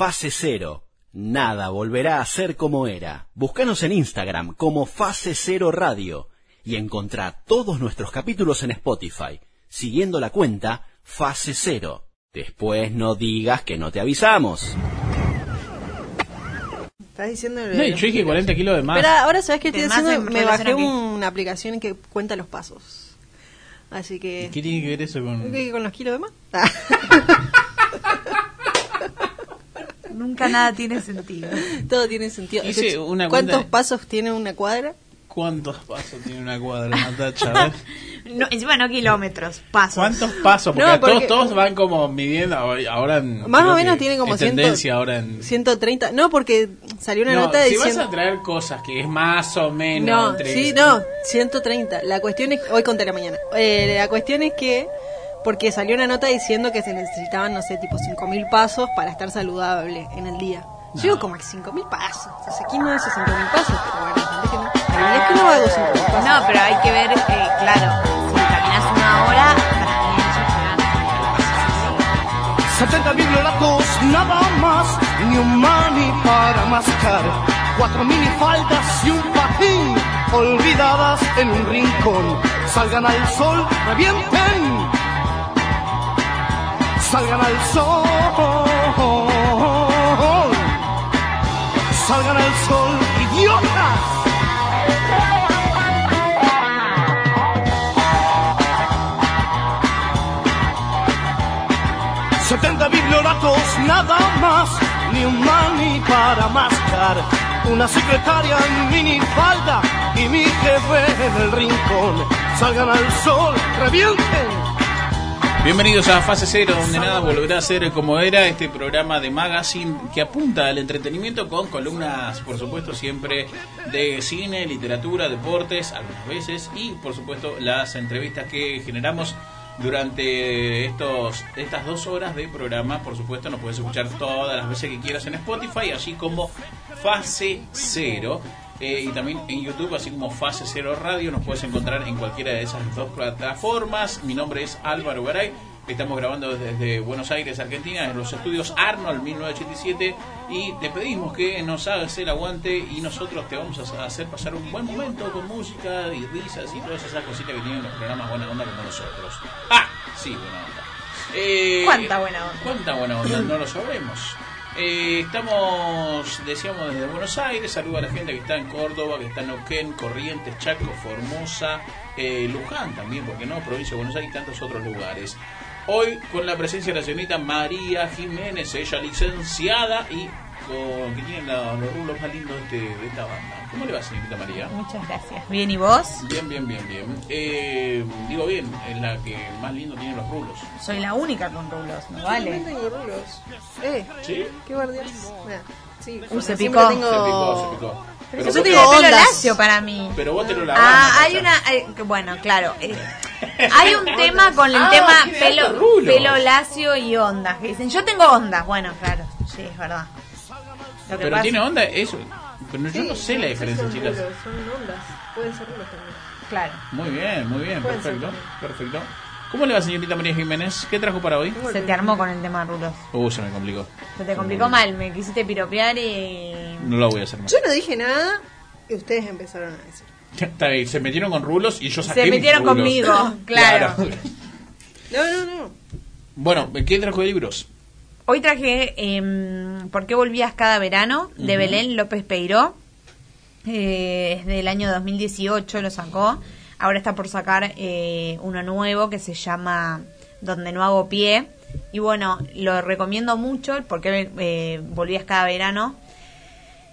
Fase Cero. Nada volverá a ser como era. Búscanos en Instagram como Fase Cero Radio y encontrá todos nuestros capítulos en Spotify, siguiendo la cuenta Fase Cero. Después no digas que no te avisamos. Estás diciendo. No, yo dije 40 kilos de más. Pero ahora, ¿sabes qué estoy en Me bajé una aplicación que cuenta los pasos. Así que. ¿Qué tiene que ver eso con.? ¿Qué, ¿Con los kilos de más? Nunca nada tiene sentido. Todo tiene sentido. Hice Escucha, una ¿Cuántos cuenta- pasos tiene una cuadra? ¿Cuántos pasos tiene una cuadra, Natacha? A ver. No, encima no kilómetros, pasos. ¿Cuántos pasos? Porque, No, porque- todos, todos van como midiendo ahora en, Más creo o menos que tiene como es 100 tendencia ahora en 130. No, porque salió una No, nota si diciendo. vas a traer cosas que es más o menos No, entre- sí, no, 130. La cuestión es, hoy conté la mañana. Eh, la cuestión es que, porque salió una nota diciendo que se necesitaban, no sé, tipo 5.000 pasos para estar saludable en el día. Yo digo como que 5.000 pasos. O sea, aquí no hace 5.000 pasos, pero bueno, hay gente que no. La es que no hago 5.000 pasos. No, pero hay que ver, eh, claro, si caminas una hora, para mí eso será 70 bibliolatos, nada más, ni un mani para mascar. Cuatro minifaldas y un patín, olvidadas en un rincón. Salgan al sol, revienten. Salgan al sol. Salgan al sol, idiotas. Setenta biblioratos, nada más, ni un mani para mascar. Una secretaria en minifalda y mi jefe en el rincón. Salgan al sol, revienten. Bienvenidos a Fase Cero, donde nada volverá a ser como era este programa de magazine que apunta al entretenimiento con columnas, por supuesto, siempre de cine, literatura, deportes, algunas veces, y por supuesto las entrevistas que generamos durante estos estas dos horas de programa. Por supuesto, nos puedes escuchar todas las veces que quieras en Spotify, así como Fase Cero. Eh, y también en YouTube, así como Fase Cero Radio, nos puedes encontrar en cualquiera de esas dos plataformas. Mi nombre es Álvaro Garay. Estamos grabando desde Buenos Aires, Argentina, en los estudios Arnold 1987 y te pedimos que nos hagas el aguante y nosotros te vamos a hacer pasar un buen momento con música y risas y todas esas cositas que tienen los programas Buena Onda como nosotros. Ah, sí, Buena Onda. Eh, ¿Cuánta buena onda? ¿Cuánta buena onda? No lo sabremos. Eh, estamos, decíamos, desde Buenos Aires. Saludo a la gente que está en Córdoba, que está en Neuquén, Corrientes, Chaco, Formosa, eh, Luján también, porque no, provincia de Buenos Aires y tantos otros lugares. Hoy con la presencia de la señorita María Jiménez, ella licenciada y con, que tiene la- los rulos más lindos de, de esta banda. ¿Cómo le va, señorita María? Muchas gracias. Bien, ¿y vos? Bien, bien, bien, bien. Eh, digo bien, es la que más lindo tiene los rulos. Soy la única con rulos, ¿no vale? Yo tengo rulos. Eh, ¿Sí? qué guardias. Nah, Sí, Uh, se siempre picó. tengo... Se picó, se picó. Pero Yo vos, tengo pelo lacio para mí. pero vos te lo lavás. Ah, hay una. eh, bueno, claro. eh, hay un tema con el Ah, tema tiene pelo, pelo lacio y ondas. Que dicen, yo tengo ondas. Bueno, claro, sí, es verdad. Lo que Pero pasa- tiene onda eso. Pero yo Sí, no sé la diferencia, son chicas. rulos, Son ondas. Pueden ser rulos también. Claro. Muy bien, muy bien, Pueden perfecto, perfecto. ¿Cómo le va, señorita María Jiménez? ¿Qué trajo para hoy? Se te armó con el tema de rulos. Uh, se me complicó. Se te complicó mal. Me quisiste piropear y. No lo voy a hacer más. Yo no dije nada y ustedes empezaron a decir. Está bien, se metieron con rulos y yo saqué Se mis metieron rulos. conmigo, claro. No, no, no. Bueno, ¿qué trajo de libros? Hoy traje em, ¿Por qué volvías cada verano? de Belén López Peiró. Eh, es del año 2018, lo sacó. Ahora está por sacar eh, uno nuevo que se llama Donde no hago pie. Y bueno, lo recomiendo mucho porque eh, volvías cada verano.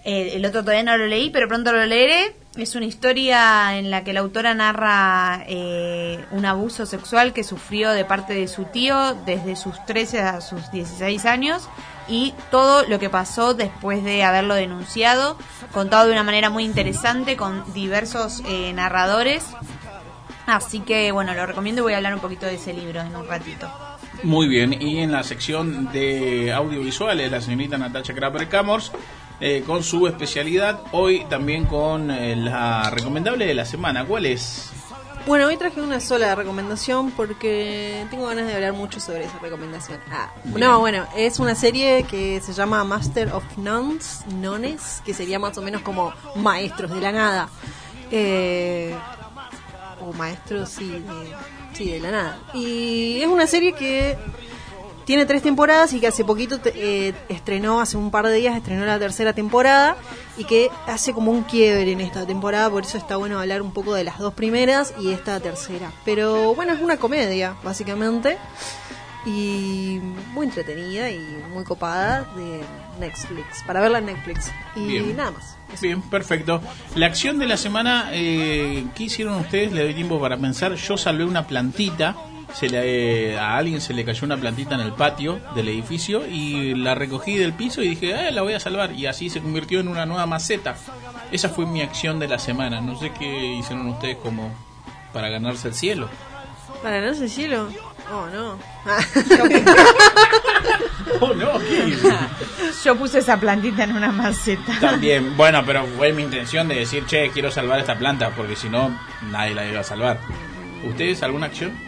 Eh, el otro todavía no lo leí, pero pronto lo leeré. Es una historia en la que la autora narra eh, un abuso sexual que sufrió de parte de su tío desde sus 13 a sus 16 años y todo lo que pasó después de haberlo denunciado, contado de una manera muy interesante con diversos eh, narradores. Así que bueno, lo recomiendo y voy a hablar un poquito de ese libro en un ratito. Muy bien, y en la sección de audiovisuales, la señorita Natacha Kraper Camors, eh, con su especialidad, hoy también con eh, la recomendable de la semana. ¿Cuál es? Bueno, hoy traje una sola recomendación porque tengo ganas de hablar mucho sobre esa recomendación. Ah, no, bueno, es una serie que se llama Master of Nuns, Nones, que sería más o menos como maestros de la nada. Eh, o maestros, sí, de, sí, de la nada. Y es una serie que tiene tres temporadas y que hace poquito eh, estrenó, hace un par de días estrenó la tercera temporada y que hace como un quiebre en esta temporada, por eso está bueno hablar un poco de las dos primeras y esta tercera. Pero bueno, es una comedia, básicamente, y muy entretenida y muy copada de Netflix, para verla en Netflix. Y Bien. nada más. Bien, perfecto. La acción de la semana, eh, ¿qué hicieron ustedes? Le doy tiempo para pensar. Yo salvé una plantita. Se le, eh, a alguien se le cayó una plantita en el patio del edificio y la recogí del piso y dije, eh, la voy a salvar. Y así se convirtió en una nueva maceta. Esa fue mi acción de la semana. No sé qué hicieron ustedes como para ganarse el cielo. ¿Para ganarse el cielo? Oh, no. Oh, no, ¿qué? Yo puse esa plantita en una maceta. También, bueno, pero fue mi intención de decir, che, quiero salvar esta planta, porque si no, nadie la iba a salvar. ¿Ustedes alguna acción?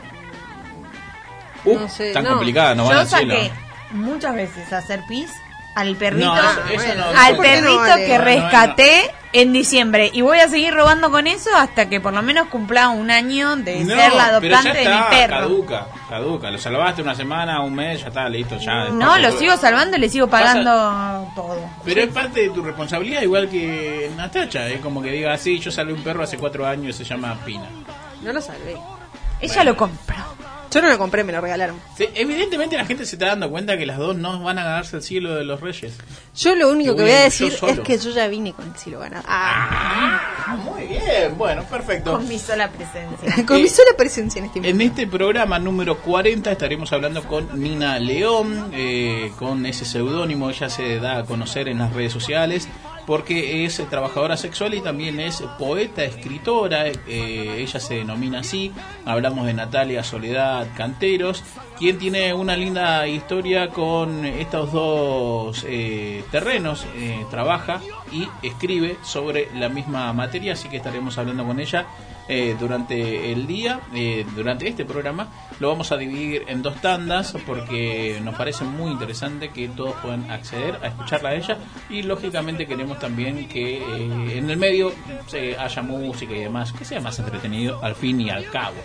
Uh, No sé, tan no. complicada, no van Yo al cielo. saqué muchas veces a hacer pis al perrito, No, eso- eso bueno. no- al ¿Por qué no perrito vale? que No, no, rescaté en diciembre y voy a seguir robando con eso hasta que por lo menos cumpla un año de No, ser la pero ya adoptante de mi perro. Caduca, caduca. Lo salvaste una semana, un mes, ya está, listo, ya. No, lo sigo salvando y le sigo Pasa- pagando todo. Pero es parte de tu responsabilidad, igual que Natacha, es como que diga, sí, yo salvé un perro hace cuatro años, se llama Pina. No lo salvé. Ella lo compró. Yo no lo compré, me lo regalaron. Sí, evidentemente la gente se está dando cuenta que las dos no van a ganarse el cielo de los reyes. Yo lo único Que que voy a decir es que yo ya vine con el cielo ganado. Ah, muy bien, bueno, perfecto. Con mi sola presencia. Con Eh, mi sola presencia en este En momento. este programa número 40 estaremos hablando con Nina León, eh, con ese seudónimo, ella se da a conocer en las redes sociales porque es trabajadora sexual y también es poeta, escritora, eh, ella se denomina así, hablamos de Natalia Soledad Canteros, quien tiene una linda historia con estos dos eh, terrenos, eh, trabaja y escribe sobre la misma materia, así que estaremos hablando con ella eh, durante el día, eh, durante este programa, lo vamos a dividir en dos tandas porque nos parece muy interesante que todos puedan acceder a escucharla a ella y lógicamente queremos también que eh, en el medio se haya música y demás, que sea más entretenido al fin y al cabo.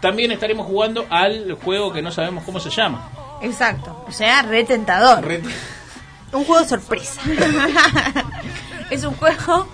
También estaremos jugando al juego que no sabemos cómo se llama. Exacto. O sea, retentador. Ret- Un juego sorpresa. es un juego,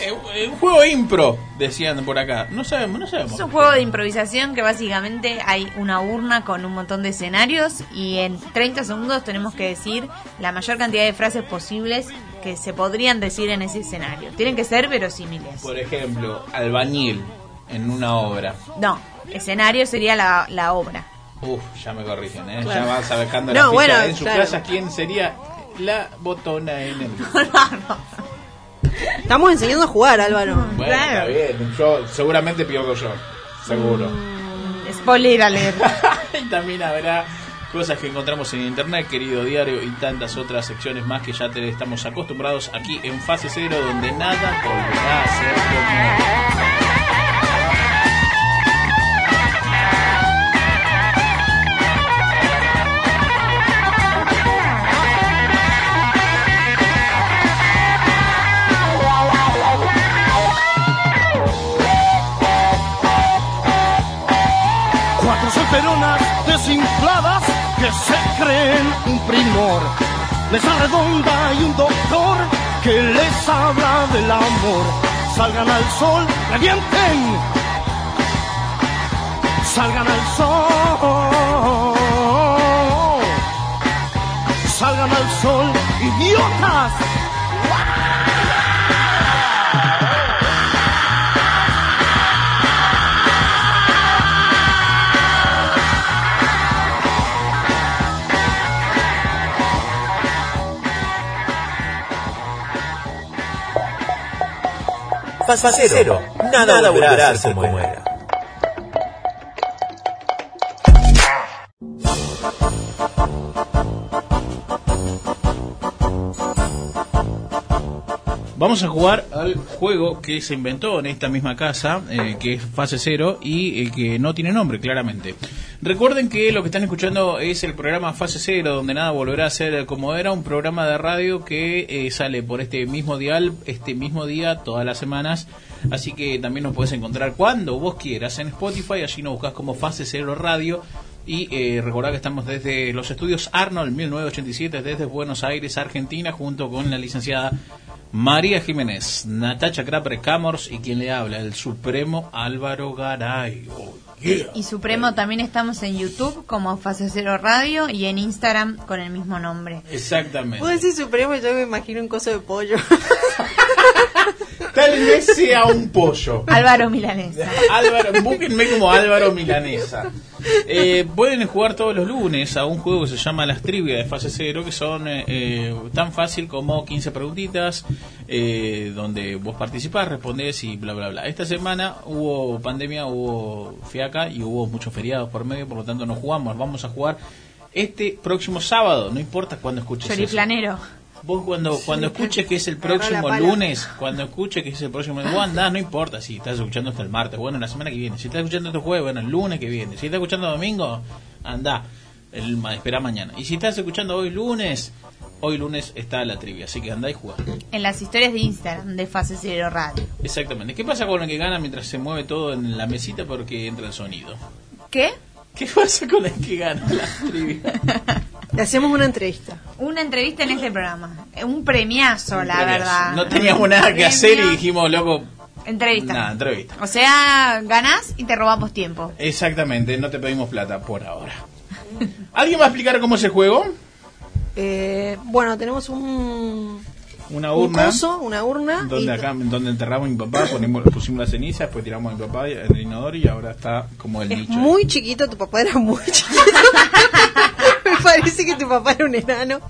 eh, un juego impro, decían por acá. No sabemos, no sabemos. es un juego de improvisación que básicamente hay una urna con un montón de escenarios y en 30 segundos tenemos que decir la mayor cantidad de frases posibles que se podrían decir en ese escenario. Tienen que ser verosímiles. Por ejemplo, albañil en una obra. No, escenario sería la, la obra. Uf, ya me corrigen, ¿eh? Claro. Ya vas sacando No, la bueno, en su claro. casa. ¿Quién sería la botona en el... Estamos enseñando a jugar, Álvaro. Bueno, Claro. está bien. Yo seguramente pierdo yo. Seguro. Spoiler alert. y también habrá cosas que encontramos en internet, querido diario, y tantas otras secciones más que ya te estamos acostumbrados aquí en Fase Cero, donde nada volverá a ser como... desinfladas que se creen un primor. Mesa redonda y un doctor que les habla del amor. Salgan al sol, revienten. Salgan al sol. Salgan al sol, idiotas. Fase cero. Nada, volverá a ser como era. Vamos a jugar al juego que se inventó en esta misma casa, eh, que es fase cero y eh, que no tiene nombre, claramente. Recuerden que lo que están escuchando es el programa Fase Cero, donde nada volverá a ser como era, un programa de radio que eh, sale por este mismo dial, este mismo día, todas las semanas. Así que también nos puedes encontrar cuando vos quieras en Spotify, allí nos buscas como Fase Cero Radio. Y eh, recordad que estamos desde los estudios Arnold 1987, desde Buenos Aires, Argentina, junto con la licenciada María Jiménez, Natacha Crapper Camors y quien le habla, el Supremo Álvaro Garay. Oh, yeah. Y Supremo también estamos en YouTube como Fase Cero Radio y en Instagram con el mismo nombre. Exactamente. Vos decís Supremo y yo me imagino un coso de pollo. Tal vez sea un pollo. Álvaro Milanesa. Álvaro, búsquenme como Álvaro Milanesa. Eh, pueden jugar todos los lunes a un juego que se llama Las Trivias de Fase Cero, que son eh, eh, tan fácil como 15 preguntitas, eh, donde vos participás, respondés y bla, bla, bla. Esta semana hubo pandemia, hubo fiaca y hubo muchos feriados por medio, por lo tanto no jugamos. Vamos a jugar este próximo sábado, no importa cuándo escuches eso. Vos cuando, cuando escuches que es el próximo lunes, cuando escuches que es el próximo lunes, vos andás, no importa si estás escuchando hasta el martes, bueno, la semana que viene, si estás escuchando este jueves, bueno, el lunes que viene, si estás escuchando domingo, andá, el, espera mañana. Y si estás escuchando hoy lunes, hoy lunes está la trivia, así que andá y jugá. En las historias de Instagram de Fase Cero Radio. Exactamente. ¿Qué pasa con el que gana mientras se mueve todo en la mesita porque entra el sonido? ¿Qué? ¿Qué pasa con el que gana la trivia? Le hacemos una entrevista. Una entrevista en este programa. Un premiazo, la verdad. No teníamos nada que Premio. hacer y dijimos, loco, Entrevista. nada, entrevista. O sea, ganás y te robamos tiempo. Exactamente, no te pedimos plata por ahora. ¿Alguien va a explicar cómo es el juego? Eh, bueno, tenemos un, Una un urna coso, una urna. donde y- acá donde enterramos a mi papá, ponimos, pusimos la ceniza, después tiramos a mi papá en el inodoro y ahora está como el Es nicho. muy chiquito, tu papá era muy chiquito. Parece que tu papá era un enano.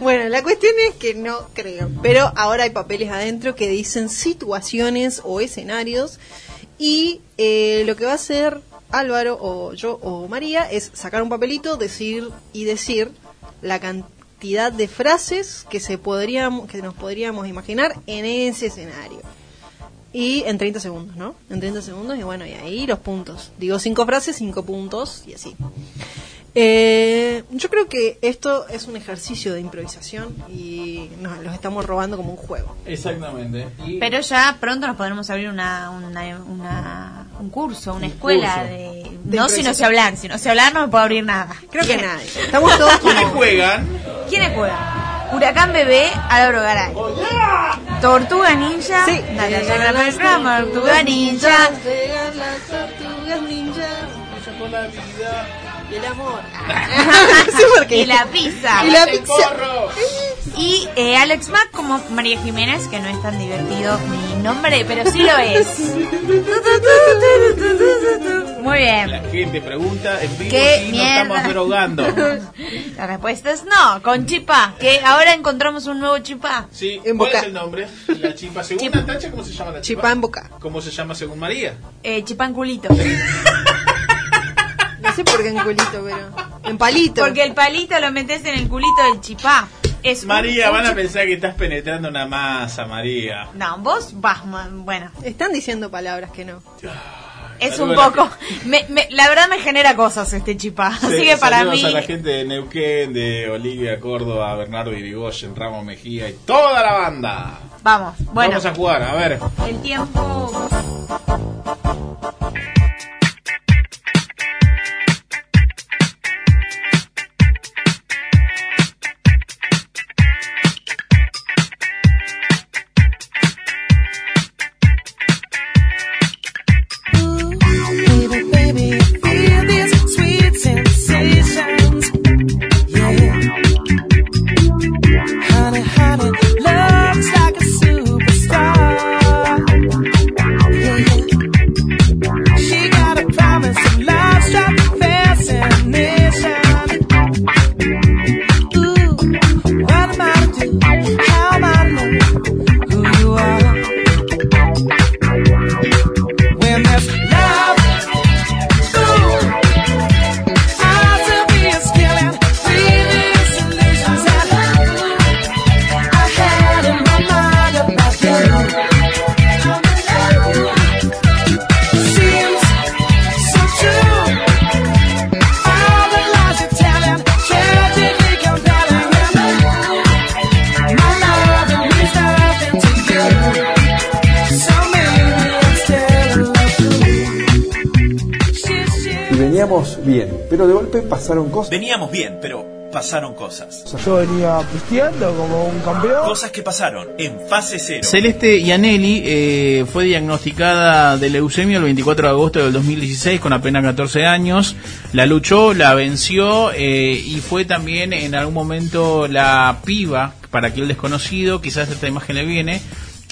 Bueno, la cuestión es que no creo. Pero ahora hay papeles adentro que dicen situaciones o escenarios. Y eh, lo que va a hacer Álvaro o yo o María es sacar un papelito, decir y decir la cantidad de frases que se podríamos, que nos podríamos imaginar en ese escenario. Y en 30 segundos, ¿no? En 30 segundos y bueno, y ahí los puntos. Digo cinco frases, cinco puntos y así. Eh, yo creo que esto es un ejercicio de improvisación y nos los estamos robando como un juego. Exactamente. Y- Pero ya pronto nos podremos abrir una, una, una- un curso, una escuela curso. de... De no si no sé hablar, si no sé hablar no me puedo abrir nada. Creo que nadie. Estamos todos ¿Quiénes juegan? ¿Quiénes juegan? Huracán Bebé, Álvaro Garay. Tortuga Ninja, Sí. Tortuga Ninja. llegan las tortugas ninjas. Y el amor. no. Y la pizza. Y la ¡El pizza. Y eh, Alex Mack como María Jiménez, que no es tan divertido mi nombre, pero sí lo es. Muy bien. La gente pregunta en vivo ¿Qué si nos mierda? estamos drogando. La respuesta es no, con chipá, que ahora encontramos un nuevo chipá. Sí, En ¿cuál boca. es el nombre? La chipa. Según Chipa. Natacha, ¿cómo se llama la chipa? Chipá en boca. ¿Cómo se llama según María? Eh, chipá en culito. No sé por qué en culito, pero. En palito. Porque el palito lo metes en el culito del chipá. Es María, un van a chip- pensar que estás penetrando una masa, María. No, vos vas, bueno, Están diciendo palabras que no. es un poco... me- me- la verdad me genera cosas este chipá. Así Sí, que para mí... a la gente de Neuquén, de Olivia, Córdoba, Bernardo Irigoyen, Ramos Mejía y toda la banda. Vamos, bueno, Vamos a jugar, a ver. el tiempo... bien, pero de golpe pasaron cosas. Veníamos bien, pero pasaron cosas. Yo venía pisteando como un campeón. Cosas que pasaron en fase cero. Celeste Ianelli eh, fue diagnosticada de leucemia el 24 de agosto del 2016 con apenas 14 años. La luchó, la venció eh, y fue también en algún momento la piba, para aquel desconocido, quizás esta imagen le viene,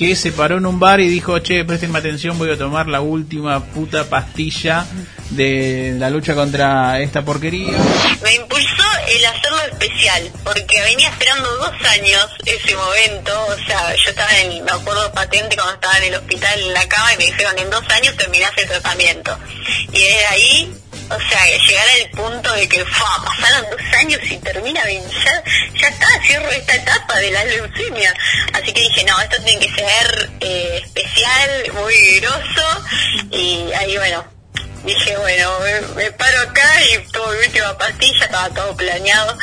que se paró en un bar y dijo, che, prestenme atención, voy a tomar la última puta pastilla de la lucha contra esta porquería. me impulsó el hacerlo especial, porque venía esperando dos años ese momento, o sea, yo estaba en, me acuerdo patente cuando estaba en el hospital en la cama y me dijeron, en dos años terminás el tratamiento. Y desde ahí, o sea, llegar al punto de que, pasaron dos años y termina bien, ya, ya está, cierro esta etapa de la leucemia. Así que dije, no, esto tiene que ser eh, especial, muy grosso, y ahí, bueno, dije, bueno, me, paro acá y tomo mi última pastilla, estaba todo planeado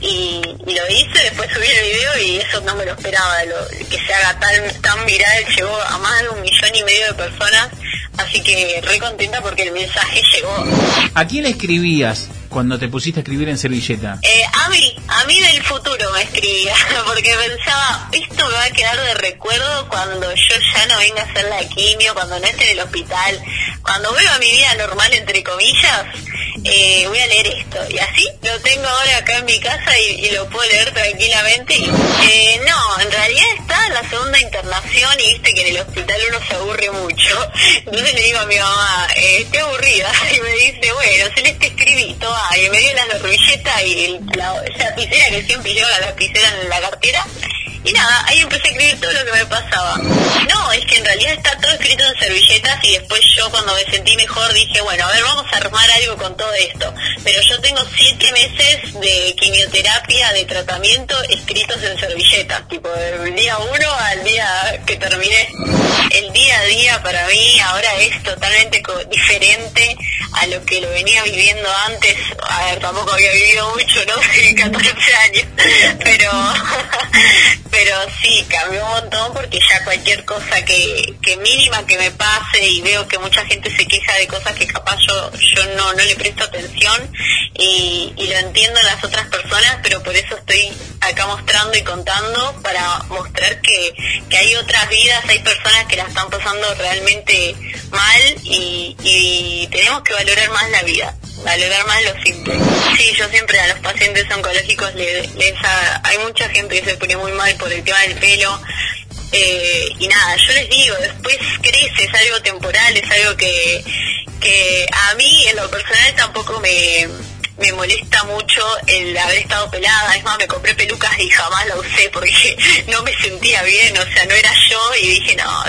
y, lo hice, después subí el video y eso no me lo esperaba, lo- que se haga tan, tan viral, llegó a más de un millón y medio de personas, así que re contenta porque el mensaje llegó. ¿A quién escribías cuando te pusiste a escribir en servilleta? Eh, a mí, a mí del futuro me escribía, porque pensaba, esto me va a quedar de recuerdo cuando yo ya no venga a hacer la quimio, cuando no esté en el hospital, cuando vuelva a mi vida normal, entre comillas, eh, voy a leer esto. Y así lo tengo ahora acá en mi casa y, lo puedo leer tranquilamente. Eh, no, en realidad está en la segunda internación y viste que en el hospital uno se aburre mucho. Entonces le digo a mi mamá, eh, estoy aburrida. Y me dice, bueno, Celeste escribí, toma. Y me dio la servilleta y la lapicera que siempre llevo la lapicera en la cartera. Y nada, ahí empecé a escribir todo lo que me pasaba. No, es que en realidad está todo escrito en servilletas y después yo cuando me sentí mejor dije, bueno, a ver, vamos a armar algo con todo esto. Pero yo tengo siete meses de quimioterapia, de tratamiento escritos en servilletas, tipo del día uno al día que terminé. El día a día para mí ahora es totalmente diferente a lo que lo venía viviendo antes. A ver, tampoco había vivido mucho, ¿no? 14 años. Pero, pero sí, cambió un montón porque ya cualquier cosa que, que mínima que me pase y veo que mucha gente se queja de cosas que capaz yo, yo no, no le presto atención y, lo entiendo en las otras personas, pero por eso estoy acá mostrando y contando para mostrar que, que hay otras vidas, hay personas que la están pasando realmente mal y tenemos que valorar más la vida valorar más lo simple. Sí, yo siempre a los pacientes oncológicos les, les ha- hay mucha gente que se pone muy mal por el tema del pelo. eh, y nada, yo les digo, después crece, es algo temporal, es algo que, que a mí en lo personal tampoco me, me molesta mucho el haber estado pelada, es más, me compré pelucas y jamás la usé porque no me sentía bien, o sea, no era yo y dije, no,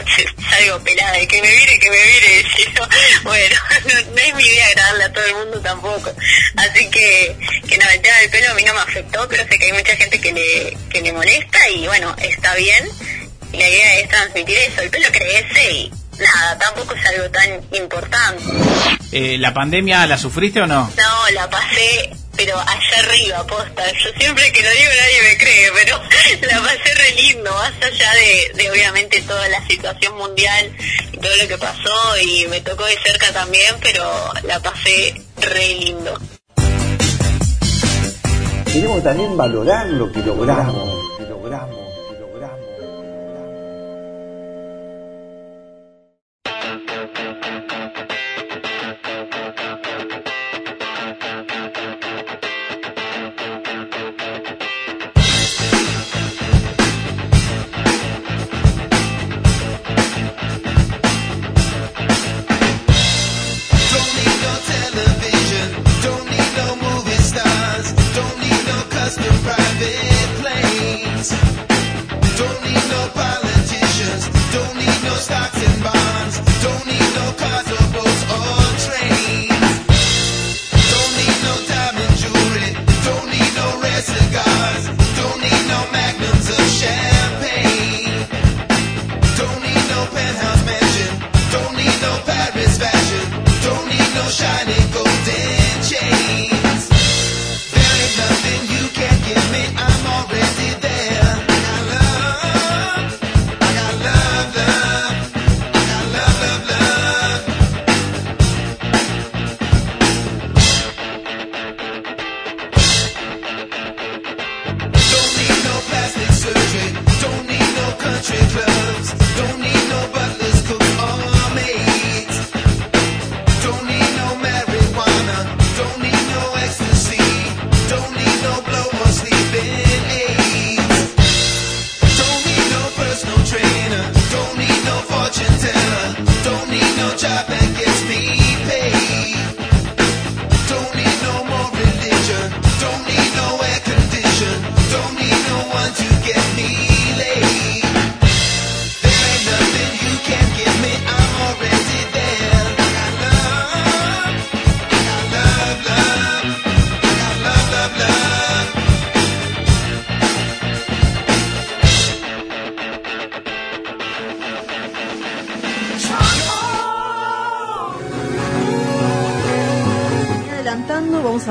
salgo pelada, y que me mire, que me mire, y no, bueno, no, no es mi idea agradarle a todo el mundo tampoco, así que, que no, el tema del pelo a mí no me afectó, pero sé que hay mucha gente que le, que le molesta y bueno, está bien, y la idea es transmitir eso, el pelo crece y nada, tampoco es algo tan importante. Eh, ¿La pandemia la sufriste o no? No, la pasé, pero allá arriba, posta. Yo siempre que lo digo nadie me cree, pero la pasé re lindo, más allá de, de obviamente toda la situación mundial y todo lo que pasó, y me tocó de cerca también, pero la pasé re lindo. Queremos también valorar lo que logramos. que logramos,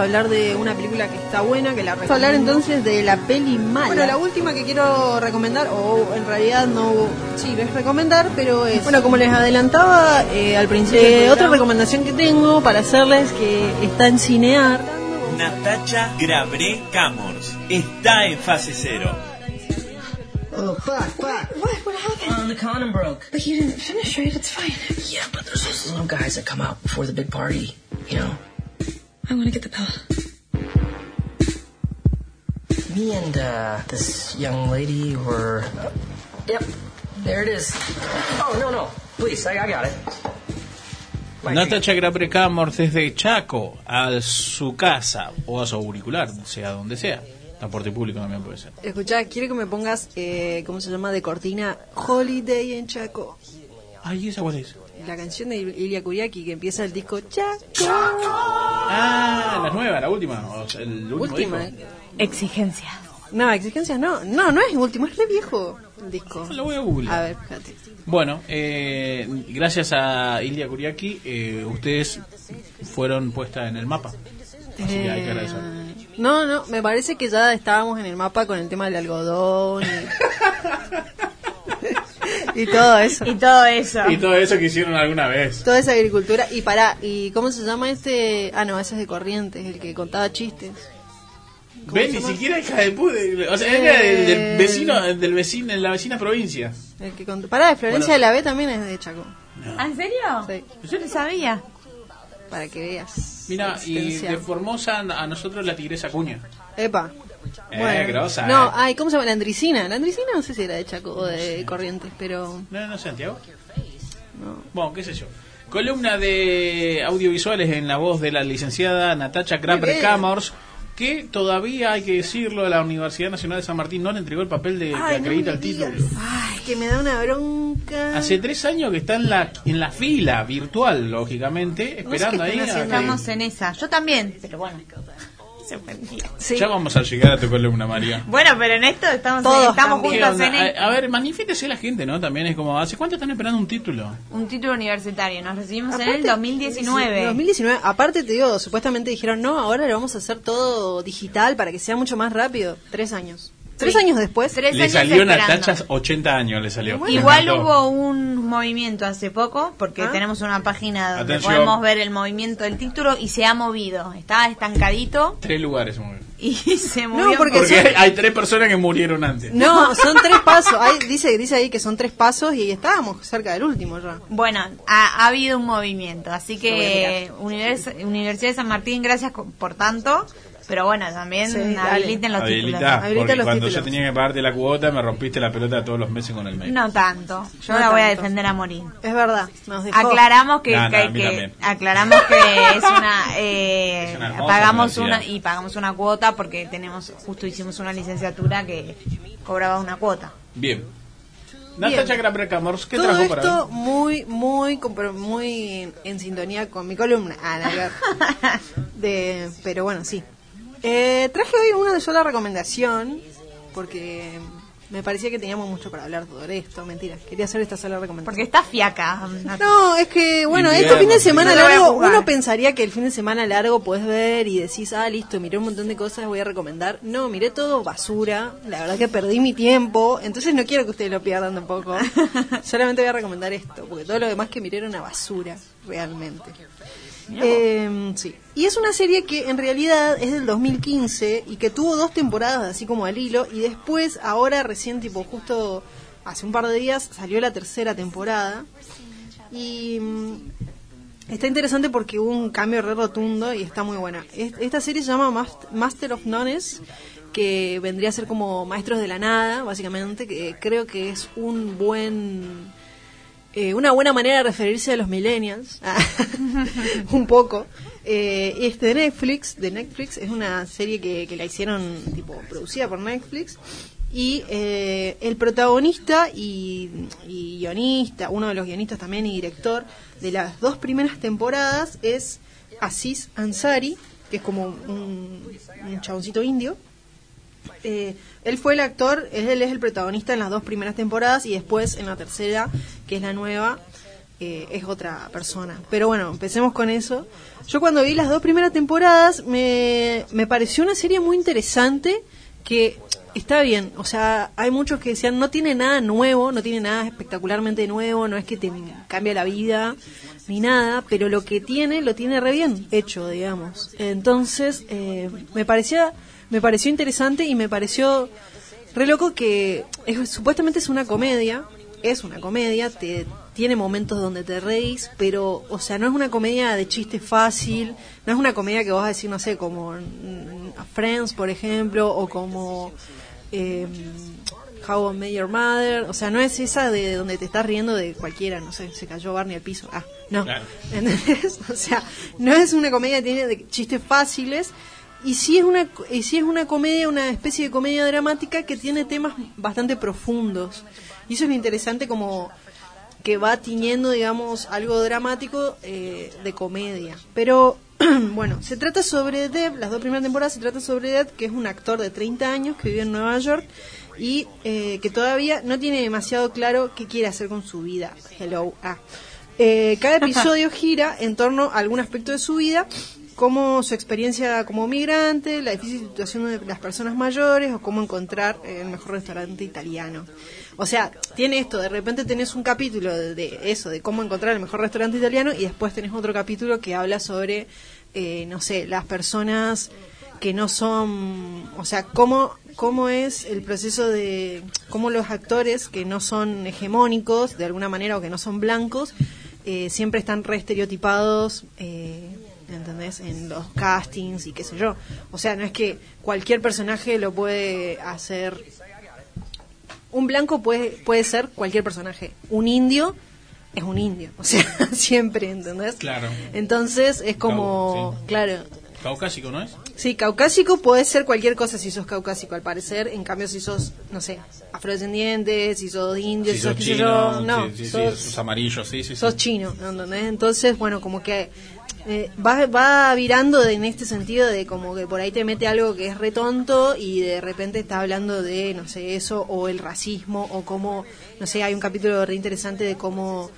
hablar de una película que está buena, que la Vamos a hablar entonces de la peli mala. Bueno, la última que quiero recomendar, o en realidad no, sí, es recomendar, pero es... Bueno, como les adelantaba eh, al principio, eh, otra recomendación que tengo para hacerles que está en Cinear. Natacha Grabré Camors está en fase cero. Oh, fuck, fuck. What? What happened? Um, the condom broke. But you didn't finish, right? It's fine. Yeah, but there's those little guys that come out before the big party, young lady were. Uh, yep, there it is. Oh no no, please, I, I got it. Natacha Grabre Camors desde Chaco a su casa o a su auricular, sea donde sea. Transporte público también puede ser. Escuchá, quiero que me pongas, eh, ¿cómo se llama? De cortina, Holiday en Chaco. Ay, ¿esa cuál es? La canción de Ilya Kuriaki que empieza el disco Chaco. Ah, la nueva, la última. o sea, el último Última. disco. Exigencia. No, exigencias no. No, no es último, es re viejo el disco. Lo voy a googlear. A ver, fíjate. Bueno, eh, gracias a Ilya Kuriaki, eh, ustedes fueron puestas en el mapa. Así que hay que agradecer. No, no, me parece que ya estábamos en el mapa con el tema del algodón y, y todo eso. Y todo eso. Y todo eso que hicieron alguna vez. Toda esa agricultura. Y pará, ¿y cómo se llama este? Ah, no, ese es de Corrientes, el que contaba chistes. ¿Cómo Ven, se ni siquiera hija de puta. O sea, era del, del Eh. vecino, del vecino, en la vecina provincia. El que contó. Pará, de Florencia Bueno. de la B también es de Chaco. ¿Ah, ¿En serio? Sí. Yo no sabía. Para que veas. Mira, y de Formosa a nosotros la tigresa cuña. Epa. Eh, grosa, no, eh. ay, ¿cómo se llama? La Andricina. La Andricina no sé si era de Chaco o de Corrientes, pero... No, no, Santiago. Bueno, qué sé yo. Columna de audiovisuales en la voz de la licenciada Natacha Kraper bien. Camors, que todavía hay que decirlo, la Universidad Nacional de San Martín no le entregó el papel de que Ay, no acredita me el título. digas. Ay, que me da una bronca. Hace tres años que está en la, en la fila virtual, lógicamente, esperando ahí. a que- Estamos en esa. Yo también, pero bueno. Se ofendía. Ya vamos a llegar a tu columna, María. Bueno, pero en esto estamos, Todos estamos ¿Qué juntos en el- A, a ver, manifiéstese la gente, ¿no? También es como, ¿hace cuánto están esperando un título? un título universitario. Nos recibimos en Aparte, el 2019. sí, 2019. Aparte te digo, supuestamente dijeron, no, ahora lo vamos a hacer todo digital para que sea mucho más rápido. Tres años. Tres Sí. años después. Tres Le años salió esperando. Natacha 80 años, le salió. Igual hubo un movimiento hace poco, porque ¿Ah? tenemos una página donde Atención. podemos ver el movimiento del título y se ha movido. Estaba estancadito Tres lugares. bien. y se movió. No, porque Porque son- hay, hay tres personas que murieron antes. No, son tres pasos. Hay- dice, dice ahí que son tres pasos y estábamos cerca del último ya. Bueno, ha, ha habido un movimiento, así que Univers- Universidad de San Martín, gracias por tanto, pero bueno, también Sí, habiliten los Habilita, títulos. Habilita porque los cuando títulos. yo tenía que pagarte la cuota me rompiste la pelota todos los meses con el mail. No tanto, yo No la voy a defender a morir. Es verdad. Nos dejó. Aclaramos que, aclaramos que es una, eh, Es una hermosa pagamos una y pagamos una cuota porque tenemos justo hicimos una licenciatura que cobraba una cuota. Bien. Natacha Graper Camors, ¿qué Todo trajo para esto hoy? muy, muy, muy en, en sintonía con mi columna. Ah, de, pero bueno, sí. Eh, traje hoy una sola recomendación porque me parecía que teníamos mucho para hablar sobre esto. Mentira, quería hacer esta sola recomendación. Porque está fiaca. No, es que, bueno, este fin de semana no largo, uno pensaría que el fin de semana largo puedes ver y decís, ah, listo, miré un montón de cosas, voy a recomendar. No, miré todo basura, la verdad que perdí mi tiempo, entonces no quiero que ustedes lo pierdan tampoco. Solamente voy a recomendar esto, porque todo lo demás que miré era una basura, realmente. Eh, sí. Y es una serie que en realidad es del 2015 y que tuvo dos temporadas así como al hilo y después, ahora recién tipo justo hace un par de días salió la tercera temporada y mm, está interesante porque hubo un cambio re rotundo y está muy buena. Es- Esta serie se llama Mast- Master of Nones que vendría a ser como Maestros de la Nada, básicamente, que creo que es un buen eh, una buena manera de referirse a los millennials, Ah, un poco. Eh, es de Netflix, de Netflix, es una serie que, que la hicieron tipo producida por Netflix y eh, el protagonista y, y guionista, uno de los guionistas también y director de las dos primeras temporadas es Aziz Ansari, que es como un, un chaboncito indio. Eh, él fue el actor, él es el protagonista en las dos primeras temporadas y después en la tercera, que es la nueva, eh, es otra persona. Pero bueno, empecemos con eso. Yo cuando vi las dos primeras temporadas me, me pareció una serie muy interesante que está bien, o sea, hay muchos que decían no tiene nada nuevo, no tiene nada espectacularmente nuevo, no es que te cambia la vida ni nada, pero lo que tiene lo tiene re bien hecho, digamos. Entonces, eh, me parecía me pareció interesante y me pareció re loco que es, supuestamente es una comedia, es una comedia, te tiene momentos donde te reís, pero, o sea, no es una comedia de chiste fácil, no es una comedia que vas a decir, no sé, como Friends, por ejemplo, o como eh, How I Met Your Mother, o sea, no es esa de donde te estás riendo de cualquiera, no sé, se cayó Barney al piso, ah, no, ¿entendés? O sea, no es una comedia que tiene de chistes fáciles, y sí es una y sí es una comedia una especie de comedia dramática que tiene temas bastante profundos y eso es lo interesante como que va tiñendo digamos algo dramático eh, de comedia. Pero bueno se trata sobre Deb las dos primeras temporadas se trata sobre Deb que es un actor de 30 años que vive en Nueva York y eh, que todavía no tiene demasiado claro qué quiere hacer con su vida. Hello ah. Eh, cada episodio gira en torno a algún aspecto de su vida como su experiencia como migrante, la difícil situación de las personas mayores o cómo encontrar el mejor restaurante italiano. O sea, tiene esto, de repente tenés un capítulo de, de eso, de cómo encontrar el mejor restaurante italiano y después tenés otro capítulo que habla sobre, eh, no sé, las personas que no son, o sea, cómo, cómo es el proceso de, cómo los actores que no son hegemónicos de alguna manera o que no son blancos, eh, siempre están re estereotipados. Eh, ¿entendés? En los castings y qué sé yo. O sea, no es que cualquier personaje lo puede hacer. Un blanco puede, puede ser cualquier personaje. Un indio es un indio. O sea, siempre, ¿entendés? Claro. Entonces es como. Sí. Claro. Caucásico, ¿no es? Sí, caucásico puede ser cualquier cosa si sos caucásico, al parecer. En cambio, si sos, no sé, afrodescendiente, si sos indio, Si si sos chino, yo, no, sos, sos amarillo, sí, sí, sí. sos chino, ¿entendés? Entonces, bueno, como que eh, va, va virando de- en este sentido de como que por ahí te mete algo que es re tonto y de repente está hablando de, no sé, eso, o el racismo, o como, no sé, hay un capítulo re interesante de cómo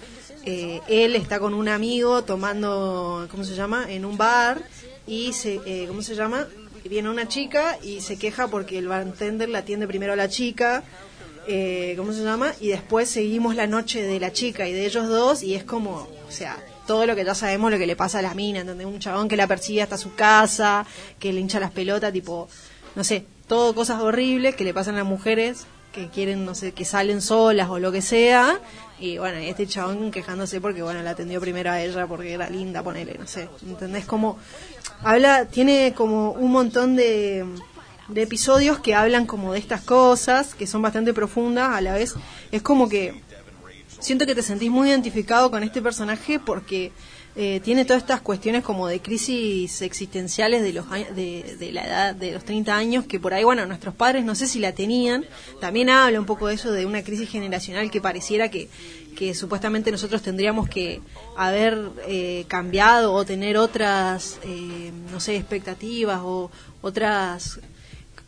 eh, él está con un amigo tomando, ¿cómo se llama?, en un bar y, se, eh, ¿cómo se llama?, viene una chica y se queja porque el bartender la atiende primero a la chica eh, ¿cómo se llama? Y después seguimos la noche de la chica y de ellos dos y es como, o sea, todo lo que ya sabemos lo que le pasa a la mina, ¿entendés? Un chabón que la persigue hasta su casa, que le hincha las pelotas, tipo, no sé, todo cosas horribles que le pasan a las mujeres que quieren, no sé, que salen solas o lo que sea. Y bueno, este chabón quejándose porque, bueno, la atendió primero a ella porque era linda, ponele, no sé. ¿Entendés? Como, habla, tiene como un montón de, de episodios que hablan como de estas cosas, que son bastante profundas, a la vez. Es como que siento que te sentís muy identificado con este personaje porque eh, tiene todas estas cuestiones como de crisis existenciales de los de, de la edad de los 30 años que por ahí bueno nuestros padres no sé si la tenían. También habla un poco de eso de una crisis generacional que pareciera que que supuestamente nosotros tendríamos que haber eh, cambiado o tener otras eh, no sé expectativas o otras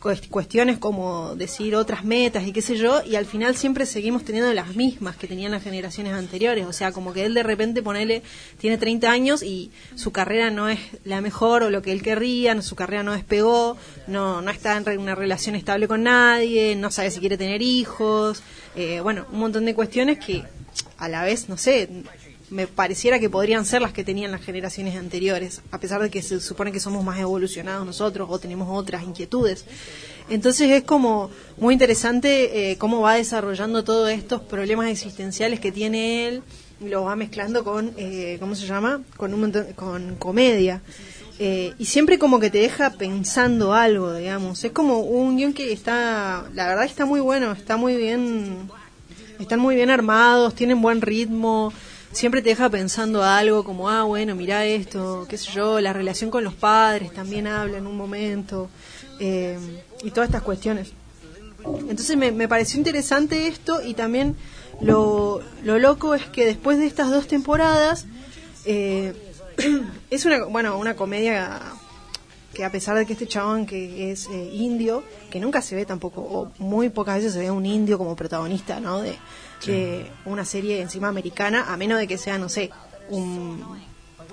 cuestiones como decir otras metas y qué sé yo, y al final siempre seguimos teniendo las mismas que tenían las generaciones anteriores. O sea, como que él de repente, ponele, tiene 30 años y su carrera no es la mejor o lo que él querría, su carrera no despegó, no, no está en una relación estable con nadie, no sabe si quiere tener hijos, eh, bueno, un montón de cuestiones que a la vez, no sé, me pareciera que podrían ser las que tenían las generaciones anteriores, a pesar de que se supone que somos más evolucionados nosotros o tenemos otras inquietudes. Entonces es como muy interesante eh, cómo va desarrollando todos estos problemas existenciales que tiene él y lo va mezclando con, eh, ¿cómo se llama? Con, un montón- con comedia. Eh, y siempre como que te deja pensando algo, digamos. Es como un guion que está, la verdad está muy bueno, está muy bien están muy bien armados, tienen buen ritmo, siempre te deja pensando algo como, ah, bueno, mira esto, qué sé yo, la relación con los padres también habla en un momento, eh, y todas estas cuestiones. Entonces me, me pareció interesante esto y también lo, lo loco es que después de estas dos temporadas, eh, es una, bueno, una comedia que a pesar de que este chabón que es eh, indio, que nunca se ve tampoco, o muy pocas veces se ve un indio como protagonista, ¿no? De, de una serie encima americana, a menos de que sea, no sé, un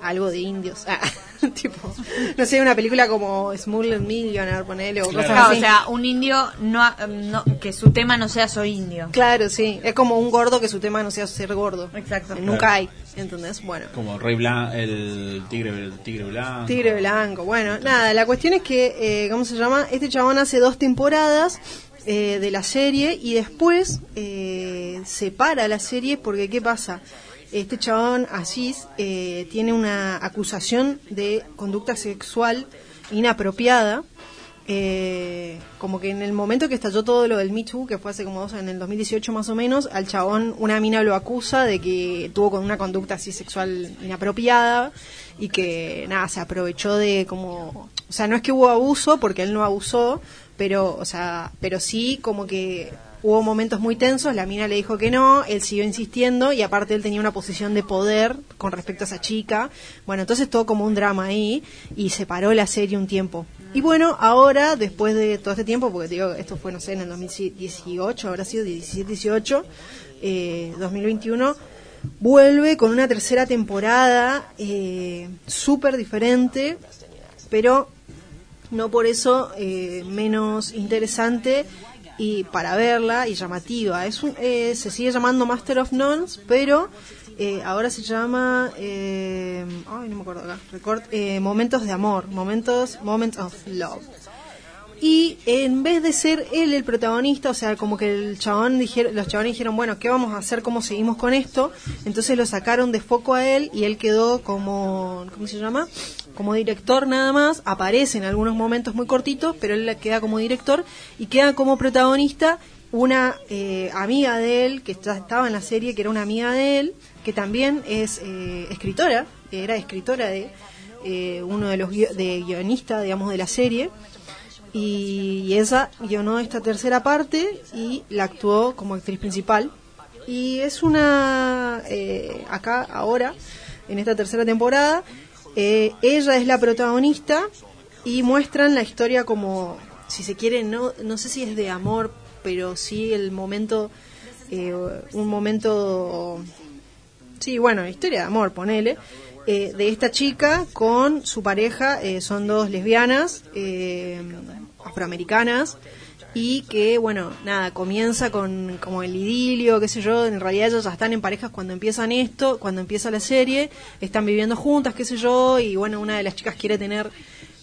algo de indios. Ah, tipo, no sé, una película como Smuggled Millionaire, ponele, o cosas Claro, así. o sea, un indio no, no- que su tema no sea soy indio. Claro, sí. Es como un gordo que su tema no sea ser gordo. Exacto. Nunca Claro. hay, ¿entendés? Bueno. Como Rey Blanco, el tigre, el tigre blanco. Tigre blanco. Bueno, nada, la cuestión es que, eh, ¿cómo se llama? Este chabón hace dos temporadas eh, de la serie y después eh, se para la serie porque, ¿qué pasa? Este chabón, Aziz, eh, tiene una acusación de conducta sexual inapropiada. eh, como que en el momento que estalló todo lo del Me Too, que fue hace como dos, en el 2018 más o menos, al chabón una mina lo acusa de que tuvo con una conducta así sexual inapropiada y que nada, se aprovechó de como, o sea, no es que hubo abuso porque él no abusó, pero, o sea, pero sí como que hubo momentos muy tensos, la mina le dijo que no, él siguió insistiendo y aparte él tenía una posición de poder con respecto a esa chica. Bueno, entonces todo como un drama ahí y se paró la serie un tiempo. Y bueno, ahora, después de todo este tiempo, porque digo, esto fue, no sé, en el 2018, habrá sido 17, 18, eh, 2021, vuelve con una tercera temporada eh, súper diferente, pero no por eso eh, menos interesante y para verla y llamativa. Es un- eh, se sigue llamando Master of Nones, pero eh, ahora se llama, eh, ay, no me acuerdo acá, record, eh, Momentos de Amor, Momentos, Moments of Love. Y en vez de ser él el protagonista, o sea, como que el chabón dijeron, los chabones dijeron, bueno, ¿qué vamos a hacer? ¿Cómo seguimos con esto? Entonces lo sacaron de foco a él y él quedó como, ¿cómo se llama? Como director nada más. Aparece en algunos momentos muy cortitos, pero él queda como director y queda como protagonista una eh, amiga de él que estaba en la serie, que era una amiga de él, que también es eh, escritora, era escritora de eh, uno de los guio- de guionistas, digamos, de la serie y, ella guionó esta tercera parte y la actuó como actriz principal. Y es una, eh, acá, ahora, en esta tercera temporada, eh, ella es la protagonista y muestran la historia como, si se quiere, no, no sé si es de amor, pero sí el momento, eh, un momento Sí, bueno, historia de amor, ponele. eh, de esta chica con su pareja, eh, son dos lesbianas afroamericanas y que, bueno, nada, comienza con como el idilio, qué sé yo, en realidad ellas ya están en parejas cuando empiezan esto, cuando empieza la serie, están viviendo juntas, qué sé yo, y bueno, una de las chicas quiere tener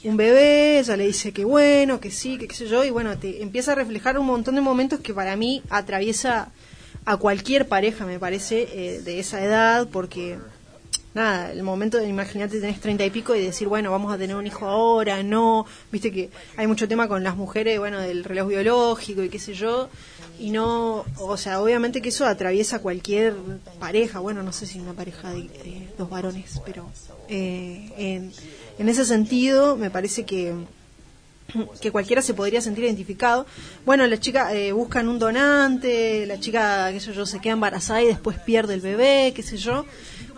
un bebé, ella le dice que bueno, que sí, que qué sé yo, y bueno, te empieza a reflejar un montón de momentos que para mí atraviesa a cualquier pareja, me parece, eh, de esa edad, porque nada, el momento de imagínate tenés treinta y pico y decir, bueno, vamos a tener un hijo ahora, no, viste que hay mucho tema con las mujeres, bueno, del reloj biológico y qué sé yo, y no, o sea, obviamente que eso atraviesa cualquier pareja, bueno, no sé si una pareja de, de dos varones, pero eh, en, en ese sentido me parece que que cualquiera se podría sentir identificado. Bueno, la chica eh, buscan un donante, la chica, qué sé yo, se queda embarazada y después pierde el bebé, qué sé yo.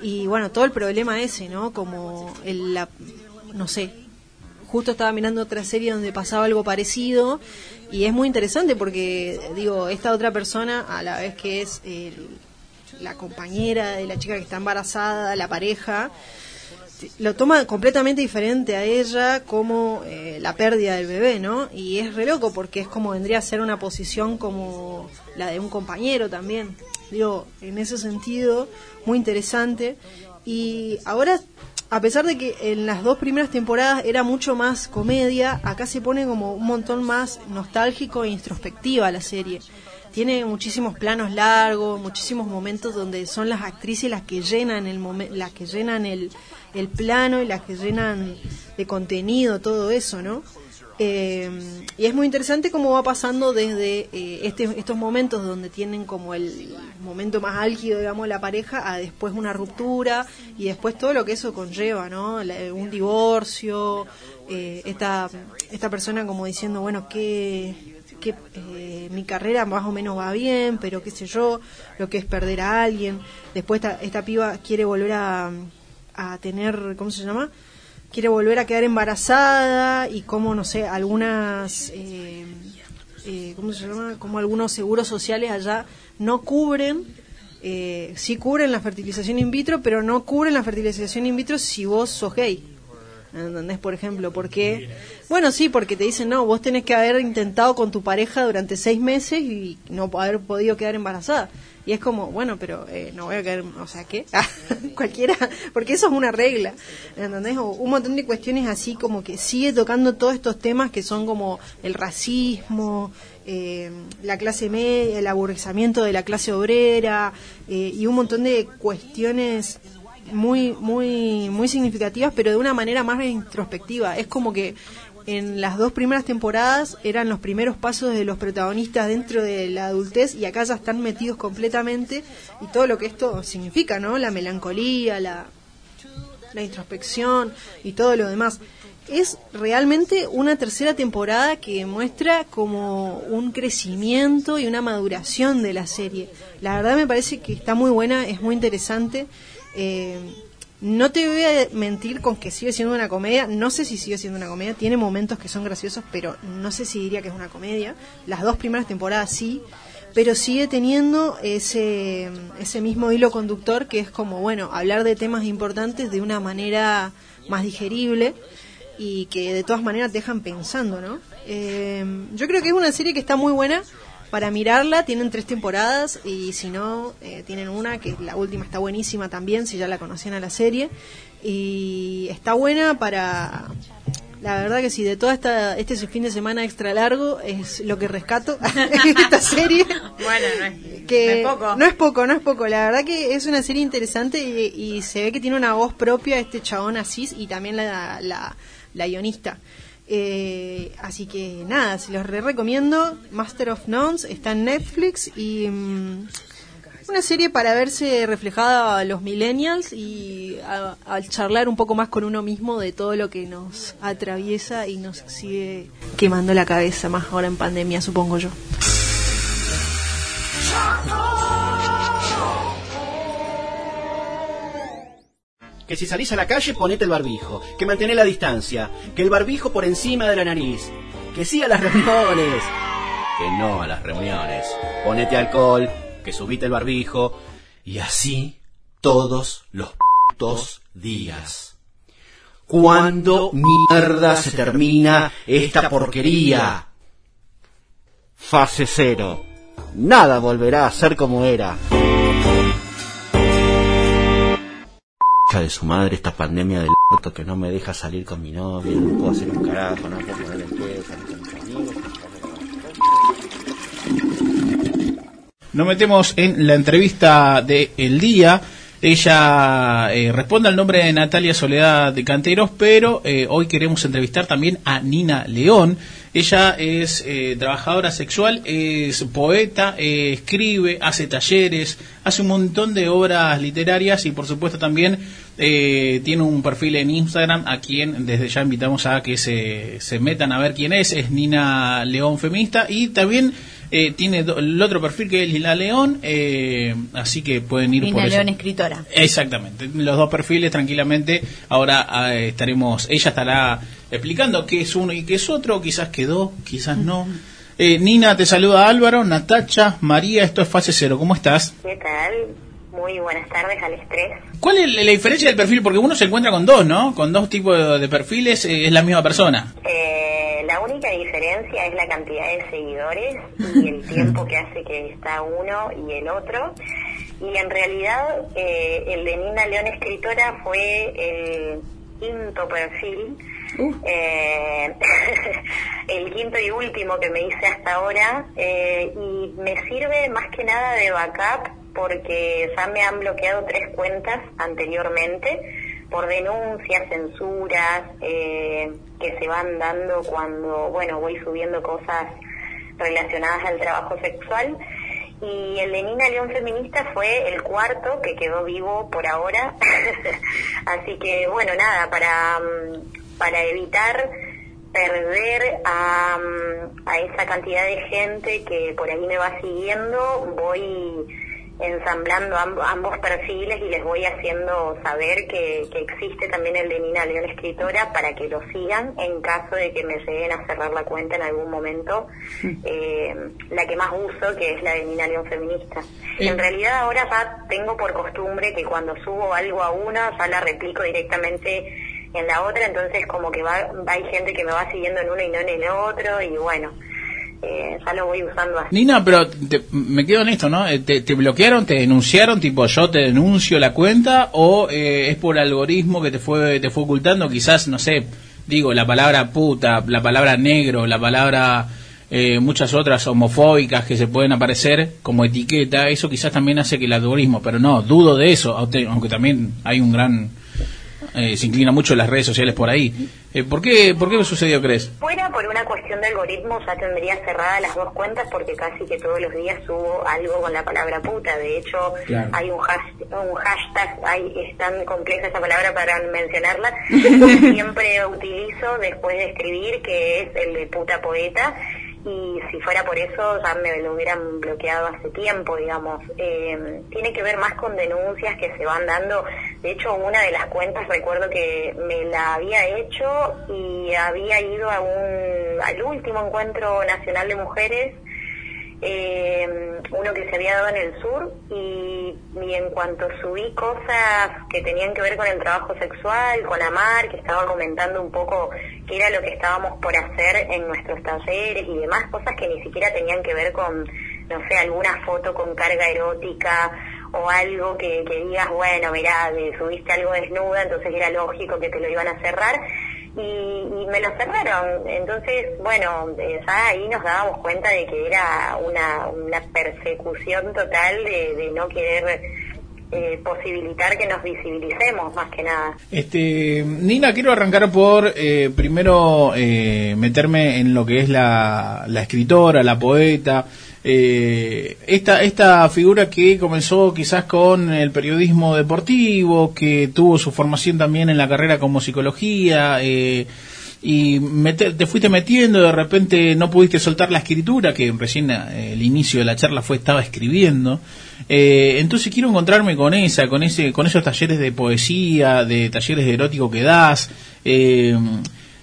Y bueno, todo el problema ese, ¿no? Como el, la, no sé, justo estaba mirando otra serie donde pasaba algo parecido y es muy interesante porque, digo, esta otra persona, a la vez que es el- la compañera de la chica que está embarazada, la pareja, lo toma completamente diferente a ella como eh, la pérdida del bebé, ¿no? Y es re loco porque es como vendría a ser una posición como la de un compañero también. Digo, en ese sentido, muy interesante. Y ahora, a pesar de que en las dos primeras temporadas era mucho más comedia, acá se pone como un montón más nostálgico e introspectiva la serie. Tiene muchísimos planos largos, muchísimos momentos donde son las actrices las que llenan el momen- las que llenan el, el plano y las que llenan de contenido todo eso, ¿no? Eh, y es muy interesante cómo va pasando desde eh, este, estos momentos donde tienen como el momento más álgido, digamos, la pareja, a después una ruptura y después todo lo que eso conlleva, ¿no? Un divorcio, eh, esta, esta persona como diciendo, bueno, que que eh, mi carrera más o menos va bien, pero qué sé yo, lo que es perder a alguien. Después esta, esta piba quiere volver a, a tener, ¿cómo se llama? quiere volver a quedar embarazada y cómo, no sé, algunas, eh, eh, ¿cómo se llama? Como algunos seguros sociales allá no cubren, eh, sí cubren la fertilización in vitro, pero no cubren la fertilización in vitro si vos sos gay. ¿Entendés? Por ejemplo, porque, bueno, sí, porque te dicen, no, vos tenés que haber intentado con tu pareja durante seis meses y no haber podido quedar embarazada. Y es como, bueno, pero eh, no voy a quedar, o sea, ¿qué? Cualquiera, porque eso es una regla, ¿entendés? O un montón de cuestiones así como que sigue tocando todos estos temas que son como el racismo, eh, la clase media, el aburguesamiento de la clase obrera eh, y un montón de cuestiones muy muy muy significativas pero de una manera más introspectiva es como que en las dos primeras temporadas eran los primeros pasos de los protagonistas dentro de la adultez y acá ya están metidos completamente y todo lo que esto significa no la melancolía la la introspección y todo lo demás es realmente una tercera temporada que muestra como un crecimiento y una maduración de la serie. La verdad me parece que está muy buena, es muy interesante. Eh, no te voy a mentir con que sigue siendo una comedia. No sé si sigue siendo una comedia. Tiene momentos que son graciosos, pero no sé si diría que es una comedia. Las dos primeras temporadas sí. Pero sigue teniendo ese, ese mismo hilo conductor que es como, bueno, hablar de temas importantes de una manera más digerible y que de todas maneras te dejan pensando, ¿no? Eh, yo creo que es una serie que está muy buena para mirarla. Tienen tres temporadas y si no, eh, tienen una, que la última está buenísima también, si ya la conocían a la serie. Y está buena para... La verdad que sí, de todo esta, este fin de semana extra largo es lo que rescato esta serie. Bueno, no es, que no es poco. no es poco, no es poco. La verdad que es una serie interesante y, y se ve que tiene una voz propia este chabón Asís y también la, la, la guionista. Eh, así que nada, se los re recomiendo. Master of Nones está en Netflix y mm, una serie para verse reflejada a los millennials y al charlar un poco más con uno mismo de todo lo que nos atraviesa y nos sigue quemando la cabeza, más ahora en pandemia, supongo yo. Que si salís a la calle, ponete el barbijo. Que mantené la distancia. Que el barbijo por encima de la nariz. Que sí a las reuniones. Que no a las reuniones. Ponete alcohol. Que subite el barbijo. Y así todos los putos días. ¿Cuándo mierda se termina esta porquería? Fase cero. Nada volverá a ser como era. De su madre, esta pandemia del que no me deja salir con mi novia, no puedo hacer un carajo, no puedo poner en pie, salir con mis amigos. Nos metemos en la entrevista de El Día. Ella eh, responde al nombre de Natalia Soledad de Canteros, pero eh, hoy queremos entrevistar también a Nina León. Ella es eh, trabajadora sexual, es poeta, eh, escribe, hace talleres, hace un montón de obras literarias y por supuesto también eh, tiene un perfil en Instagram a quien desde ya invitamos a que se, se metan a ver quién es. Es Nina León Feminista y también eh, tiene do- el otro perfil que es Lila León, eh, así que pueden ir por Nina eso. León, escritora. Exactamente, los dos perfiles tranquilamente. Ahora ah, estaremos, ella estará explicando qué es uno y qué es otro, quizás quedó, quizás no. Eh, Nina, te saluda Álvaro, Natacha, María, esto es Fase Cero, ¿cómo estás? ¿Qué tal? Muy buenas tardes al estrés. ¿Cuál es la diferencia del perfil? Porque uno se encuentra con dos, ¿no? Con dos tipos de, de perfiles, eh, es la misma persona. Eh, la única diferencia es la cantidad de seguidores y el tiempo que hace que está uno y el otro. Y en realidad eh, el de Nina León Escritora fue el quinto perfil, eh, el quinto y último que me hice hasta ahora eh, y me sirve más que nada de backup porque ya me han bloqueado tres cuentas anteriormente por denuncias, censuras eh, que se van dando cuando, bueno, voy subiendo cosas relacionadas al trabajo sexual. Y el de Nina León Feminista fue el cuarto que quedó vivo por ahora. Así que, bueno, nada, para, mm, para evitar perder a, a esa cantidad de gente que por ahí me va siguiendo, voy ensamblando amb- ambos perfiles y les voy haciendo saber que, que existe también el de Nina León Escritora para que lo sigan en caso de que me lleguen a cerrar la cuenta en algún momento, eh, la que más uso, que es la de Nina León Feminista. En realidad ahora ya tengo por costumbre que cuando subo algo a una, ya la replico directamente en la otra, entonces como que va, hay gente que me va siguiendo en uno y no en el otro, y bueno, eh, ya lo voy usando así. Nina, pero te- me quedo en esto, ¿no? Eh, ¿Te, bloquearon, te denunciaron, tipo yo te denuncio la cuenta o eh, es por algoritmo que te fue te fue ocultando? Quizás, no sé, digo, la palabra puta, la palabra negro, la palabra eh, muchas otras homofóbicas que se pueden aparecer como etiqueta, eso quizás también hace que el algoritmo, pero no, dudo de eso, aunque también hay un gran... eh, se inclina mucho las redes sociales por ahí. Eh, ¿por, qué, ¿Por qué sucedió, crees? Fuera por una cuestión de algoritmo ya tendría cerradas las dos cuentas porque casi que todos los días subo algo con la palabra puta. De hecho, Claro. hay un, hash- un hashtag, hay, es tan compleja esa palabra para mencionarla, que siempre utilizo después de escribir, que es el de puta poeta. Y si fuera por eso ya me lo hubieran bloqueado hace tiempo, digamos. Eh, tiene que ver más con denuncias que se van dando. De hecho, una de las cuentas recuerdo que me la había hecho y había ido a un, al último encuentro nacional de mujeres, eh, uno que se había dado en el sur, y, y en cuanto subí cosas que tenían que ver con el trabajo sexual, con Amar, que estaba comentando un poco qué era lo que estábamos por hacer en nuestros talleres y demás, cosas que ni siquiera tenían que ver con, no sé, alguna foto con carga erótica o algo que, que digas, bueno, mirá, subiste algo desnuda, entonces era lógico que te lo iban a cerrar. Y, y me lo cerraron. Entonces, bueno, eh, ya ahí nos dábamos cuenta de que era una, una persecución total de, de no querer eh, posibilitar que nos visibilicemos, más que nada. Este, Nina, quiero arrancar por eh, primero eh, meterme en lo que es la, la escritora, la poeta, eh, esta, esta figura que comenzó quizás con el periodismo deportivo, que tuvo su formación también en la carrera como psicología, eh, y te fuiste metiendo, de repente no pudiste soltar la escritura, que recién eh, el inicio de la charla fue estaba escribiendo. Eh, entonces quiero encontrarme con esa, con ese, con esos talleres de poesía, de talleres de erótico que das. Eh,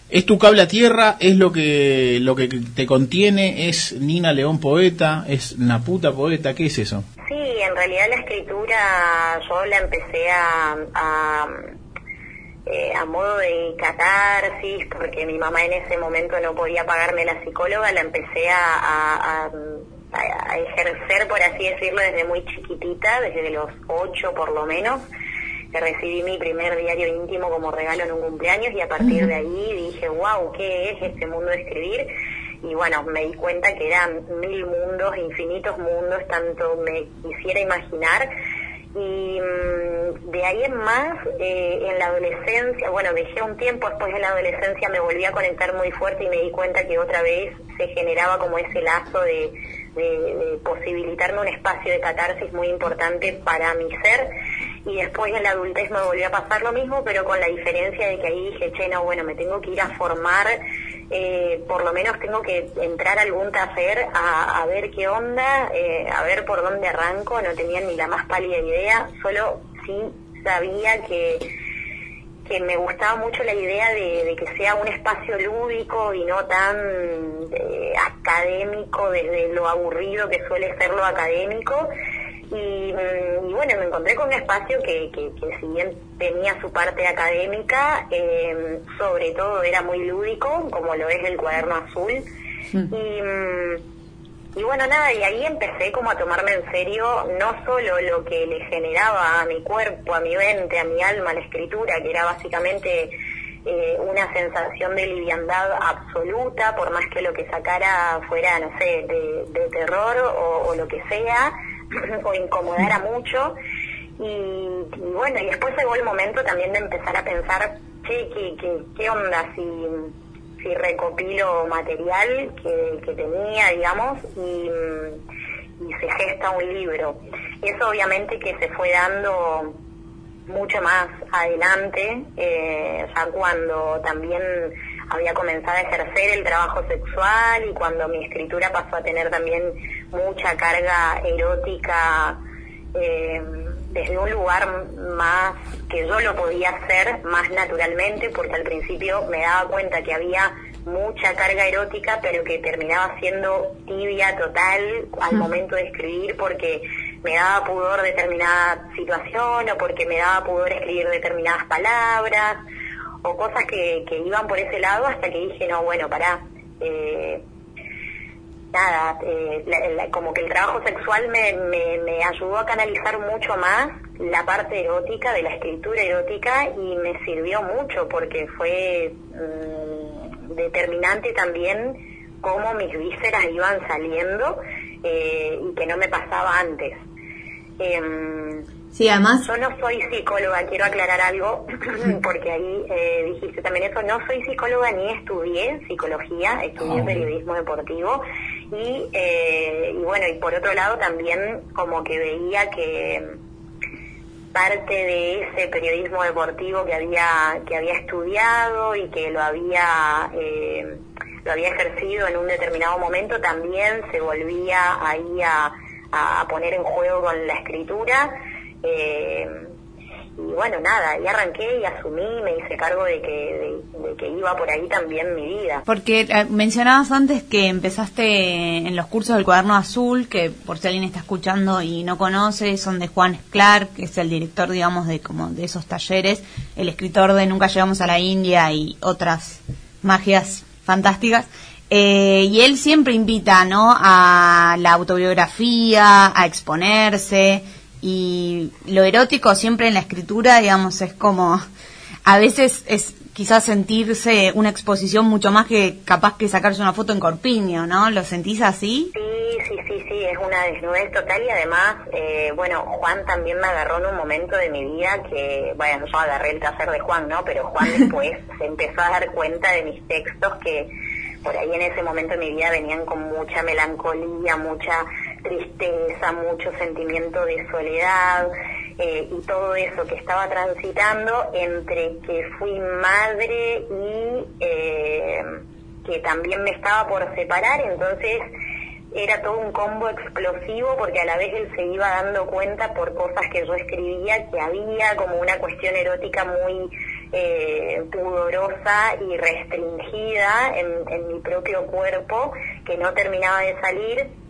es tu cable a tierra, es lo que lo que te contiene, es Nina León poeta, es una puta poeta, ¿qué es eso? Sí, en realidad la escritura yo la empecé a, a, eh, a modo de catarsis, porque mi mamá en ese momento no podía pagarme la psicóloga, la empecé a, a- a- ejercer, por así decirlo, desde muy chiquitita, desde los ocho por lo menos, que recibí mi primer diario íntimo como regalo en un cumpleaños y a partir de ahí dije, wow, ¿qué es este mundo de escribir? Y bueno, me di cuenta que eran mil mundos, infinitos mundos, tanto me quisiera imaginar. Y mm, de ahí en más, eh, en la adolescencia, bueno, dejé un tiempo después de la adolescencia, me volví a conectar muy fuerte y me di cuenta que otra vez se generaba como ese lazo de, de, de posibilitarme un espacio de catarsis muy importante para mi ser. Y después en la adultez me volvió a pasar lo mismo, pero con la diferencia de que ahí dije, che, no, bueno, me tengo que ir a formar, eh, por lo menos tengo que entrar a algún taller a, a ver qué onda, eh, a ver por dónde arranco, no tenía ni la más pálida idea, solo sí sabía que que me gustaba mucho la idea de, de que sea un espacio lúdico y no tan eh, académico desde lo aburrido que suele ser lo académico. Y, mm, y bueno, me encontré con un espacio que, que, que si bien tenía su parte académica, eh, sobre todo era muy lúdico, como lo es el cuaderno azul. Y, mm, y bueno, nada, y ahí empecé como a tomarme en serio no solo lo que le generaba a mi cuerpo, a mi mente, a mi alma la escritura, que era básicamente eh, una sensación de liviandad absoluta, por más que lo que sacara fuera, no sé, de, de terror o, o lo que sea, o incomodara mucho. Y, y bueno, y después llegó el momento también de empezar a pensar, che, ¿qué, qué, qué onda si si recopilo material que, que tenía, digamos, y, mm, y se gesta un libro. Eso obviamente que se fue dando mucho más adelante, eh, ya cuando también había comenzado a ejercer el trabajo sexual y cuando mi escritura pasó a tener también mucha carga erótica eh, desde un lugar más que yo lo podía hacer más naturalmente, porque al principio me daba cuenta que había mucha carga erótica, pero que terminaba siendo tibia total al momento de escribir, porque me daba pudor determinada situación o porque me daba pudor escribir determinadas palabras o cosas que, que iban por ese lado hasta que dije, no, bueno, pará. Eh, nada, eh, la- como que el trabajo sexual me, me, me ayudó a canalizar mucho más la parte erótica de la escritura erótica y me sirvió mucho porque fue mm, determinante también cómo mis vísceras iban saliendo eh, y que no me pasaba antes. Em, Sí, además... yo no soy psicóloga, quiero aclarar algo, porque ahí eh, dijiste también eso, no soy psicóloga ni estudié psicología, estudié periodismo deportivo. Y, eh, y bueno, y por otro lado también como que veía que parte de ese periodismo deportivo que había que había estudiado y que lo había eh, lo había ejercido en un determinado momento también se volvía ahí a poner en juego con la escritura eh, y bueno nada y arranqué y asumí me hice cargo de que de, de que iba por ahí también mi vida Porque eh, mencionabas antes que empezaste en los cursos del cuaderno azul, que por si alguien está escuchando y no conoce, son de Juan Clark, que es el director, digamos, de como de esos talleres, el escritor de Nunca llegamos a la India y otras magias fantásticas. Eh, y él siempre invita, ¿no? A la autobiografía, a exponerse y lo erótico siempre en la escritura, digamos, es como a veces es quizás sentirse una exposición mucho más que capaz que sacarse una foto en corpiño, ¿no? ¿Lo sentís así? Sí, sí, sí, sí, es una desnudez total y además, eh, bueno, Juan también me agarró en un momento de mi vida que, bueno, yo agarré el taller de Juan, ¿no? Pero Juan después se empezó a dar cuenta de mis textos que por ahí en ese momento de mi vida venían con mucha melancolía, mucha tristeza, mucho sentimiento de soledad eh, y todo eso que estaba transitando entre que fui madre y eh, que también me estaba por separar, entonces era todo un combo explosivo porque a la vez él se iba dando cuenta por cosas que yo escribía que había como una cuestión erótica muy eh, pudorosa y restringida en, en mi propio cuerpo que no terminaba de salir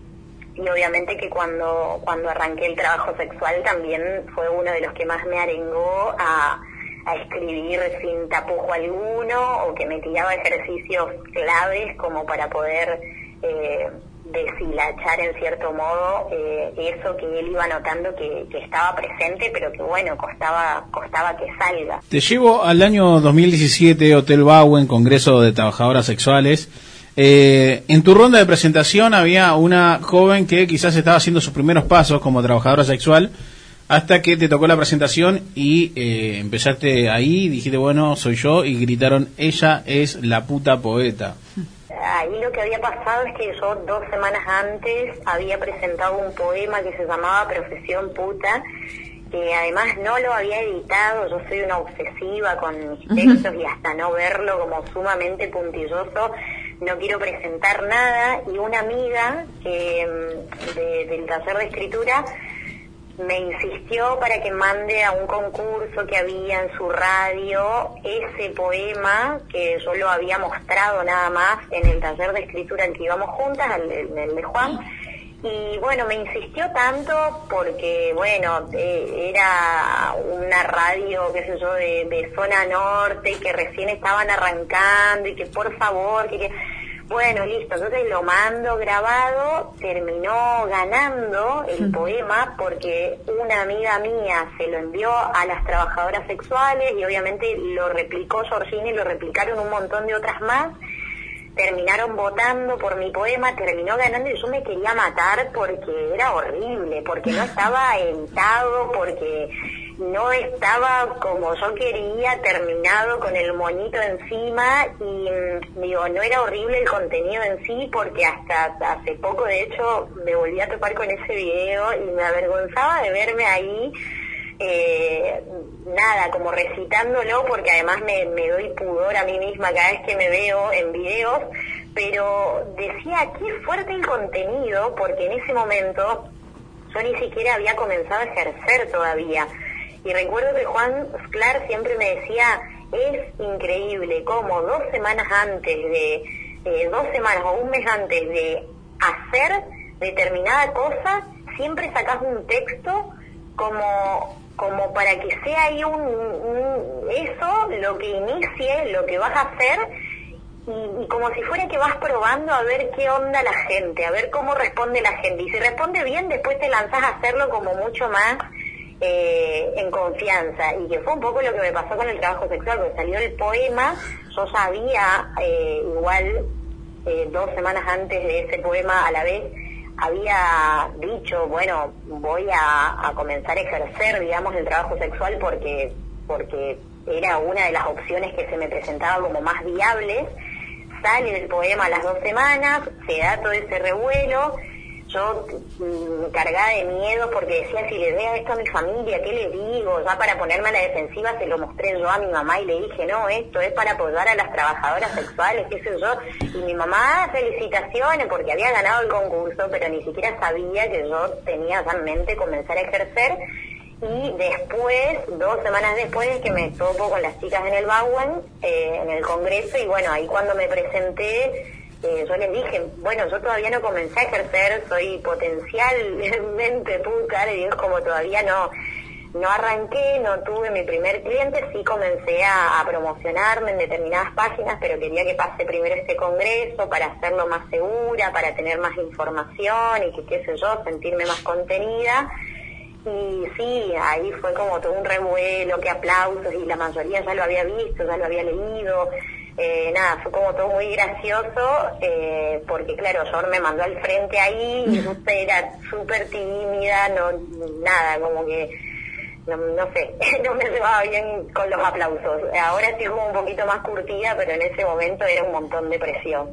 y obviamente que cuando cuando arranqué el trabajo sexual también fue uno de los que más me arengó a, escribir sin tapujo alguno o que me tiraba ejercicios claves como para poder eh, deshilachar en cierto modo eh, eso que él iba notando que, que estaba presente pero que bueno costaba costaba que salga Te llevo al año 2017, Hotel Bowen, Congreso de Trabajadoras Sexuales. Eh, en tu ronda de presentación había una joven que quizás estaba haciendo sus primeros pasos como trabajadora sexual hasta que te tocó la presentación y eh, empezaste ahí, dijiste, bueno, soy yo, y gritaron, ella es la puta poeta. Ahí lo que había pasado es que yo dos semanas antes había presentado un poema que se llamaba Profesión Puta, que además no lo había editado, yo soy una obsesiva con mis textos y hasta no verlo como sumamente puntilloso, no quiero presentar nada y una amiga mm, de- del taller de escritura me insistió para que mande a un concurso que había en su radio ese poema que yo lo había mostrado nada más en el taller de escritura en que íbamos juntas, el, el- el de Juan. Y bueno, me insistió tanto porque, bueno, eh, era una radio, qué sé yo, de, de zona norte que recién estaban arrancando y que por favor, que... que bueno, listo, entonces lo mando grabado, terminó ganando el poema porque una amiga mía se lo envió a las trabajadoras sexuales y obviamente lo replicó Georgina y lo replicaron un montón de otras más. Terminaron votando por mi poema, terminó ganando y yo me quería matar porque era horrible, porque no estaba editado, porque no estaba como yo quería, terminado con el moñito encima y mm, digo, no era horrible el contenido en sí porque hasta hace poco de hecho me volví a topar con ese video y me avergonzaba de verme ahí eh, nada, como recitándolo porque además me, doy pudor a mí misma cada vez que me veo en videos, pero decía qué fuerte el contenido porque en ese momento yo ni siquiera había comenzado a ejercer todavía. Y recuerdo que Juan Sclar siempre me decía, es increíble cómo dos semanas antes de, eh, dos semanas o un mes antes de hacer determinada cosa, siempre sacas un texto como como para que sea ahí un, eso lo que inicie lo que vas a hacer y, y como si fuera que vas probando a ver qué onda la gente, a ver cómo responde la gente. Y si responde bien, después te lanzas a hacerlo como mucho más eh, en confianza. Y que fue un poco lo que me pasó con el trabajo sexual, porque salió el poema, yo sabía eh, igual eh, dos semanas antes de ese poema a la vez había dicho, bueno, voy a, comenzar a ejercer, digamos, el trabajo sexual porque, porque era una de las opciones que se me presentaba como más viables. Sale el poema a las dos semanas, se da todo ese revuelo, yo mm, cargada de miedo porque decía, si le veo esto a mi familia, ¿qué le digo? Ya para ponerme a la defensiva se lo mostré yo a mi mamá y le dije, no, esto es para apoyar a las trabajadoras sexuales, qué sé yo. Y mi mamá, felicitaciones porque había ganado el concurso, pero ni siquiera sabía que yo tenía ya en mente comenzar a ejercer. Y después, dos semanas después, es que me topo con las chicas en el Bowen, eh, en el Congreso, y bueno, ahí cuando me presenté, eh, yo les dije, bueno, yo todavía no comencé a ejercer, soy potencialmente púcar, y es como todavía no, no arranqué, no tuve mi primer cliente, sí comencé a, a promocionarme en determinadas páginas, pero quería que pase primero este congreso para hacerlo más segura, para tener más información y que, qué sé yo, sentirme más contenida. Y sí, ahí fue como todo un revuelo, que aplausos, y la mayoría ya lo había visto, ya lo había leído. Eh, nada, fue como todo muy gracioso, eh, porque claro, yo me mandó al frente ahí y yo era súper tímida, no, nada, como que, no, no sé, no me llevaba bien con los aplausos. Ahora estoy como un poquito más curtida, pero en ese momento era un montón de presión.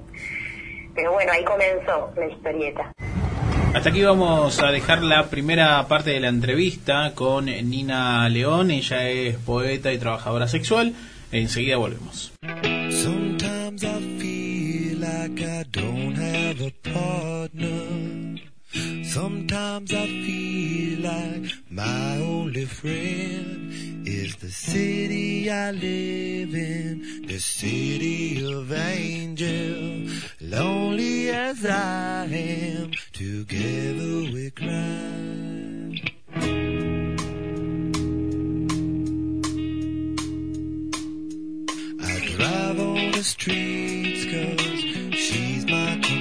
Pero bueno, ahí comenzó la historieta. Hasta aquí vamos a dejar la primera parte de la entrevista con Nina León. Ella es poeta y trabajadora sexual. Enseguida volvemos. Sometimes I feel like I don't have a partner. Sometimes I feel like my only friend is the city I live in, the city of angel. Lonely as I am, together we cry. The streets cause she's my companion.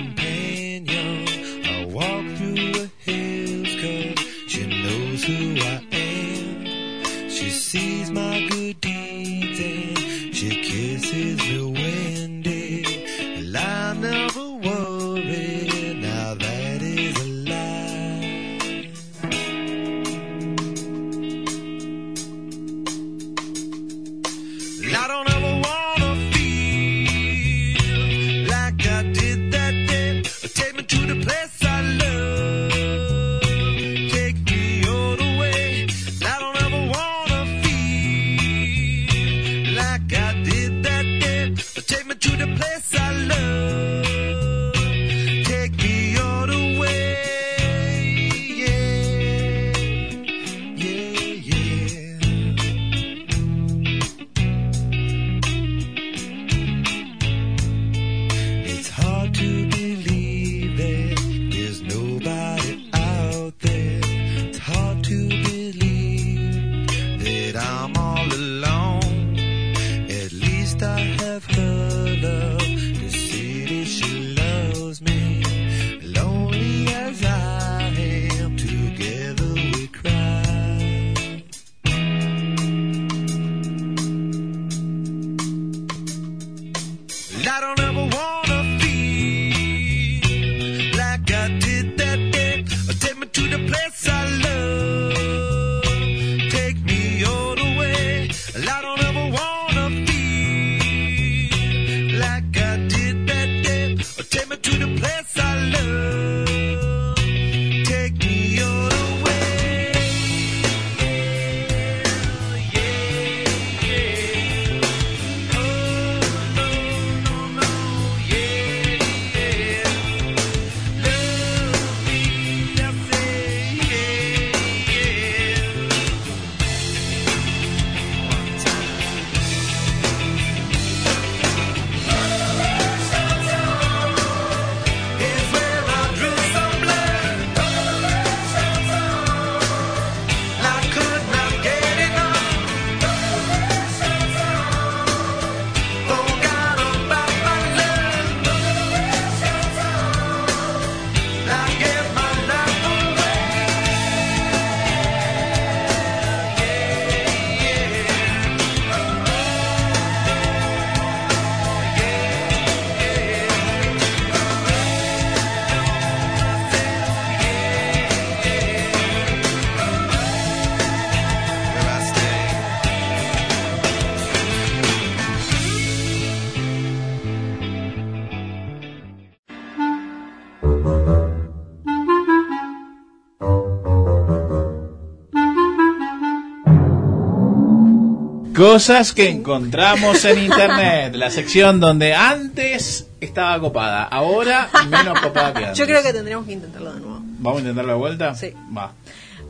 Cosas que encontramos en internet, la sección donde antes estaba copada, ahora menos copada que antes. Yo creo que tendríamos que intentarlo de nuevo. ¿Vamos a intentarlo de vuelta? Sí. Va.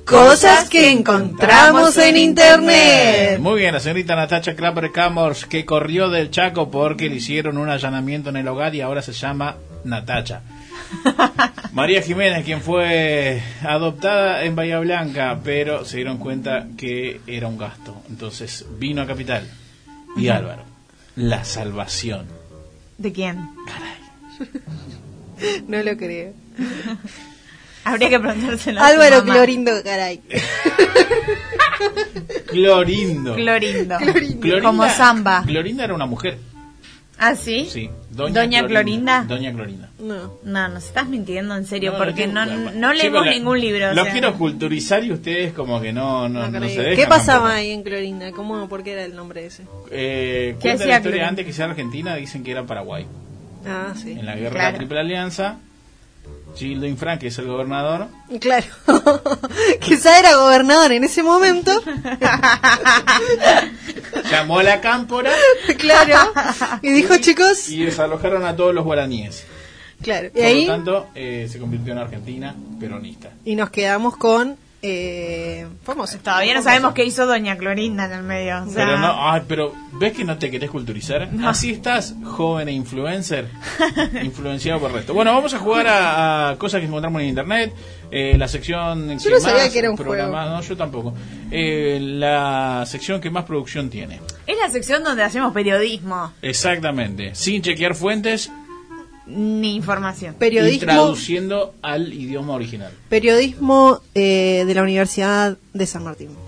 Cosas que encontramos en internet. Muy bien, la señorita Natacha Clapper Camors que corrió del Chaco porque le hicieron un allanamiento en el hogar y ahora se llama Natacha. María Jiménez, quien fue adoptada en Bahía Blanca, pero se dieron cuenta que era un gasto. Entonces vino a Capital. Y Álvaro, la salvación. ¿De quién? No lo creo. Habría que preguntárselo. a su Álvaro mamá. Clorindo, caray. Clorindo. Clorindo. Clorinda- Como samba. Clorinda era una mujer. ¿Ah, sí? Sí. Doña Clorinda. Doña Clorinda. No. No, nos estás mintiendo en serio, No, porque no no, quiero- no, leemos chicos, la- ningún libro. o Lo sea. quiero culturizar y ustedes como que no, no, no se dejan. ¿Qué pasaba tampoco. ahí en Clorinda? ¿Cómo, ¿Por qué era el nombre ese? Eh, ¿Qué cuenta hacía la historia Clorinda? antes que sea Argentina, dicen que era Paraguay. Ah, sí. En la guerra de Claro. la Triple Alianza, Gildo Infran, que es el gobernador, Claro. Quizá era gobernador en ese momento. llamó a la cámpora claro. Y dijo, chicos. y desalojaron a todos los guaraníes. Claro. Y Por ahí. lo tanto, eh, se convirtió en Argentina peronista. Y nos quedamos con. Eh, famoso. Todavía no sabemos qué hizo Doña Clorinda en el medio. o sea, Pero no, ay, pero ¿ves que no te querés culturizar? No. Así estás, joven e influencer, influenciado por el resto. Bueno, vamos a jugar a, a cosas que encontramos en internet. Eh, la sección Yo que no sabía más que era un programa- No, yo tampoco. Eh, la sección que más producción tiene. Es la sección donde hacemos periodismo, Exactamente. Sin chequear fuentes ni información. y Periodismo. traduciendo al idioma original. Periodismo eh, de la Universidad de San Martín.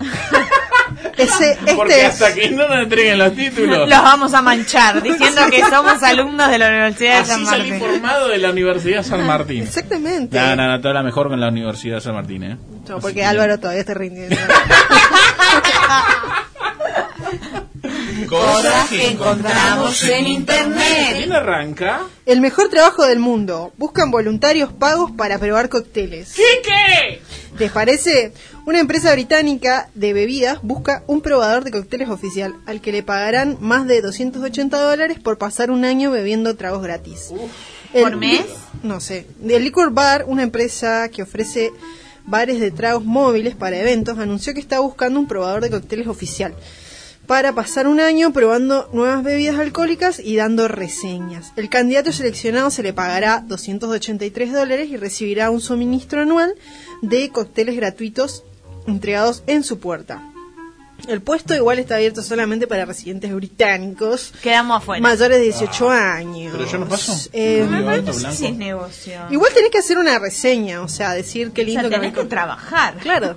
Ese, este Porque es- hasta que no nos entreguen los títulos. Los vamos a manchar diciendo que somos alumnos de la Universidad de San Así salí Martín. formado de la Universidad San Martín. Exactamente. No, no, no, toda la mejor con la Universidad San Martín, ¿eh? No, porque Álvaro todavía está rindiendo. Cosas que encontramos en internet. ¿Quién arranca? El mejor trabajo del mundo. Buscan voluntarios pagos para probar cócteles. ¿Qué qué? ¿Les parece? Una empresa británica de bebidas busca un probador de cócteles oficial al que le pagarán más de 280 dólares por pasar un año bebiendo tragos gratis. ¿Por mes? No sé. El Liquor Bar, una empresa que ofrece bares de tragos móviles para eventos, anunció que está buscando un probador de cócteles oficial para pasar un año probando nuevas bebidas alcohólicas y dando reseñas. El candidato seleccionado se le pagará 283 dólares y recibirá un suministro anual de cócteles gratuitos entregados en su puerta. El puesto igual está abierto solamente para residentes británicos Quedamos afuera. mayores de 18 años. ¿Pero yo no paso? Eh, ¿No auto No sé si es negocio. Igual tenés que hacer una reseña, o sea, decir qué O sea, lindo tenés me- que trabajar. Claro.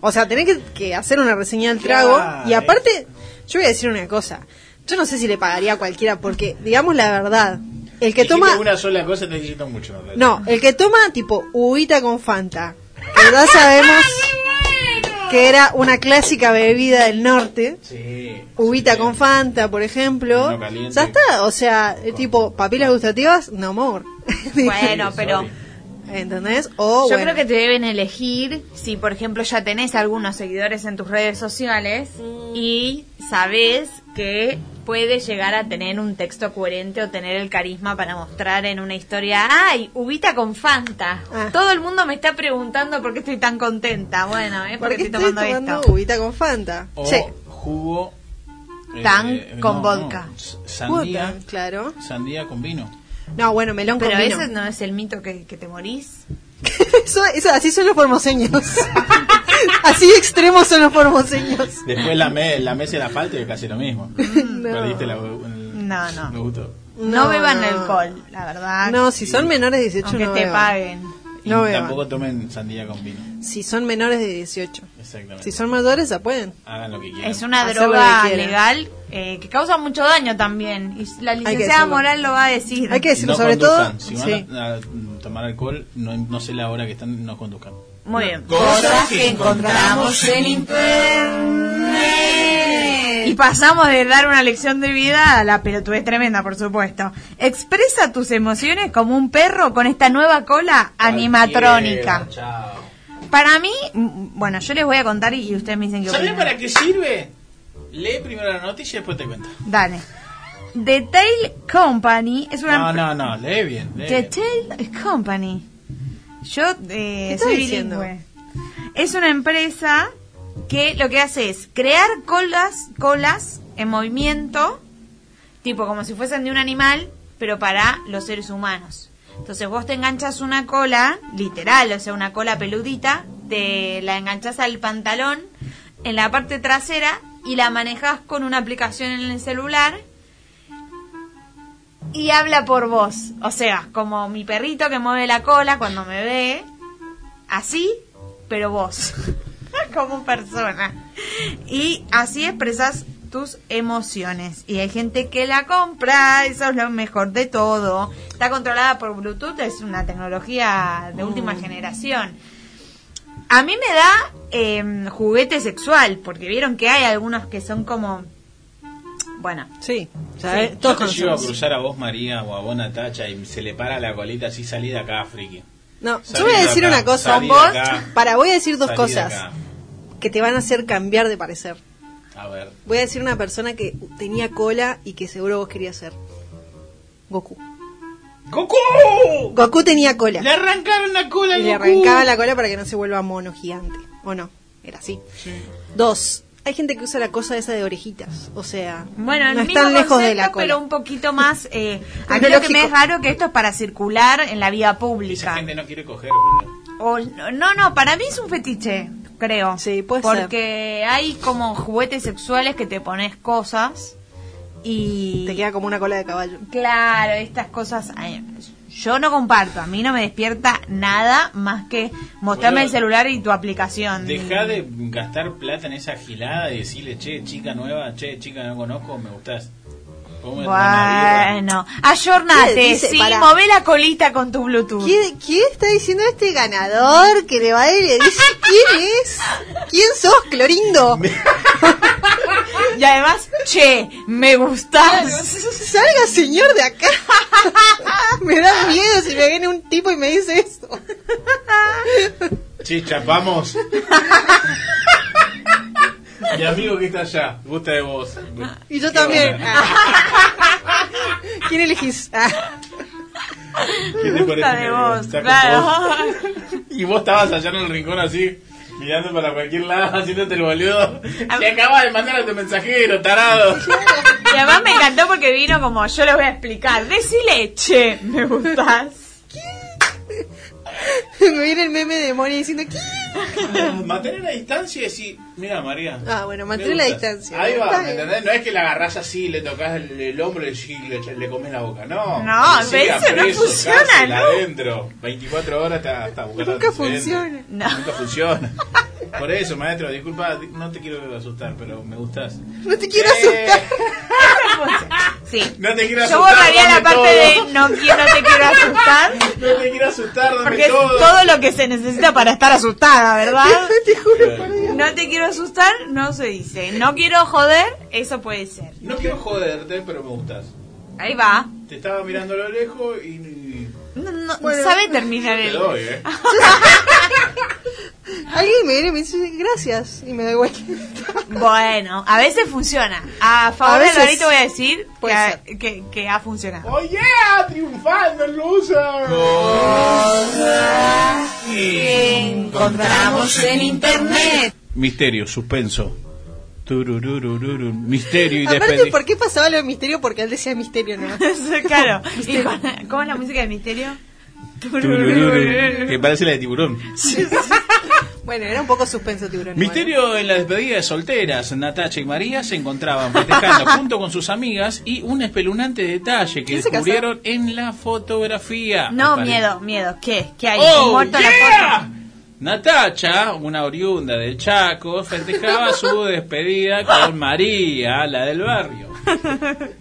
O sea, tenés que, que hacer una reseña del trago. Y aparte, yo voy a decir una cosa. Yo no sé si le pagaría a cualquiera, porque, digamos la verdad, el que Dijiste toma. una sola cosa te necesito mucho. Natalia. No, el que toma tipo uvita con Fanta. Que ya sabemos que era una clásica bebida del norte. Sí. Uvita con Fanta, por ejemplo. Ya está, o sea, tipo papilas gustativas, no more. Bueno, pero sorry. ¿Entendés? O yo bueno. creo que te deben elegir si, por ejemplo, ya tenés algunos seguidores en tus redes sociales y sabes que puede llegar a tener un texto coherente o tener el carisma para mostrar en una historia, ay, ubita con Fanta. Ah. Todo el mundo me está preguntando por qué estoy tan contenta. Bueno, es ¿Por porque qué estoy estoy tomando, tomando esto. uvita con Fanta? O Sí. jugo. eh, Tan con vodka. s- Sandía, Puta, claro. sandía con vino. No, bueno, melón Pero con vino. ese no es el mito que, que te morís. Eso, eso- así son los formoseños. así extremos son los formoseños. Después la, me, la mesa y la falta y casi lo mismo. No. Perdiste la, el, No, no. me gustó. No, No, beban alcohol, la verdad. No, si son menores de 18 Aunque no te beban. paguen. Y No tampoco tomen sandía con vino. Si son menores de 18. Exactamente. Si son mayores, ya pueden. Hagan lo que quieran. Es una Hacer droga legal eh, que causa mucho daño también. Y la licenciada. Moral lo va a decir. Hay que decirlo, no sobre conduzcan. todo. Si van sí. a, a tomar alcohol, no, no sé la hora que están, no conduzcan. Muy bien. Cosas que encontramos en internet. Y pasamos de dar una lección de vida a la pelotudez tremenda, por supuesto. Expresa tus emociones como un perro con esta nueva cola animatrónica. Chao. Para mí, mm, bueno, yo les voy a contar y ustedes me dicen que ¿Sabés para qué sirve? Lee primero la noticia y después te cuento. Dale. The Tail Company es una... No, no, no, lee bien. lee The bien. Tail Company. Yo eh, soy diciendo? bilingüe. Es una empresa que lo que hace es crear colas, colas en movimiento, tipo como si fuesen de un animal, pero para los seres humanos. Entonces vos te enganchas una cola, literal, o sea, una cola peludita, te la enganchas al pantalón en la parte trasera y la manejas con una aplicación en el celular y habla por vos. O sea, como mi perrito que mueve la cola cuando me ve, así, pero vos, como persona. Y así expresas tus emociones. Y hay gente que la compra, eso es lo mejor de todo. Está controlada por Bluetooth, es una tecnología de última generación. A mí me da em, juguete sexual, porque vieron que hay algunos que son como... Bueno, Sí, o sea, Sí. todos Yo te llevo a cruzar a vos, María, o a vos, Natacha, y se le para la colita así, salí de acá, friki. No, Salí yo voy a de decir acá, una cosa. Vos, acá, para, voy a decir dos de cosas acá. que te van a hacer cambiar de parecer. A ver. Voy a decir una persona que tenía cola y que seguro vos querías ser. Goku. ¡Goku! Goku tenía cola. Le arrancaron la cola Y le Goku. arrancaba la cola para que no se vuelva mono gigante. ¿O no? Era así. Dos. Hay gente que usa la cosa esa de orejitas. O sea, Bueno, el no mismo están lejos de la cola. pero un poquito más... Eh, a mí lo que me es raro que esto es para circular en la vía Esa pública. gente no quiere coger. O, no, no, para mí es un fetiche, creo. Sí, puede Porque hay como juguetes sexuales que te pones cosas y... Te queda como una cola de caballo. Claro, estas cosas... ay, yo no comparto, a mí no me despierta nada más que mostrarme Boludo, el celular y tu aplicación. Deja de gastar plata en esa gilada y decirle, che, chica nueva, che, chica no conozco, me gustás. Bueno, ayornate, sí, Pará. mové la colita con tu Bluetooth. ¿Quién, quién está diciendo este ganador que le va a ir y le dice quién es? ¿Quién sos, Clorindo? Y además, che, me gustás. Salga señor de acá. me da miedo si me viene un tipo y me dice eso. birra. Che, chapamos. Mi amigo que está allá, gusta de vos. Y yo Qué también. bueno. ¿Quién elegís? Ah. ¿Qué te Gusta parece de claro. vos? Y vos estabas allá en el rincón así, mirando para cualquier lado, haciéndote el boludo. Te acabas de mandar a tu mensajero, tarado. Y además me encantó porque vino como, yo lo voy a explicar. Decile, che, me gustás. me viene el meme de Moni diciendo ¿quién? Mantener la distancia y decir, mira María. Ah, bueno, mantener la gustas". distancia. Ahí va, ¿me entendés? No es que la agarrás así, le tocas el, el hombro y le, le, comes la boca, no. No, pero eso no preso, funciona, cárcel, ¿no? adentro, 24 horas está, está buscando Nunca funciona. No. Nunca funciona. Por eso, maestro, disculpa, no te quiero asustar, pero me gustas. No te quiero Eh, asustar. Sí. No te quiero Yo asustar. borraría la parte todo. de no, quiero, no te quiero asustar. No te quiero asustar, dame Porque es todo. todo lo que se necesita para estar asustada, ¿verdad? Te juro por Dios. No te quiero asustar, no se dice. No quiero joder, eso puede ser. No quiero joderte, pero me gustas. Ahí va. Te estaba mirando a lo lejos y... No, no, Bueno. sabe terminar Te el... doy, eh. Alguien me viene y me dice gracias y me da igual. Bueno, a veces funciona. A favor A de Lorito voy a decir que, ha- que, que ha funcionado. ¡Oh, yeah! ¡Triunfando el loser! Encontramos en internet. Misterio, suspenso. Turururururu, Misterio y Aparte, despedida. ¿por qué pasaba lo de misterio? Porque él decía misterio, ¿no? claro. ¿Y con- ¿Cómo es la música de misterio? Que parece la de tiburón. Bueno, era un poco suspenso tiburón. Misterio en la despedida de solteras. Natacha y María se encontraban festejando junto con sus amigas y un espeluznante detalle que descubrieron en la fotografía. No, miedo, miedo. ¿Qué? ¿Qué hay? ¡Oh, ¿Muerto en la yeah! foto? Natacha, una oriunda del Chaco, festejaba su despedida con María, la del barrio.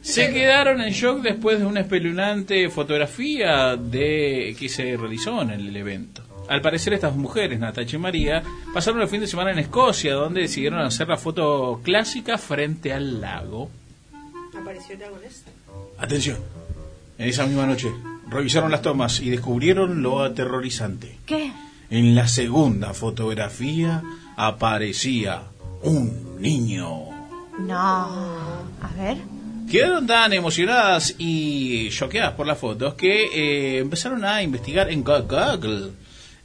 Se quedaron en shock después de una espeluznante fotografía de que se realizó en el evento. Al parecer estas mujeres, Natacha y María, pasaron el fin de semana en Escocia, donde decidieron hacer la foto clásica frente al lago. ¿Apareció el agonés? Atención, en esa misma noche revisaron las tomas y descubrieron lo aterrorizante. ¿Qué? En la segunda fotografía aparecía un niño. No. A ver. Quedaron tan emocionadas y choqueadas por las fotos que eh, empezaron a investigar en Go- Google.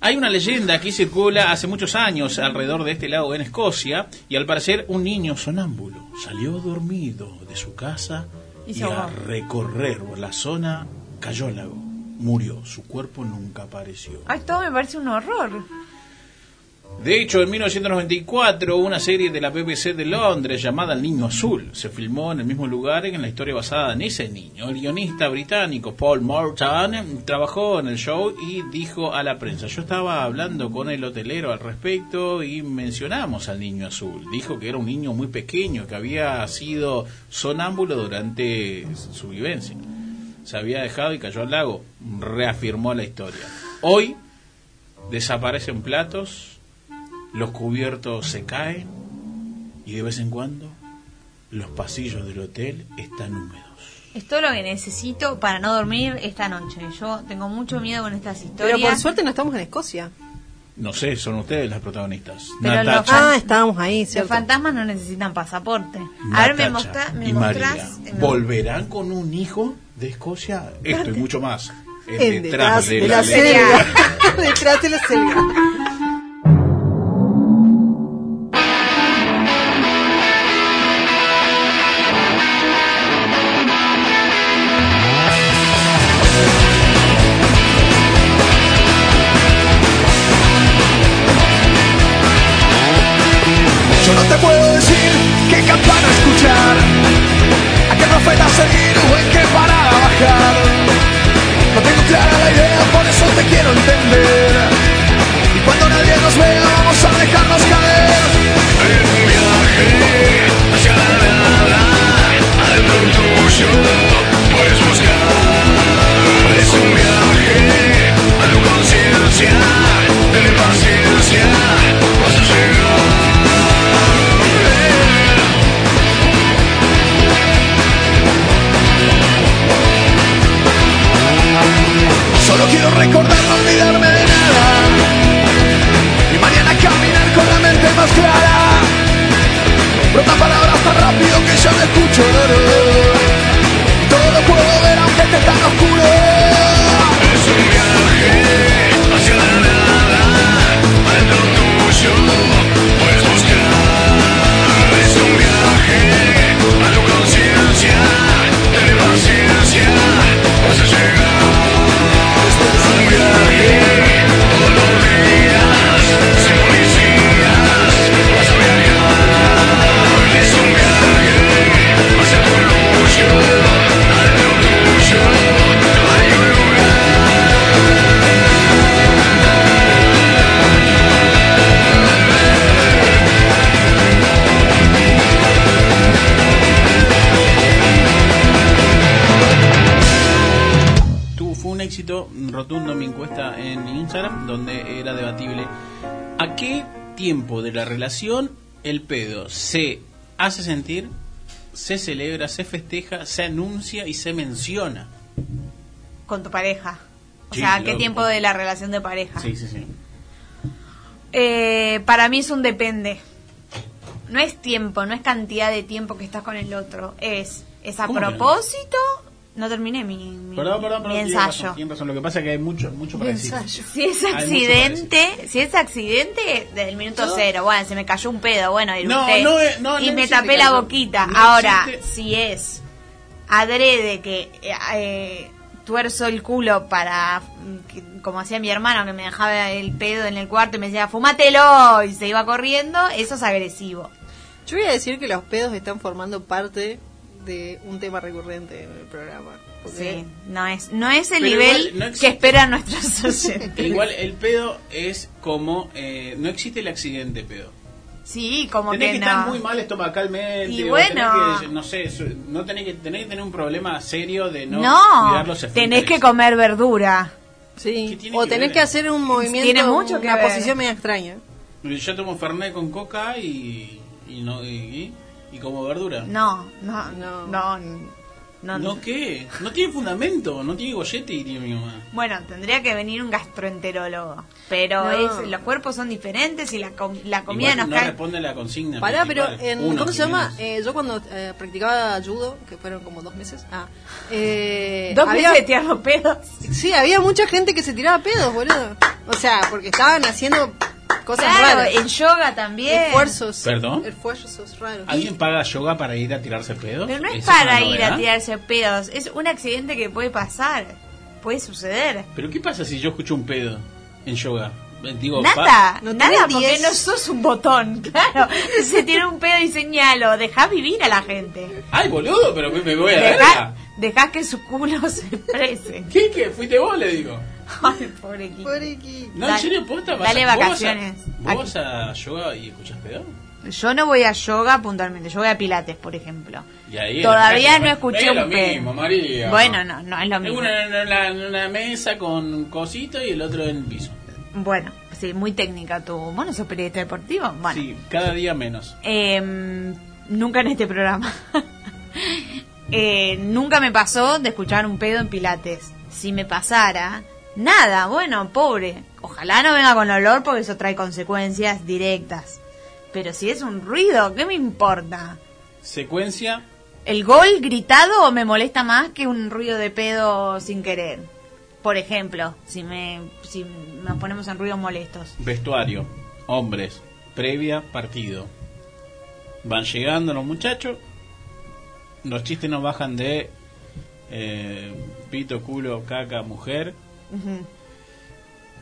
Hay una leyenda que circula hace muchos años alrededor de este lago en Escocia y al parecer un niño sonámbulo salió dormido de su casa Y y, a recorrer la zona cayó al lago. Murió, su cuerpo nunca apareció. Ay, todo me parece un horror. De hecho, en 1994, una serie de la BBC de Londres llamada El Niño Azul se filmó en el mismo lugar en la historia basada en ese niño. El guionista británico Paul Morton trabajó en el show y dijo a la prensa, yo estaba hablando con el hotelero al respecto y mencionamos al Niño Azul. Dijo que era un niño muy pequeño, que había sido sonámbulo durante su vivencia. Se había dejado y cayó al lago. Reafirmó la historia. Hoy desaparecen platos, los cubiertos se caen y de vez en cuando los pasillos del hotel están húmedos. Es todo lo que necesito para no dormir esta noche. Yo tengo mucho miedo con estas Pero historias. por suerte no estamos en Escocia. No sé, son ustedes las protagonistas. Pero Natacha los Ah, estábamos ahí, Los ¿cierto? fantasmas no necesitan pasaporte. A ver, me, Natacha mostra, me y María. mostrás. me- ¿Volverán con un hijo de Escocia? Esto y mucho más. Es En detrás de, de la, la ley. selva. detrás de la selva. Relación el pedo se hace sentir, se celebra, se festeja, se anuncia y se menciona. Con tu pareja. O Sí, sea, ¿qué tiempo de la relación de pareja? Sí, sí, sí. Eh, para mí es un depende. No es tiempo, no es cantidad de tiempo que estás con el otro. Es, es a ¿Cómo que no? No terminé mi, mi- Perdón, perdón, perdón. mi tiene ensayo. razón, tiene razón. Lo que pasa es que hay mucho, mucho para decir. Si es accidente, si es accidente, desde el minuto No. cero, bueno, se me cayó un pedo, bueno, No, y no me tapé la boquita. No Ahora, existe- si es adrede que eh, eh, tuerzo el culo para, mm, que- como hacía mi hermano, que me dejaba el pedo en el cuarto y me decía, fumátelo, y se iba corriendo, eso es agresivo. Yo voy a decir que los pedos están formando parte de un tema recurrente en el programa. Sí, no es, no es el Pero nivel igual no que esperan nuestros oyentes. Igual el pedo es como. eh, no existe el accidente pedo. Sí, como tenés que que, no. estar muy mal estomacalmente. Y bueno. tenés que, no sé, no tenés que, tenés que tener un problema serio de no, No, cuidar los tenés que comer verdura. Sí, o que tenés ver? que hacer un movimiento, Tiene mucho que una ver. posición media extraña. Yo tomo Fernet con coca y. y no y, y- y como verdura. No, no, no, no, No, ¿No qué? No tiene fundamento, no tiene gollete, diría mi mamá. Bueno, tendría que venir un gastroenterólogo. Pero No. es, los cuerpos son diferentes y la, com- la comida Igual nos no cae. responde la consigna. Pará, pero principal. en, Uno, ¿cómo se llama? Eh, yo cuando eh, practicaba judo, que fueron como dos meses, ah, eh, Dos había- veces tirando pedos. Sí, había mucha gente que se tiraba pedos, boludo. O sea, porque estaban haciendo cosas Claro, raras. en yoga también. Esfuerzos. ¿Perdón? Esfuerzos raros. ¿Alguien paga yoga para ir a tirarse pedos? Pero no es ¿Esa una para ir a tirarse pedos, es un accidente que puede pasar. Puede suceder. ¿Pero qué pasa si yo escucho un pedo en yoga? Digo, Nada, No nada, porque 10. no sos un botón, claro. Se tiene un pedo y señalo, dejá vivir a la gente. Ay, boludo, pero me, me voy a la Dejá, verga. dejá que su culo se exprese. ¿Qué? ¿Qué? ¿Fuiste vos? Le digo. Ay, pobre Kiki. Pobre. No, en Dale- serio, posta. vas dale a- vos vas a- vacaciones. ¿Vos vas a yoga y escuchas pedo? Yo no voy a yoga puntualmente, yo voy a pilates, por ejemplo. Y ahí Todavía no escuché es un lo pedo. mismo, María. Bueno, no, no es lo Es mismo. una, una, una- una mesa con cosito y el otro en el piso. Bueno, sí, muy técnica tu. Bueno, sos periodista deportivo. Bueno, Sí, cada día menos. Em, nunca en este programa. Eh, nunca me pasó de escuchar un pedo en Pilates. Si me pasara, nada, bueno, pobre. Ojalá no venga con olor porque eso trae consecuencias directas. Pero si es un ruido, ¿qué me importa? Secuencia, ¿El gol gritado me molesta más que un ruido de pedo sin querer? Por ejemplo, si me si nos ponemos en ruidos molestos. vestuario, hombres, previa, partido. Van llegando los muchachos, los chistes no bajan de eh, pito, culo, caca, mujer.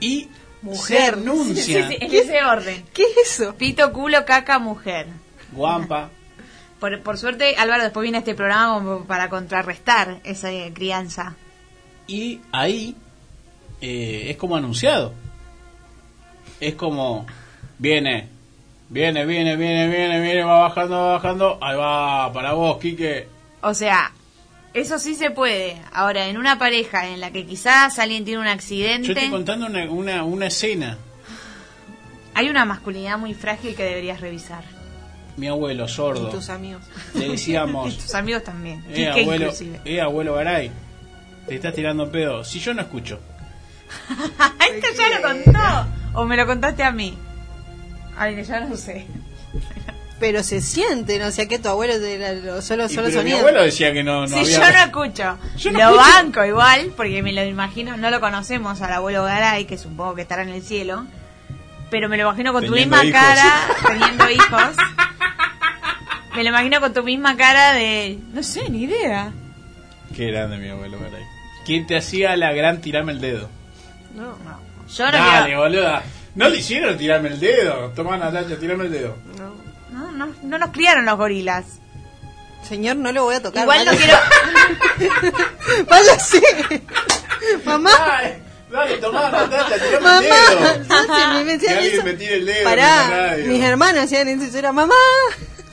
Y Mujer. se anuncia Sí, sí, en ese orden. ¿Qué es eso? Pito, culo, caca, mujer. guampa. Por, por suerte, Álvaro después viene este programa como para contrarrestar esa crianza. Y ahí eh, es como anunciado. Es como, viene, viene, viene, viene, viene, viene, va bajando, va bajando. Ahí va, para vos, Quique. O sea, eso sí se puede. Ahora, en una pareja en la que quizás alguien tiene un Yo accidente, estoy contando una, una, una escena. hay una masculinidad muy frágil que deberías revisar. Mi abuelo, Y sordo, tus amigos. le Y decíamos, tus amigos también. eh, Quique abuelo, inclusive. eh, abuelo Garay, te estás tirando pedo. Si yo no escucho, Esto ya lo contó. O me lo contaste a mí. Ay, que ya no sé. Pero se sienten, o sea que tu abuelo era lo- solo, solo pero mi sonido. abuelo decía que no, no si había... yo no escucho, Yo no lo escucho. banco igual, porque me lo imagino, no lo conocemos al abuelo Garay, que supongo que estará en el cielo, pero me lo imagino con tu Teniendo misma hijos. cara, teniendo hijos. Me lo imagino con tu misma cara de, no sé, ni idea. Qué grande mi abuelo Garay. ¿Quién te hacía la gran tirarme el dedo? No. Yo no Dale, quiero- boluda. No le hicieron tirarme el dedo. Toma, Natalia, tirarme el dedo. no, no, no nos criaron los gorilas. Señor, no lo voy a tocar. Igual no quiero... Váyase. Mamá. Dale, dale, tomá, Natalia, tirame Mamá. el dedo. Me Que decían alguien eso. me tire el dedo Pará, mis hermanas hacían eso. Era mamá.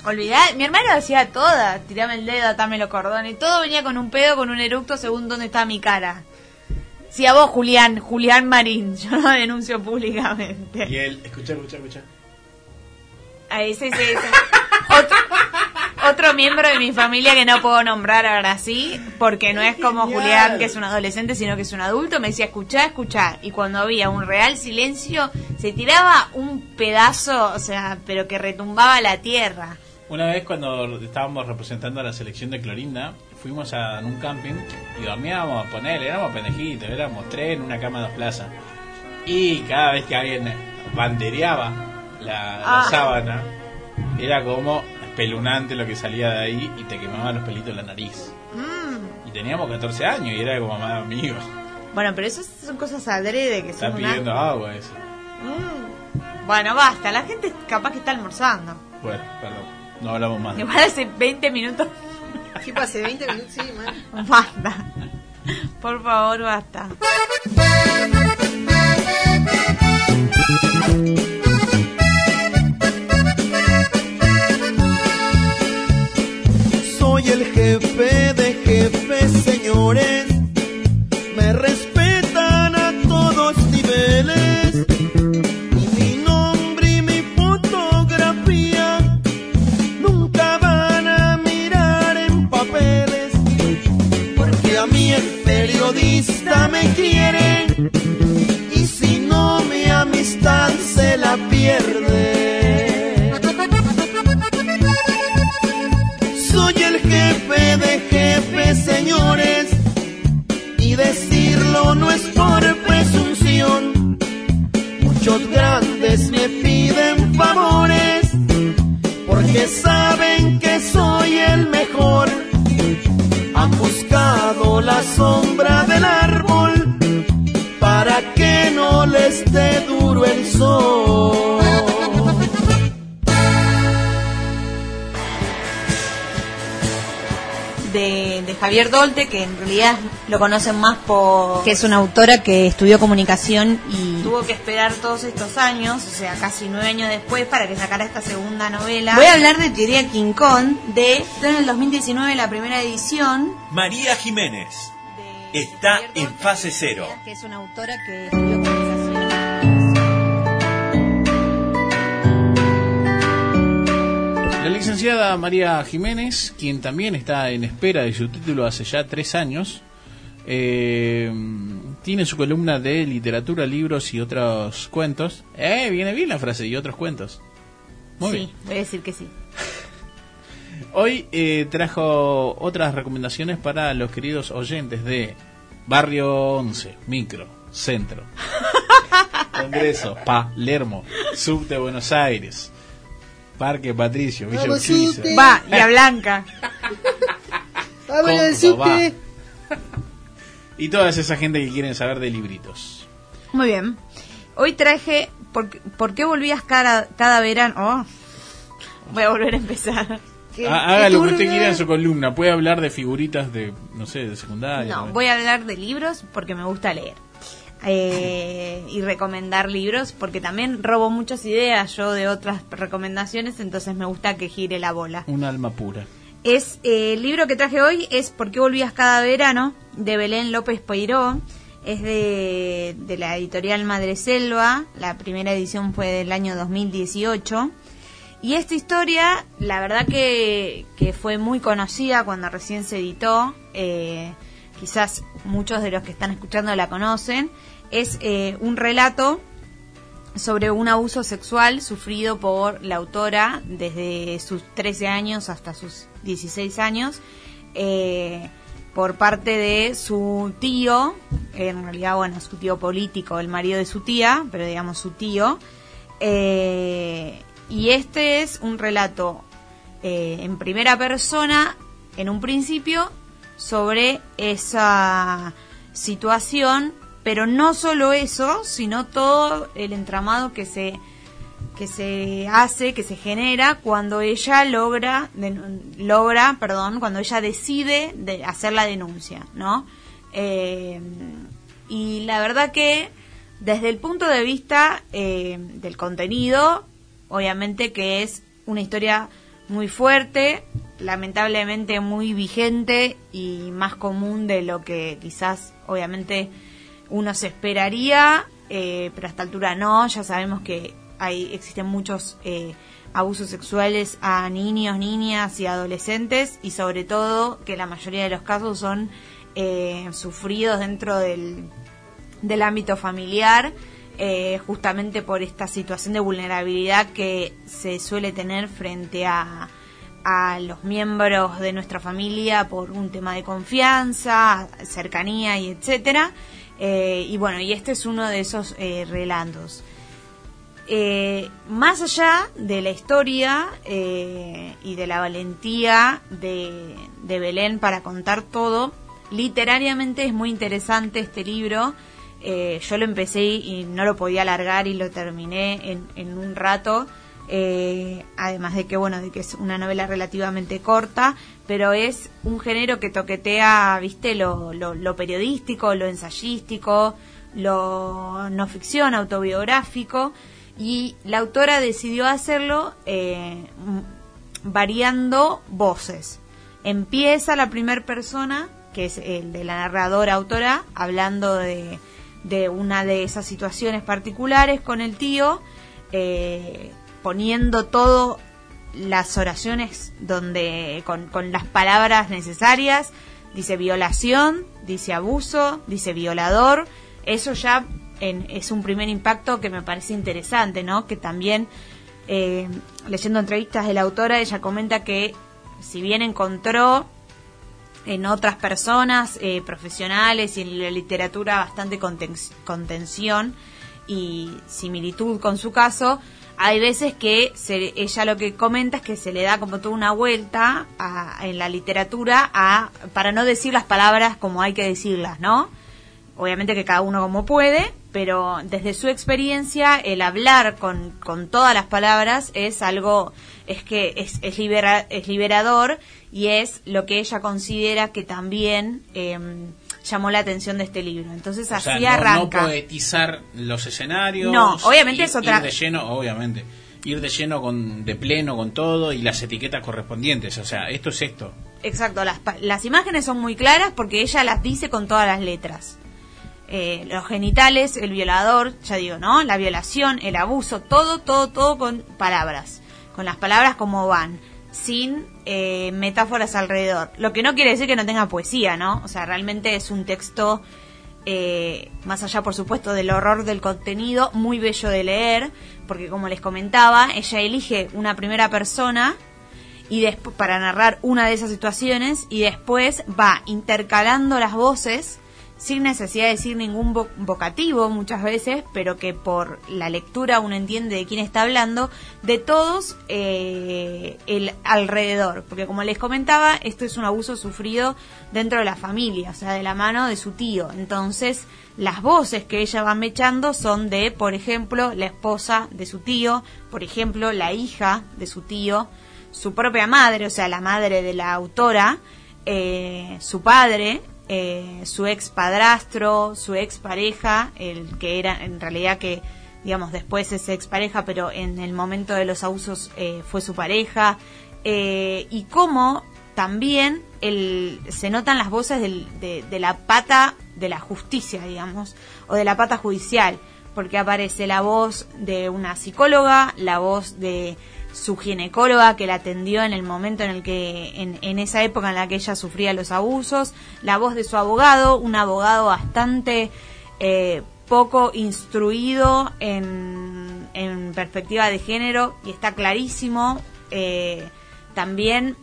Olvidá, mi hermano hacía todas, tirame el dedo, atame los cordones, todo venía con un pedo, con un eructo según dónde está mi cara. Si a vos, Julián, Julián Marín, yo lo denuncio públicamente. Y él, escucha, escucha, escucha. A ese, ese. Otro, otro miembro de mi familia que no puedo nombrar ahora sí, porque no es como Genial. Julián, que es un adolescente, sino que es un adulto, me decía, escuchá, escuchá. Y cuando había un real silencio, se tiraba un pedazo, o sea, pero que retumbaba la tierra. Una vez cuando estábamos representando a la selección de Clorinda, fuimos a en un camping y dormíamos, poner, éramos pendejitos, éramos tres en una cama de dos plazas. Y cada vez que alguien bandereaba la, la Ah. sábana, era como espeluznante lo que salía de ahí y te quemaban los pelitos de la nariz. Mm. Y teníamos 14 años y era como más amigos. Bueno, pero eso son cosas adrede que Está son una- pidiendo agua eso. Mm. Bueno, basta, la gente capaz que está almorzando. Bueno, perdón, no hablamos más. Igual hace 20 minutos. ¿Qué pasé? 20 minutos, sí, man. Basta. Por favor, basta. y decirlo no es por presunción. Muchos grandes me piden favores, porque saben que soy el mejor. Han buscado la sombra del árbol, para que no les dé duro el sol. Javier Dolte, que en realidad lo conocen más por... Que es una autora que estudió comunicación y... Tuvo que esperar todos estos años, o sea, casi nueve años después, para que sacara esta segunda novela. Voy a hablar de Teoría King Kong, de... En el 2019 la primera edición. María Jiménez está en fase cero. Que es una autora que estudió La licenciada María Jiménez, quien también está en espera de su título hace ya tres años, eh, tiene su columna de literatura, libros y otros cuentos. Eh, viene bien la frase, y otros cuentos. Muy sí, bien. voy a decir que sí. Hoy eh, trajo otras recomendaciones para los queridos oyentes de Barrio 11, Micro, Centro, Congreso, Palermo, Subte Buenos Aires, Parque Patricio, Villa Vamos, Urquiza. Subte. Va, y a Blanca. Vámonos del Córdoba. subte. Y toda esa gente que quieren saber de libritos. Muy bien. Hoy traje ¿Por, qué- por qué volvías cada, cada verano? Oh, voy a volver a empezar. Ha- Haga lo que usted quiera en su columna. Puede hablar de figuritas de, no sé, de secundaria. No, voy a hablar de libros porque me gusta leer. Eh, y recomendar libros porque también robo muchas ideas yo de otras recomendaciones, entonces me gusta que gire la bola. Un alma pura. Es eh, el libro que traje hoy es ¿Por qué volvías cada verano? de Belén López Poiró. Es de, de la editorial Madre Selva. La primera edición fue del año 2018. Y esta historia, la verdad que, que fue muy conocida cuando recién se editó. eh, quizás muchos de los que están escuchando la conocen. Es eh, un relato sobre un abuso sexual sufrido por la autora desde sus 13 años hasta sus 16 años eh, por parte de su tío, en realidad, bueno, su tío político, el marido de su tía, pero digamos su tío. Eh, y este es un relato en primera persona, en un principio, sobre esa situación, pero no solo eso, sino todo el entramado que se que se hace, que se genera cuando ella logra logra, perdón, cuando ella decide de hacer la denuncia, ¿no? Eh, y la verdad que desde el punto de vista eh, del contenido, obviamente que es una historia muy fuerte, lamentablemente muy vigente y más común de lo que quizás obviamente uno se esperaría, eh, pero a esta altura no, ya sabemos que hay, existen muchos eh, abusos sexuales a niños, niñas y adolescentes y sobre todo que la mayoría de los casos son eh, sufridos dentro del, del ámbito familiar, eh, justamente por esta situación de vulnerabilidad que se suele tener frente a, a los miembros de nuestra familia por un tema de confianza, cercanía y etcétera. Eh, y bueno, y este es uno de esos eh, relatos. Eh, más allá de la historia y de la valentía de, Belén para contar todo, literariamente es muy interesante este libro. Yo lo empecé y no lo podía alargar y lo terminé en, un rato. Además de que bueno, de que es una novela relativamente corta, pero es un género que toquetea, viste, lo, lo, periodístico, lo ensayístico, lo no ficción, autobiográfico, y la autora decidió hacerlo eh, variando voces. Empieza la primera persona, que es el de la narradora autora, hablando de, de una de esas situaciones particulares con el tío, eh, poniendo todo las oraciones donde con, con las palabras necesarias dice violación dice abuso dice violador. Eso ya en- es un primer impacto que me parece interesante no que también eh, leyendo entrevistas de la autora ella comenta que si bien encontró en otras personas eh, profesionales y en la literatura bastante conten- contención y similitud con su caso, hay veces que se- ella lo que comenta es que se le da como toda una vuelta a- en la literatura a, para no decir las palabras como hay que decirlas, ¿no? Obviamente que cada uno como puede, pero desde su experiencia el hablar con, con todas las palabras es algo, es que es, es, libera- es liberador y es lo que ella considera que también em, llamó la atención de este libro. Entonces O así sea, no, no arranca. poetizar los escenarios. No, obviamente ir- es otra- Ir de lleno, obviamente. Ir de lleno, con, de pleno con todo y las etiquetas correspondientes. O sea, esto es esto. Exacto, las, las imágenes son muy claras porque ella las dice con todas las letras. Eh, los genitales, el violador, ya digo, ¿no? La violación, el abuso, todo, todo, todo con palabras. Con las palabras como van, sin eh, metáforas alrededor. Lo que no quiere decir que no tenga poesía, ¿no? O sea, realmente es un texto, eh, más allá, por supuesto, del horror del contenido, muy bello de leer, porque como les comentaba, ella elige una primera persona y para narrar una de esas situaciones y después va intercalando las voces sin necesidad de decir ningún vo- vocativo muchas veces, pero que por la lectura uno entiende de quién está hablando, de todos eh, el alrededor, porque como les comentaba, esto es un abuso sufrido dentro de la familia, o sea, de la mano de su tío. Entonces, las voces que ella va mechando son de, por ejemplo, la esposa de su tío, por ejemplo, la hija de su tío, su propia madre, o sea, la madre de la autora, eh, su padre, eh, su ex padrastro, su ex pareja, el que era en realidad que, digamos, después es ex pareja, pero en el momento de los abusos eh, fue su pareja, eh, y cómo también el, se notan las voces de la pata de la justicia, digamos, o de la pata judicial, porque aparece la voz de una psicóloga, la voz de su ginecóloga que la atendió en el momento en el que, en, en esa época en la que ella sufría los abusos, la voz de su abogado, un abogado bastante eh, poco instruido en, en perspectiva de género y está clarísimo. eh, también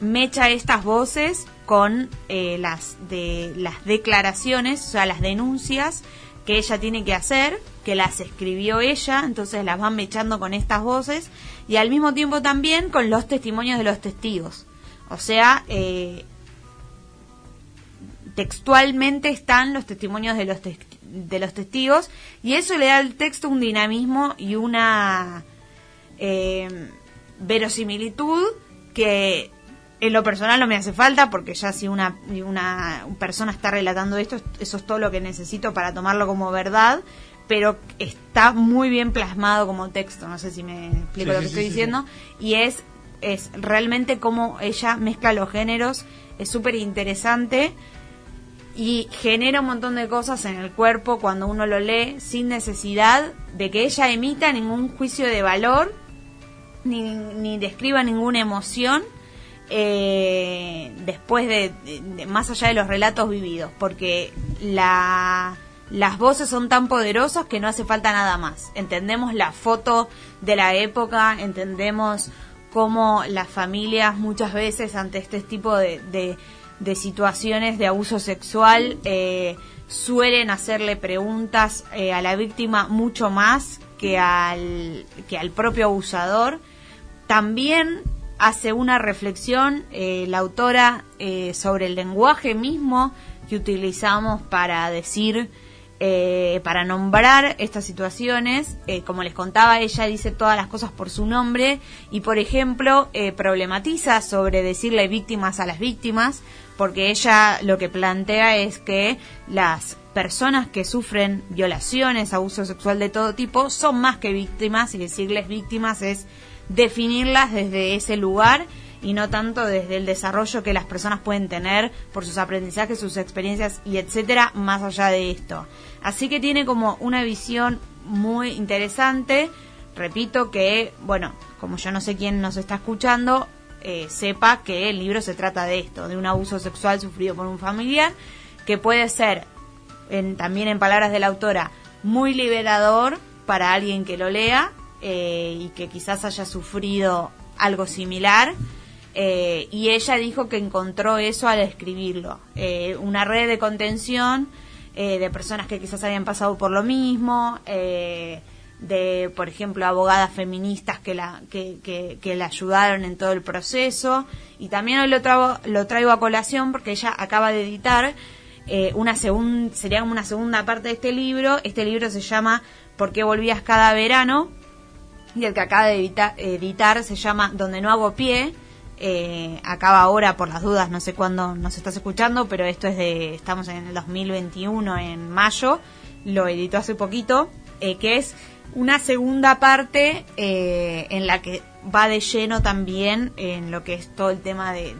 mecha estas voces con eh, las de las declaraciones, o sea, las denuncias que ella tiene que hacer, que las escribió ella, entonces las van mechando con estas voces y al mismo tiempo también con los testimonios de los testigos. O sea, eh, textualmente están los testimonios de los, tes- de los testigos y eso le da al texto un dinamismo y una eh, verosimilitud que en lo personal no me hace falta porque ya si una, una persona está relatando esto, eso es todo lo que necesito para tomarlo como verdad, pero está muy bien plasmado como texto, no sé si me explico Sí, lo que sí, estoy sí, diciendo, y es, es realmente como ella mezcla los géneros, es súper interesante y genera un montón de cosas en el cuerpo cuando uno lo lee sin necesidad de que ella emita ningún juicio de valor ni, ni describa ninguna emoción eh, después de, de- de- más allá de los relatos vividos porque la las voces son tan poderosas que no hace falta nada más entendemos la foto de la época entendemos cómo las familias muchas veces ante este tipo de, de, de situaciones de abuso sexual eh, suelen hacerle preguntas eh, a la víctima mucho más que al, que al propio abusador. También hace una reflexión eh, la autora sobre el lenguaje mismo que utilizamos para decir, eh, para nombrar estas situaciones. Eh, como les contaba, ella dice todas las cosas por su nombre y, por ejemplo, eh, problematiza sobre decirle víctimas a las víctimas, porque ella lo que plantea es que las personas que sufren violaciones, abuso sexual de todo tipo, son más que víctimas y decirles víctimas es definirlas desde ese lugar y no tanto desde el desarrollo que las personas pueden tener por sus aprendizajes, sus experiencias y etcétera, más allá de esto. Así que tiene como una visión muy interesante. Repito que, bueno, como yo no sé quién nos está escuchando, eh, sepa que el libro se trata de esto, de un abuso sexual sufrido por un familiar, que puede ser, en- también en palabras de la autora, muy liberador para alguien que lo lea eh, y que quizás haya sufrido algo similar. Eh, y ella dijo que encontró eso al escribirlo, eh, una red de contención eh, de personas que quizás habían pasado por lo mismo, eh, de, por ejemplo, abogadas feministas que la, que, que, que la ayudaron en todo el proceso. Y también hoy lo traigo, lo traigo a colación porque ella acaba de editar eh, una segun, sería como una segunda parte de este libro. Este libro se llama ¿Por qué volvías cada verano? Y el que acaba de edita- editar se llama Donde no hago pie. Eh, acaba ahora por las dudas, no sé cuándo nos estás escuchando, pero esto es de, estamos en el 2021, en mayo, lo editó hace poquito, eh, que es una segunda parte eh, en la que va de lleno también en lo que es todo el tema de,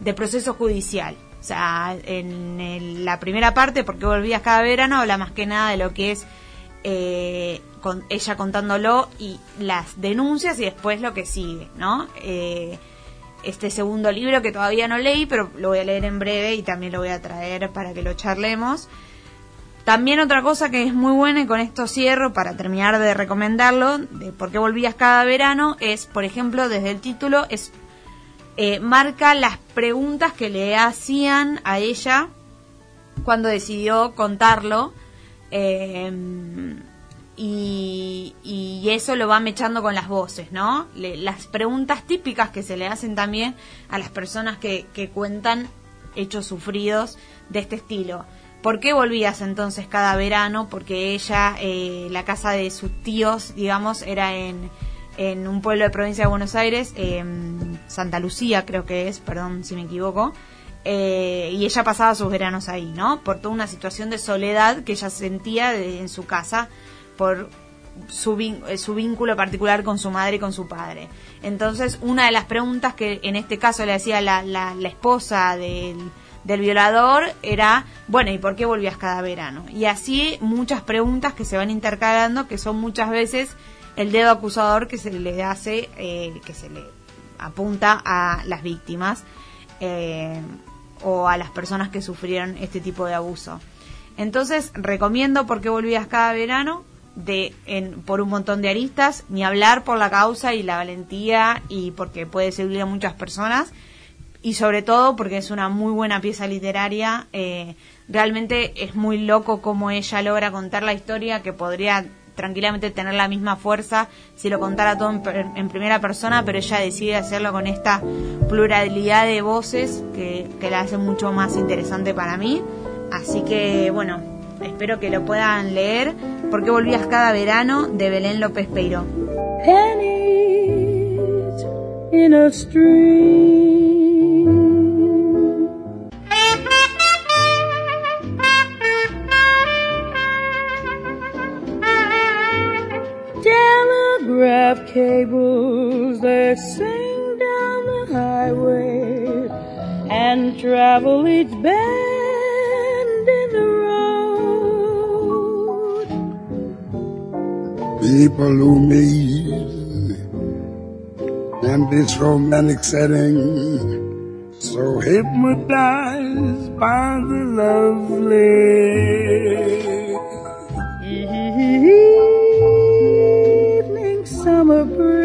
de, proceso judicial. O sea, en la primera parte, porque volvías cada verano, habla más que nada de lo que es eh, con ella contándolo y las denuncias y después lo que sigue, ¿no? Eh, este segundo libro que todavía no leí, pero lo voy a leer en breve y también lo voy a traer para que lo charlemos. También otra cosa que es muy buena y con esto cierro para terminar de recomendarlo, de por qué volvías cada verano, es, por ejemplo, desde el título, es eh, marca las preguntas que le hacían a ella cuando decidió contarlo. eh, y, eso lo va mechando con las voces, ¿no? Las preguntas típicas que se le hacen también a las personas que, que cuentan hechos sufridos de este estilo. ¿Por qué volvías entonces cada verano? Porque ella, eh, la casa de sus tíos, digamos, era en, un pueblo de provincia de Buenos Aires, em, Santa Lucía creo que es, perdón si me equivoco, eh, y ella pasaba sus veranos ahí, ¿no? Por toda una situación de soledad que ella sentía en su casa por su, eh, su vínculo particular con su madre y con su padre. Entonces, una de las preguntas que en este caso le hacía la, la, la esposa del, violador era, bueno, ¿y por qué volvías cada verano? Y así muchas preguntas que se van intercalando, que son muchas veces el dedo acusador que se le hace, eh, que se le apunta a las víctimas eh, o a las personas que sufrieron este tipo de abuso. Entonces, recomiendo por qué volvías cada verano de en, por un montón de aristas, ni hablar por la causa y la valentía y porque puede servir a muchas personas y sobre todo porque es una muy buena pieza literaria. eh, realmente es muy loco cómo ella logra contar la historia que podría tranquilamente tener la misma fuerza si lo contara todo en, en primera persona, pero ella decide hacerlo con esta pluralidad de voces que, que la hace mucho más interesante para mí. Así que bueno, espero que lo puedan leer. porque volvías cada verano? de Belén López Peiro. in a stream. Telegraph cables that sing down the highway and travel each bend People who meet in this romantic setting, so hypnotized by the lovely. evening summer breeze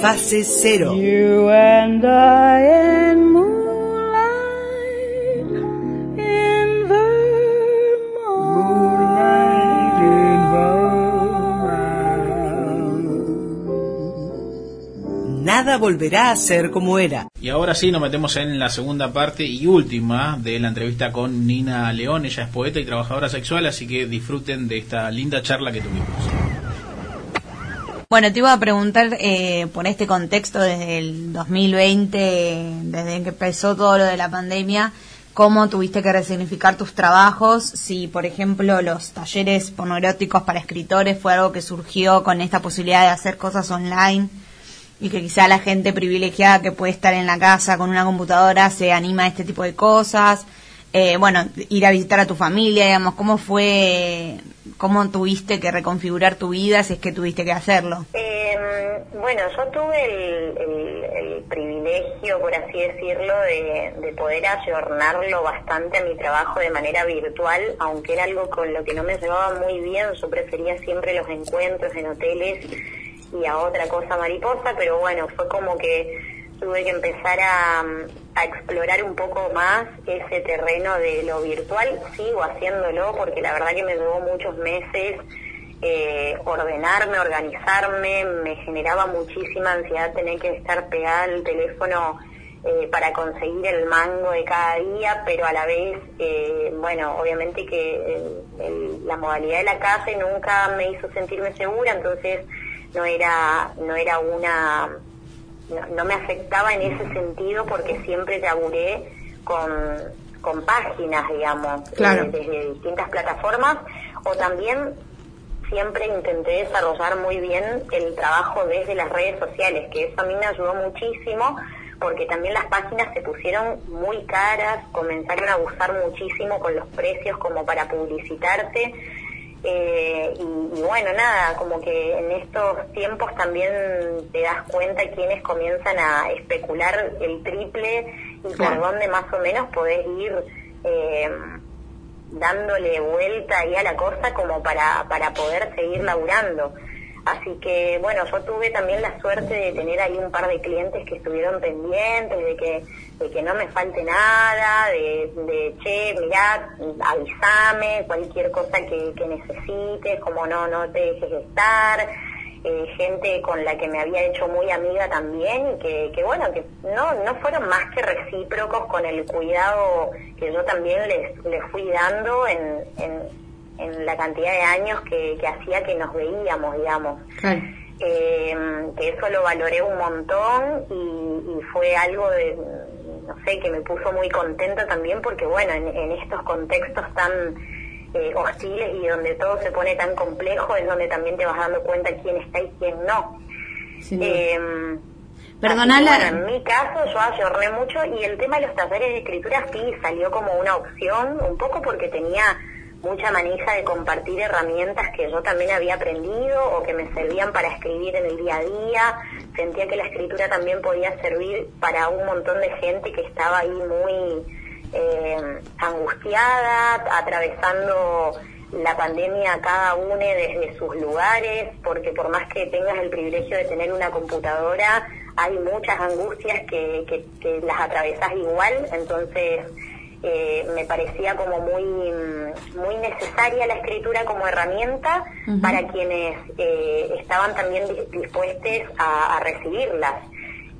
Fase cero. you and I and moonlight in Nada volverá a ser como era. Y ahora sí nos metemos en la segunda parte y última de la entrevista con Nina León. Ella es poeta y trabajadora sexual, así que disfruten de esta linda charla que tuvimos. Bueno, te iba a preguntar eh, por este contexto desde el 2020, desde que empezó todo lo de la pandemia, cómo tuviste que resignificar tus trabajos, si por ejemplo los talleres pornográficos para escritores fue algo que surgió con esta posibilidad de hacer cosas online y que quizá la gente privilegiada que puede estar en la casa con una computadora se anima a este tipo de cosas. Eh, bueno, ir a visitar a tu familia, digamos, ¿cómo fue, cómo tuviste que reconfigurar tu vida si es que tuviste que hacerlo? Eh, bueno, yo tuve el, el- el privilegio, por así decirlo, de, de poder ayornarlo bastante a mi trabajo de manera virtual, aunque era algo con lo que no me llevaba muy bien, yo prefería siempre los encuentros en hoteles y a otra cosa mariposa, pero bueno, fue como que tuve que empezar a, explorar un poco más ese terreno de lo virtual, sigo haciéndolo porque la verdad que me llevó muchos meses eh, ordenarme, organizarme, me generaba muchísima ansiedad tener que estar pegada al teléfono eh, para conseguir el mango de cada día, pero a la vez, eh, bueno, obviamente que el- la modalidad de la casa nunca me hizo sentirme segura, entonces no era, no era una, no, no me afectaba en ese sentido porque siempre laburé con, con páginas, digamos, Claro. eh, desde distintas plataformas, o también siempre intenté desarrollar muy bien el trabajo desde las redes sociales, que eso a mí me ayudó muchísimo, porque también las páginas se pusieron muy caras, comenzaron a abusar muchísimo con los precios como para publicitarse. Eh, y, y bueno, nada, como que en estos tiempos también te das cuenta quienes comienzan a especular el triple y Claro. por dónde más o menos podés ir eh, dándole vuelta ahí a la cosa como para, para poder seguir laburando. Así que bueno, yo tuve también la suerte de tener ahí un par de clientes que estuvieron pendientes, de que, de que no me falte nada, de, de che, mirá, avísame, cualquier cosa que, que necesites, como no, no te dejes de estar. Eh, gente con la que me había hecho muy amiga también y que, que bueno, que no, no fueron más que recíprocos con el cuidado que yo también les, les fui dando en, en, en la cantidad de años que, que hacía que nos veíamos, digamos. Claro. Eh, que eso lo valoré un montón y, y fue algo de, no sé, que me puso muy contenta también porque bueno, en, en estos contextos tan eh, hostiles y donde todo se pone tan complejo es donde también te vas dando cuenta quién está y quién no. Duda. Eh, Perdona así que, la- bueno, en mi caso yo ayorné mucho y el tema de los talleres de escritura sí salió como una opción, un poco porque tenía mucha manija de compartir herramientas que yo también había aprendido o que me servían para escribir en el día a día. Sentía que la escritura también podía servir para un montón de gente que estaba ahí muy eh, angustiada, atravesando la pandemia cada uno desde sus lugares, porque por más que tengas el privilegio de tener una computadora, hay muchas angustias que, que, que las atravesas igual, entonces eh, me parecía como muy, muy necesaria la escritura como herramienta para quienes eh, estaban también dis- dispuestos a, a recibirlas.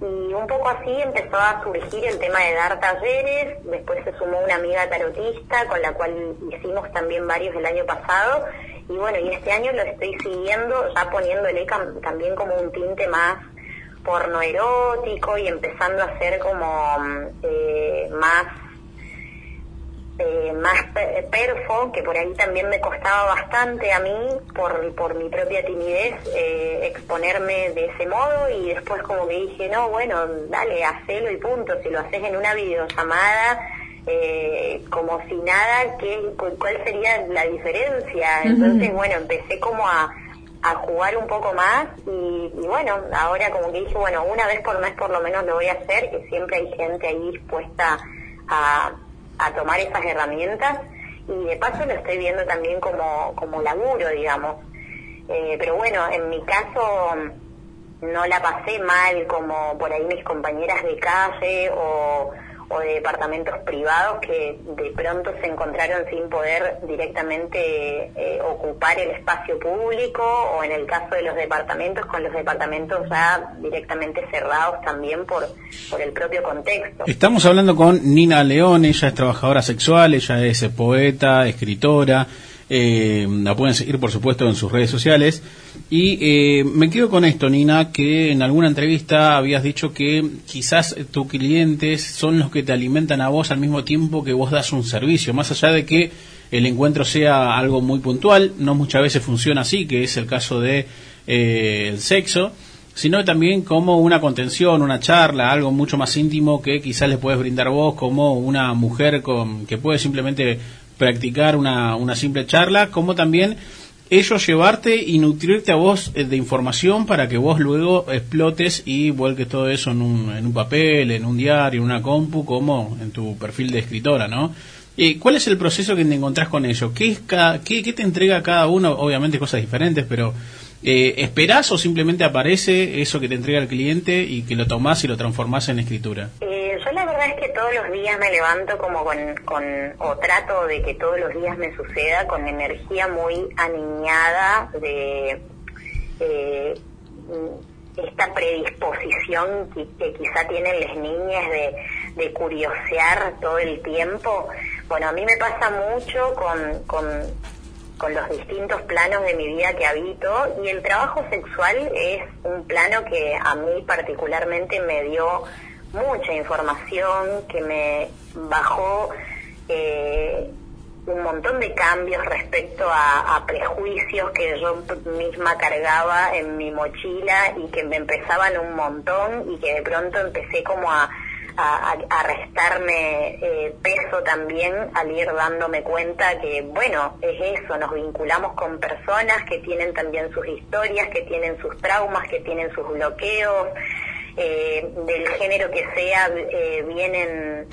Y un poco así empezó a surgir el tema de dar talleres, después se sumó una amiga tarotista con la cual hicimos también varios el año pasado, y bueno, y este año lo estoy siguiendo, ya poniéndole cam- también como un tinte más porno erótico y empezando a hacer como eh, más eh, más pe- perfo, que por ahí también me costaba bastante a mí, por, por mi propia timidez, eh, exponerme de ese modo y después como que dije, no, bueno, dale, hacelo y punto, si lo haces en una videollamada, eh, como si nada, ¿qué, cu- ¿cuál sería la diferencia? Entonces, bueno, empecé como a, a jugar un poco más y, y bueno, ahora como que dije, bueno, una vez por mes por lo menos lo voy a hacer, que siempre hay gente ahí dispuesta a, a tomar esas herramientas y de paso lo estoy viendo también como, como laburo, digamos. Eh, pero bueno, en mi caso mm, no la pasé mal como por ahí mis compañeras de calle o, o de departamentos privados que de pronto se encontraron sin poder directamente eh, ocupar el espacio público o en el caso de los departamentos con los departamentos ya directamente cerrados también por, por el propio contexto. Estamos hablando con Nina León, ella es trabajadora sexual, ella es poeta, escritora, eh, la pueden seguir por supuesto en sus redes sociales. Y eh, me quedo con esto, Nina, que en alguna entrevista habías dicho que quizás tus clientes son los que te alimentan a vos al mismo tiempo que vos das un servicio, más allá de que el encuentro sea algo muy puntual, no muchas veces funciona así, que es el caso de eh, el sexo sino también como una contención, una charla, algo mucho más íntimo que quizás le puedes brindar vos como una mujer con, que puede simplemente practicar una, una simple charla, como también ellos llevarte y nutrirte a vos eh, de información para que vos luego explotes y vuelques todo eso en un, en un papel, en un diario, en una compu, como en tu perfil de escritora, ¿no? Eh, ¿Cuál es el proceso que te encontrás con ellos? ¿Qué, qué, qué te entrega cada uno? Obviamente cosas diferentes, pero eh, ¿esperás o simplemente aparece eso que te entrega el cliente y que lo tomás y lo transformás en escritura? Eh, yo la verdad es que todos los días me levanto como con, con, o trato de que todos los días me suceda con energía muy aniñada de eh, esta predisposición que, que quizá tienen las niñas de, de curiosear todo el tiempo. Bueno, a mí me pasa mucho con, con, con los distintos planos de mi vida que habito y el trabajo sexual es un plano que a mí particularmente me dio mucha información, que me bajó eh, un montón de cambios respecto a, prejuicios que yo misma cargaba en mi mochila y que me empezaban un montón y que de pronto empecé como a, a, a restarme eh, peso también al ir dándome cuenta que, bueno, es eso, nos vinculamos con personas que tienen también sus historias, que tienen sus traumas, que tienen sus bloqueos, eh, del género que sea, eh, vienen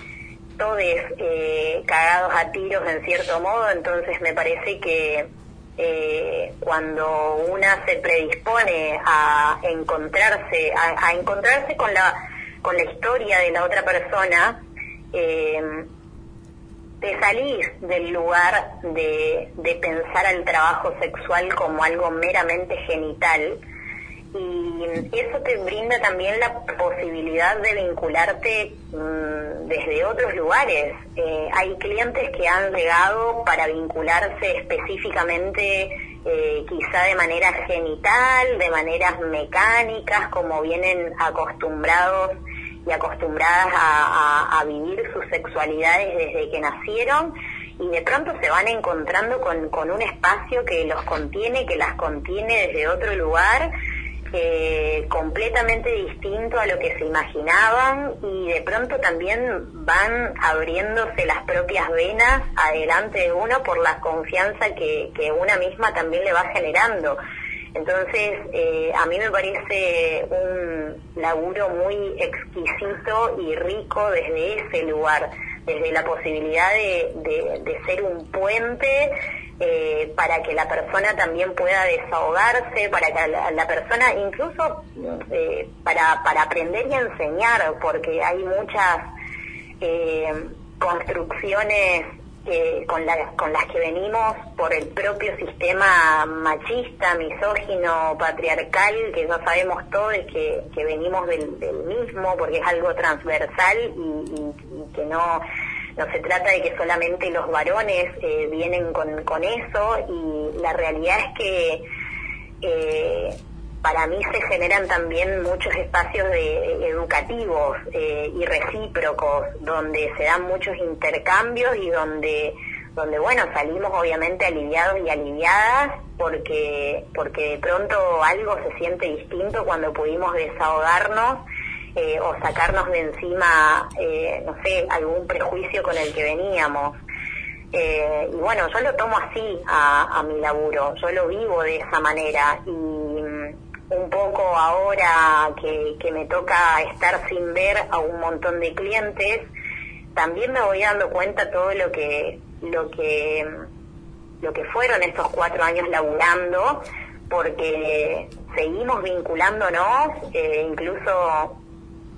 todos eh, cagados a tiros en cierto modo, entonces me parece que eh, cuando una se predispone a encontrarse, a, encontrarse con la con la historia de la otra persona, te salís del lugar de, de pensar al trabajo sexual como algo meramente genital y eso te brinda también la posibilidad de vincularte mm, desde otros lugares. Eh, hay clientes que han llegado para vincularse específicamente eh, quizá de manera genital, de maneras mecánicas, como vienen acostumbrados y acostumbradas a, a- vivir sus sexualidades desde que nacieron y de pronto se van encontrando con, con un espacio que los contiene, que las contiene desde otro lugar, eh, completamente distinto a lo que se imaginaban y de pronto también van abriéndose las propias venas adelante de uno por la confianza que, que una misma también le va generando. Entonces, eh, a mí me parece un laburo muy exquisito y rico desde ese lugar, desde la posibilidad de, de- ser un puente eh, para que la persona también pueda desahogarse, para que la, la persona incluso eh, para, para aprender y enseñar, porque hay muchas eh, construcciones eh, con, la- con las que venimos por el propio sistema machista, misógino, patriarcal, que ya sabemos todos que, que venimos del, mismo, porque es algo transversal y que no, no se trata de que solamente los varones eh, vienen con, con eso y la realidad es que eh, para mí se generan también muchos espacios de, educativos eh, y recíprocos donde se dan muchos intercambios y donde donde bueno salimos obviamente aliviados y aliviadas porque porque de pronto algo se siente distinto cuando pudimos desahogarnos eh, o sacarnos de encima eh, no sé algún prejuicio con el que veníamos. Eh, y bueno, yo lo tomo así a, a mi laburo, yo lo vivo de esa manera y un poco ahora que, que me toca estar sin ver a un montón de clientes, también me voy dando cuenta todo lo que lo que lo que fueron estos cuatro años laburando, porque seguimos vinculándonos, eh, incluso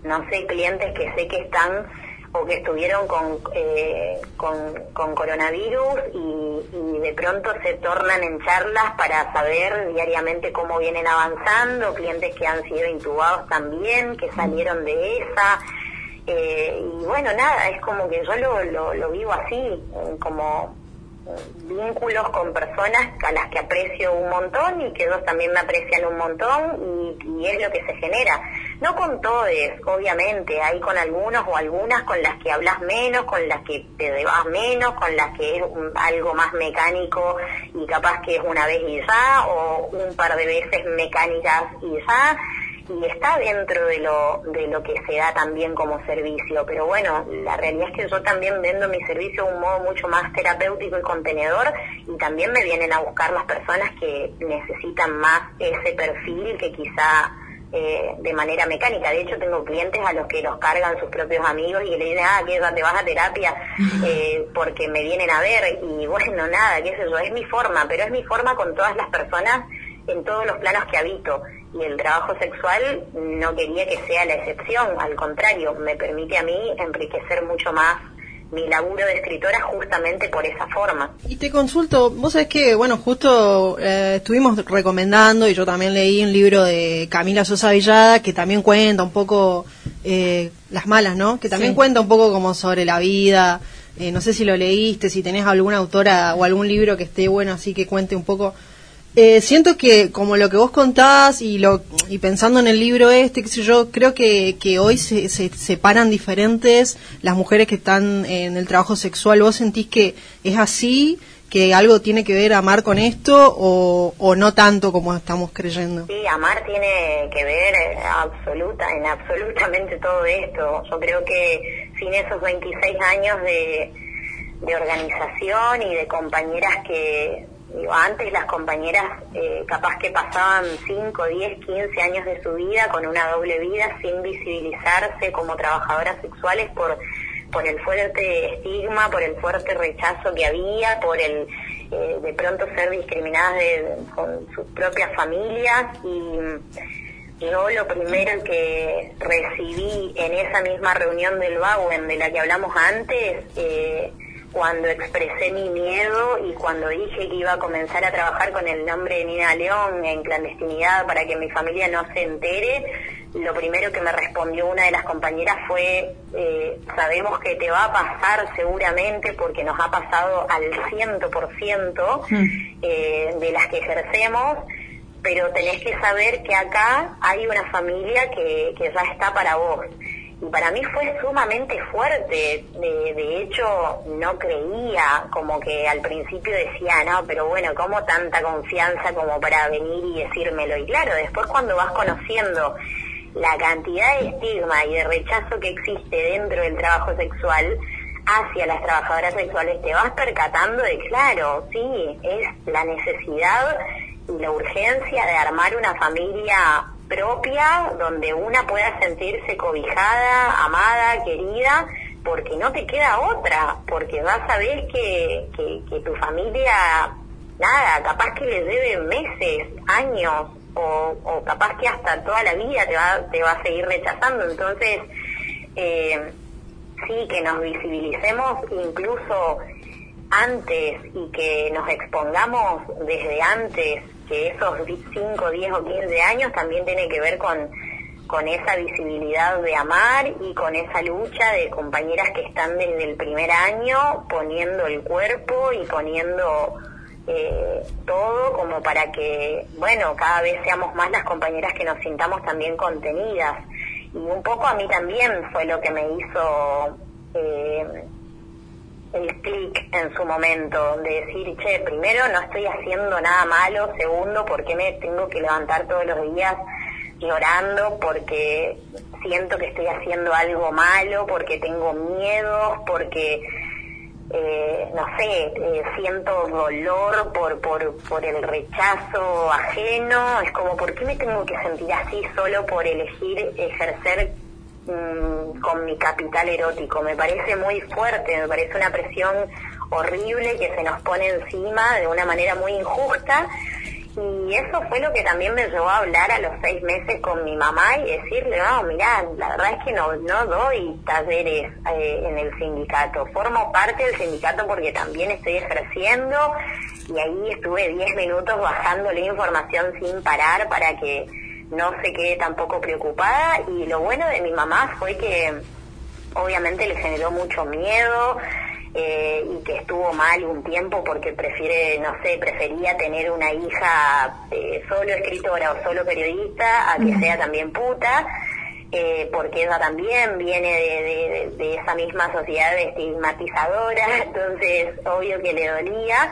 no sé clientes que sé que están o que estuvieron con, eh, con, con coronavirus y, y de pronto se tornan en charlas para saber diariamente cómo vienen avanzando, clientes que han sido intubados también, que salieron de esa. eh, y bueno, nada, es como que yo lo, lo, lo vivo así, eh, como vínculos con personas a las que aprecio un montón y que ellos también me aprecian un montón y, y es lo que se genera. No con todos, obviamente, hay con algunos o algunas con las que hablas menos, con las que te debas menos, con las que es un- algo más mecánico y capaz que es una vez y ya, o un par de veces mecánicas y ya. Y está dentro de lo, de lo que se da también como servicio. Pero bueno, la realidad es que yo también vendo mi servicio de un modo mucho más terapéutico y contenedor y también me vienen a buscar las personas que necesitan más ese perfil que quizá eh, de manera mecánica. De hecho, tengo clientes a los que los cargan sus propios amigos y que le dicen, ah, que ya te vas a terapia eh, porque me vienen a ver. Y bueno, nada, qué sé yo, es mi forma, pero es mi forma con todas las personas en todos los planos que habito. Y el trabajo sexual no quería que sea la excepción, al contrario, me permite a mí enriquecer mucho más mi laburo de escritora justamente por esa forma. Y te consulto, vos sabés que, bueno, justo eh, estuvimos recomendando y yo también leí un libro de Camila Sosa Villada que también cuenta un poco eh, las malas, ¿no? Que también Sí. cuenta un poco como sobre la vida. Eh, no sé si lo leíste, si tenés alguna autora o algún libro que esté bueno así que cuente un poco. Eh, siento que como lo que vos contás y lo y pensando en el libro este, qué sé yo, creo que, hoy se, se separan diferentes las mujeres que están en el trabajo sexual. ¿Vos sentís que es así? ¿Que algo tiene que ver amar con esto o, o no tanto como estamos creyendo? Sí, amar tiene que ver eh, absoluta, en absolutamente todo esto. Yo creo que sin esos 26 años de organización y de compañeras que, digo, antes las compañeras eh, capaz que pasaban 5, 10, 15 años de su vida con una doble vida sin visibilizarse como trabajadoras sexuales por por el fuerte estigma, por el fuerte rechazo que había, por el eh, de pronto ser discriminadas de- con sus propias familias. Y yo lo primero que recibí en esa misma reunión del Bauen de la que hablamos antes, eh, cuando expresé mi miedo y cuando dije que iba a comenzar a trabajar con el nombre de Nina León en clandestinidad para que mi familia no se entere, lo primero que me respondió una de las compañeras fue, eh, sabemos que te va a pasar seguramente porque nos ha pasado al ciento por ciento eh, de las que ejercemos, pero tenés que saber que acá hay una familia que, que ya está para vos. Y para mí fue sumamente fuerte, de, de hecho no creía, como que al principio decía, no, pero bueno, ¿cómo tanta confianza como para venir y decírmelo? Y claro, después cuando vas conociendo la cantidad de estigma y de rechazo que existe dentro del trabajo sexual hacia las trabajadoras sexuales, te vas percatando de, claro, sí, es la necesidad y la urgencia de armar una familia propia donde una pueda sentirse cobijada, amada, querida, porque no te queda otra, porque vas a ver que, que, tu familia, nada, capaz que le debe meses, años, o, o capaz que hasta toda la vida te va, te va a seguir rechazando. Entonces, eh, sí, que nos visibilicemos incluso antes y que nos expongamos desde antes que esos 5, 10 o 15 años también tiene que ver con, con esa visibilidad de amar y con esa lucha de compañeras que están desde el primer año poniendo el cuerpo y poniendo eh, todo como para que, bueno, cada vez seamos más las compañeras que nos sintamos también contenidas. Y un poco a mí también fue lo que me hizo eh, el clic en su momento, de decir, che, primero no estoy haciendo nada malo, segundo, ¿por qué me tengo que levantar todos los días llorando? Porque siento que estoy haciendo algo malo, porque tengo miedos, porque eh, no sé, eh, siento dolor por, por, por el rechazo ajeno, es como, ¿por qué me tengo que sentir así solo por elegir ejercer mm, con mi capital erótico? Me parece muy fuerte, me parece una presión horrible que se nos pone encima de una manera muy injusta y eso fue lo que también me llevó a hablar a los seis meses con mi mamá y decirle, no, mirá, la verdad es que no, no doy talleres eh, en el sindicato. Formo parte del sindicato porque también estoy ejerciendo y ahí estuve diez minutos bajándole información sin parar para que no se quede tampoco preocupada y lo bueno de mi mamá fue que obviamente le generó mucho miedo, eh, y que estuvo mal un tiempo porque prefiere, no sé, prefería tener una hija eh, solo escritora o solo periodista a que sea también puta, eh, porque ella también viene de, de- de esa misma sociedad estigmatizadora, entonces obvio que le dolía,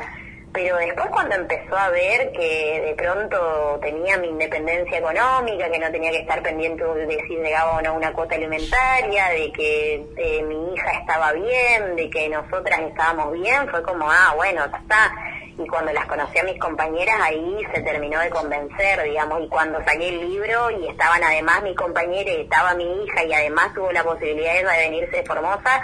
pero después cuando empezó a ver que de pronto tenía mi independencia económica, que no tenía que estar pendiente de si llegaba o no una cuota alimentaria, de que eh, mi hija estaba bien, de que nosotras estábamos bien, fue como, ah, bueno, está. Y cuando las conocí a mis compañeras, ahí se terminó de convencer, digamos, y cuando saqué el libro y estaban además mi compañera y estaba mi hija y además tuvo la posibilidad de venirse de Formosa,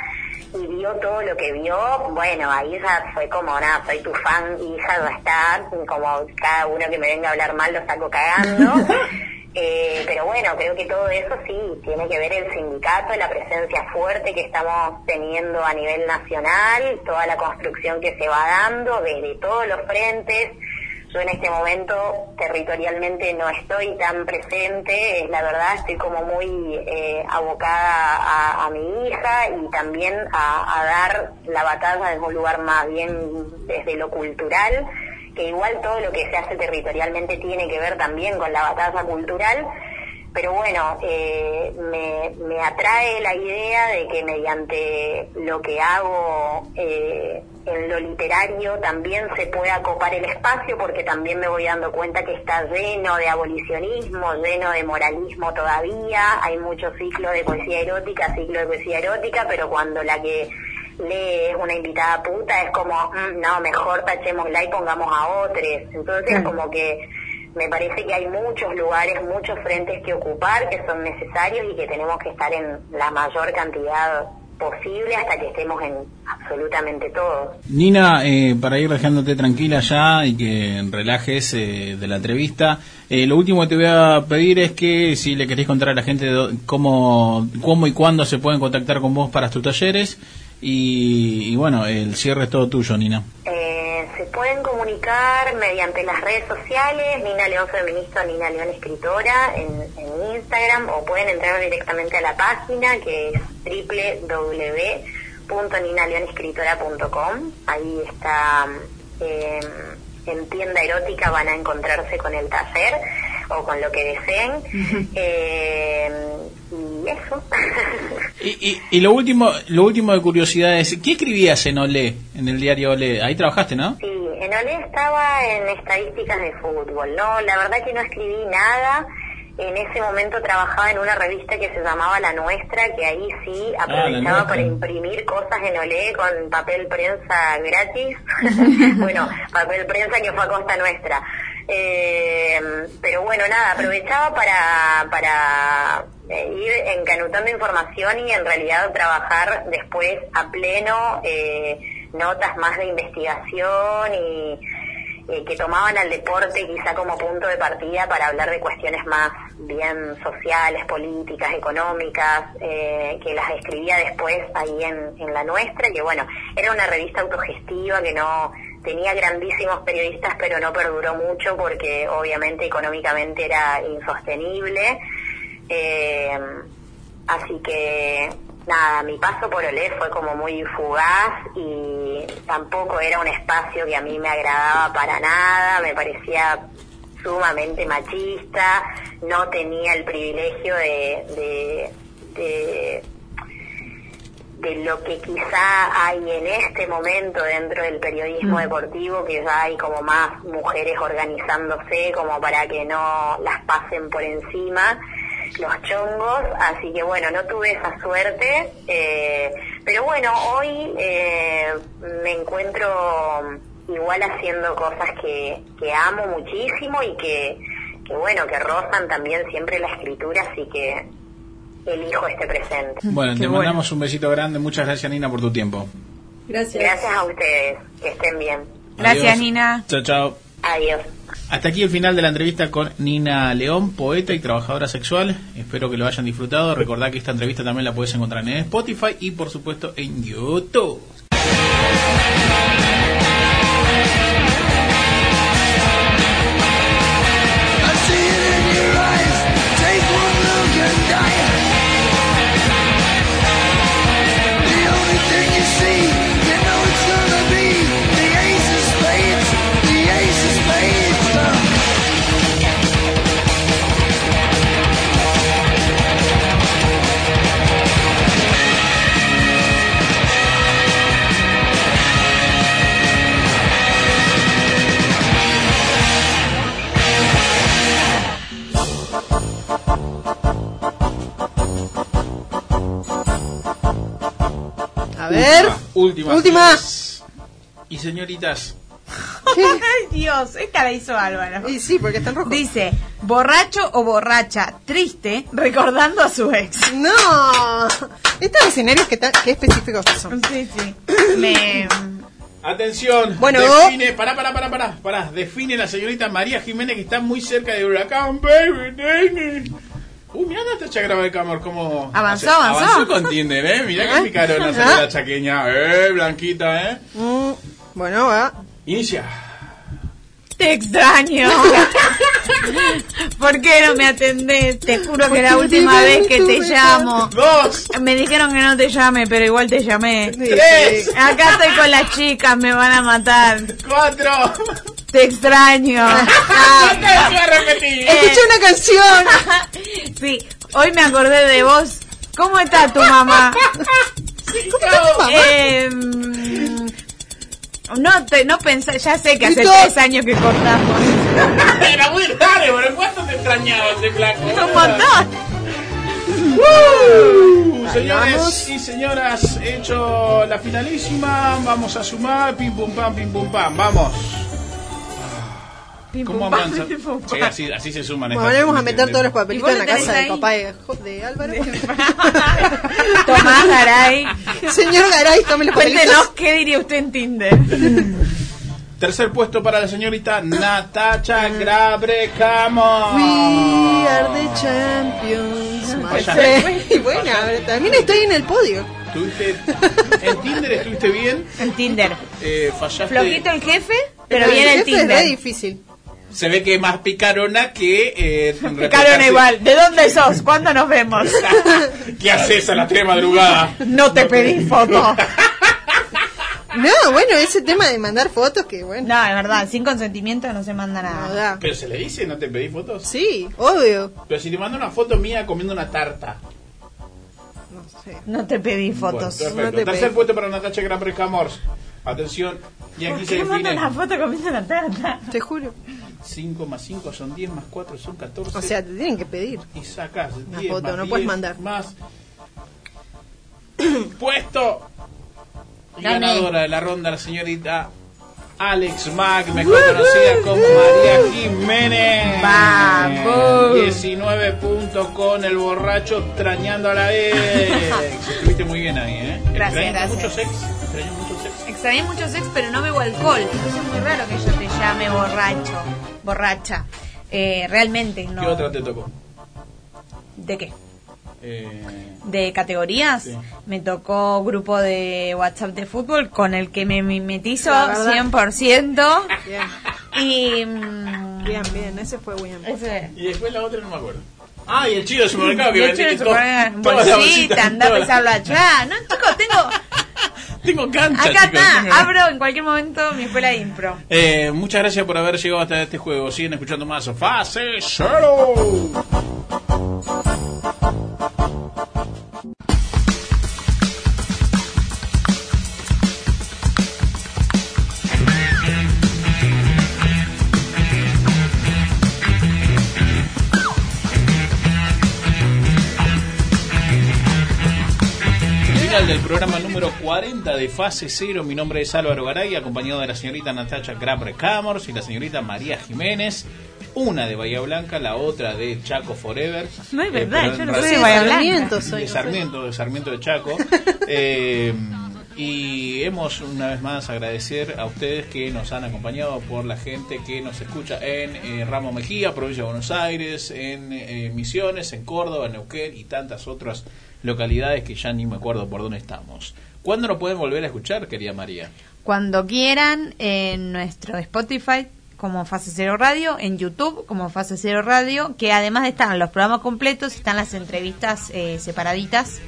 y vio todo lo que vio, bueno, ahí ya fue como, nada, soy tu fan, hija, va a estar, como cada uno que me venga a hablar mal lo saco cagando. Eh, pero bueno, creo que todo eso sí, tiene que ver el sindicato, la presencia fuerte que estamos teniendo a nivel nacional, toda la construcción que se va dando desde todos los frentes. Yo en este momento territorialmente no estoy tan presente, es la verdad, estoy como muy eh, abocada a, mi hija y también a, a dar la batalla desde un lugar más bien desde lo cultural, que igual todo lo que se hace territorialmente tiene que ver también con la batalla cultural, pero bueno, eh, me, me atrae la idea de que mediante lo que hago eh, en lo literario también se pueda copar el espacio, porque también me voy dando cuenta que está lleno de abolicionismo, lleno de moralismo todavía, hay mucho ciclo de poesía erótica, ciclo de poesía erótica, pero cuando la que lee es una invitada puta, es como, "Mm, no, mejor tachémosla y pongamos a otros. Entonces, como que me parece que hay muchos lugares, muchos frentes que ocupar, que son necesarios y que tenemos que estar en la mayor cantidad posible hasta que estemos en absolutamente todo. Nina, eh, para ir dejándote tranquila ya y que relajes eh, de la entrevista, eh, lo último que te voy a pedir es que si le querés contar a la gente cómo, cómo y cuándo se pueden contactar con vos para tus talleres y, y bueno, el cierre es todo tuyo, Nina. Eh, se pueden comunicar mediante las redes sociales, Nina León Feminista Nina León Escritora en, Instagram o pueden entrar directamente a la página que es www.ninaleonescritora.com. Ahí está eh, en tienda erótica van a encontrarse con el taller o con lo que deseen. Eh, y eso. Y, y, y lo último lo último de curiosidad es, ¿qué escribías en Olé, en el diario Olé? Ahí trabajaste, ¿no? Sí, en Olé estaba en estadísticas de fútbol, ¿no? La verdad que no escribí nada. En ese momento trabajaba en una revista que se llamaba La Nuestra, que ahí sí aprovechaba Nuestra. para imprimir cosas en Olé con papel prensa gratis. bueno, papel prensa que fue a costa nuestra. Eh, pero bueno, nada, aprovechaba para, para eh, ir encanutando información y en realidad trabajar después a pleno eh, notas más de investigación y eh, que tomaban al deporte quizá como punto de partida para hablar de cuestiones más bien sociales, políticas, económicas, eh, que las escribía después ahí en, en la nuestra, que bueno, era una revista autogestiva que no tenía grandísimos periodistas, pero no perduró mucho porque obviamente económicamente era insostenible. Eh, así que nada, mi paso por Olé fue como muy fugaz y tampoco era un espacio que a mí me agradaba para nada, me parecía sumamente machista, no tenía el privilegio de, de, de, de lo que quizá hay en este momento dentro del periodismo deportivo, que ya hay como más mujeres organizándose como para que no las pasen por encima los chongos, así que bueno, no tuve esa suerte, eh, pero bueno, hoy eh, me encuentro igual haciendo cosas que, que amo muchísimo y que, que bueno, que rozan también siempre la escritura, así que elijo este presente. Bueno, te mandamos un besito grande. Muchas gracias, Nina, por tu tiempo. Gracias. Gracias a ustedes, que estén bien. Gracias, Adiós. Nina. Chao, chao. Adiós. Hasta aquí el final de la entrevista con Nina León, poeta y trabajadora sexual. Espero que lo hayan disfrutado. Recordad que esta entrevista también la puedes encontrar en Spotify y por supuesto en YouTube. Ver. Última. Última. señores Y señoritas. Ay, Dios, esta la hizo Álvaro. Y sí, porque está en rojo. Dice, borracho o borracha, triste, recordando a su ex. No. Estos escenarios que, tan- qué específicos que son. Sí, sí. Me... Atención. Bueno, define, pará, pará, pará, pará, pará. Define la señorita María Jiménez que está muy cerca de Huracán, baby, baby. Uh, mirá Natacha Graba de Camor, como... Avanzó, sea, avanzó. Avanzó con Tinder, ¿eh? Mirá que picarona se Ah. la chaqueña. Eh, blanquita, ¿eh? Mm, bueno, va. Inicia. Te extraño. ¿Por qué no me atendés? Te juro que la última vez que te llamo. Dos. Me dijeron que no te llame, pero igual te llamé. Tres. Acá estoy con las chicas, me van a matar. Cuatro. Te extraño. ¿Cuántas veces voy a repetir? Escuché una canción. Sí, hoy me acordé de vos. ¿Cómo está tu mamá? Eh, mm, no, te, no pensé, ya sé que hace Listo. tres años que cortamos. Era muy raro, pero ¿cuánto te extrañaba ese flaco? Un montón. Uh, señores vamos. y señoras, hecho la finalísima. Vamos a sumar. Pim pum pam, pim pum pam. Vamos. Pim, ¿Cómo pum, avanza? pim, pum, así, así se suman Bueno, estas- vamos a meter todos los ¿Y papelitos en la casa del ahí? papá de, de Álvaro. Tomás Garay. Señor Garay, tome los Cuéntenos papelitos. qué diría usted en Tinder. Tercer puesto para la señorita Natacha Grabrecamo. We are the champions, my bueno, también estoy en el podio. ¿Estuviste en Tinder? ¿Estuviste bien? En Tinder. Eh, fallaste. Flojito el jefe, pero El bien el Es re Tinder. difícil. Se ve que es más picarona que. Eh, Picaron igual. ¿De dónde sos? ¿Cuándo nos vemos? ¿Qué haces a las 3 de madrugada? No te pedí foto. No, bueno, ese tema de mandar fotos, que bueno. No, es verdad, sin consentimiento no se manda no nada. da. ¿Pero se le dice? ¿No te pedí fotos? Sí, obvio. Pero si te mando una foto mía comiendo una tarta. No sé. No te pedí fotos. Bueno, No perfecto. te Tercer pedí. puesto para Natacha Grabrecamors. Atención. Y aquí ¿Por se qué manda define. una foto comiendo la tarta? Te juro. 5 más 5 son 10 más 4 son 14. O sea, te tienen que pedir. y sacas Una 10 foto, más no puedes 10 mandar. Más. Puesto. Y ganadora de la ronda, la señorita Alex Mack, mejor conocida como María Jiménez. Vamos. 19 puntos con el borracho extrañando a la ex. Estuviste muy bien ahí, ¿eh? Gracias, gracias. muchos ex. Extrañas muchos ex. Extrañé mucho sex, pero no bebo alcohol. Entonces es muy raro que yo te llame borracho, borracha. Eh, realmente no. ¿Qué otra te tocó? ¿De qué? Eh, ¿De categorías? Sí. Me tocó grupo de WhatsApp de fútbol con el que me mimetizo La verdad. 100%. Bien, Y. mm, bien, bien. Ese fue bien. ese- y después la otra no me acuerdo. Ah, y el chido de supermercado que De vendí hecho, que en su to- bolsita, anda a pesarlo allá. No, chicos, tengo. Tengo cancha, Acá chicos, está, tengo- abro en cualquier momento mi escuela de impro. Eh, muchas gracias por haber llegado hasta este juego. Siguen escuchando más Fase Cero. Programa número 40 de Fase Cero. Mi nombre es Álvaro Garay, acompañado de la señorita Natacha Grabre Camors y la señorita María Jiménez. Una de Bahía Blanca, la otra de Chaco Forever. No es Eh, verdad, yo no soy de Bahía Blanca. Soy, de no. Sarmiento, de Sarmiento de Chaco. Eh, y hemos una vez más agradecer a ustedes que nos han acompañado por la gente que nos escucha en eh, Ramo Mejía, provincia de Buenos Aires, en eh, Misiones, en Córdoba, en Neuquén y tantas otras localidades que ya ni me acuerdo por dónde estamos. ¿Cuándo nos pueden volver a escuchar, querida María? Cuando quieran, en nuestro Spotify como Fase Cero Radio, en YouTube como Fase Cero Radio, que además de estar los programas completos, están las entrevistas eh, separaditas,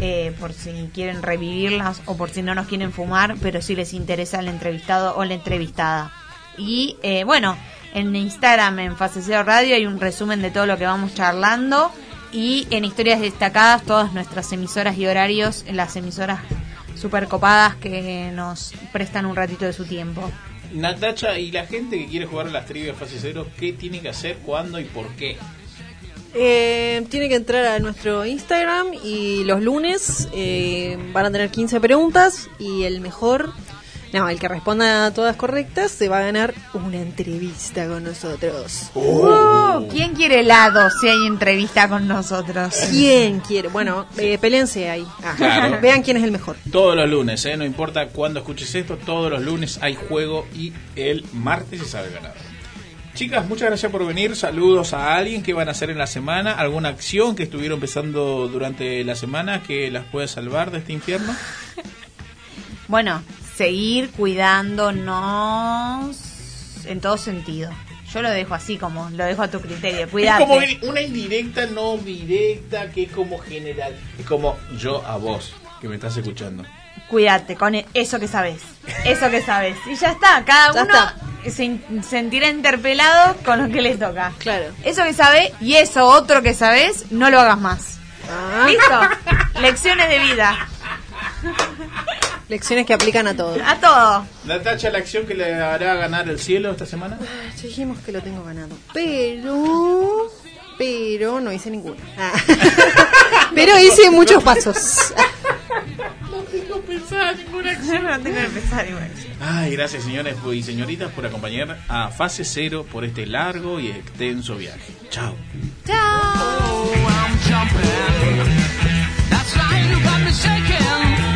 eh, por si quieren revivirlas o por si no nos quieren fumar, pero si les interesa el entrevistado o la entrevistada. Y eh, bueno, en Instagram, en Fase Cero Radio, hay un resumen de todo lo que vamos charlando. Y en historias destacadas, todas nuestras emisoras y horarios, las emisoras super copadas que nos prestan un ratito de su tiempo. Natacha, y la gente que quiere jugar a las trivias fase cero, ¿qué tiene que hacer, cuándo y por qué? Eh, tiene que entrar a nuestro Instagram y los lunes eh, van a tener 15 preguntas y el mejor, no, el que responda a todas correctas se va a ganar una entrevista con nosotros. Uh, ¿Quién quiere helado si hay entrevista con nosotros? ¿Quién quiere? Bueno, eh, peleense ahí. Ah, Claro. Vean quién es el mejor. Todos los lunes, ¿eh? no importa cuándo escuches esto, todos los lunes hay juego y el martes se sabe ganar. Chicas, muchas gracias por venir. Saludos a alguien que van a hacer en la semana. ¿Alguna acción que estuvieron empezando durante la semana que las pueda salvar de este infierno? Bueno, seguir cuidándonos en todo sentido. Yo lo dejo así como, lo dejo a tu criterio. Es Cuídate. como una indirecta, no directa, que es como general. Es como yo a vos, que me estás escuchando. Cuídate con e- eso que sabes. Eso que sabes. Y ya está. Cada Ya uno se sentirá interpelado con lo que le toca. Claro. Eso que sabes y eso otro que sabes, no lo hagas más. Ah. ¿Listo? Lecciones de vida. Lecciones que aplican a todo. A todo. Natacha, la acción que le hará ganar el cielo esta semana. Ya dijimos que lo tengo ganado. Pero. Pero no hice ninguna. Ah. pero hice muchos pasos. No tengo pensada ninguna acción. No tengo que pensar igual. Ay, gracias señores y señoritas por acompañar a Fase Cero por este largo y extenso viaje. Chao. That's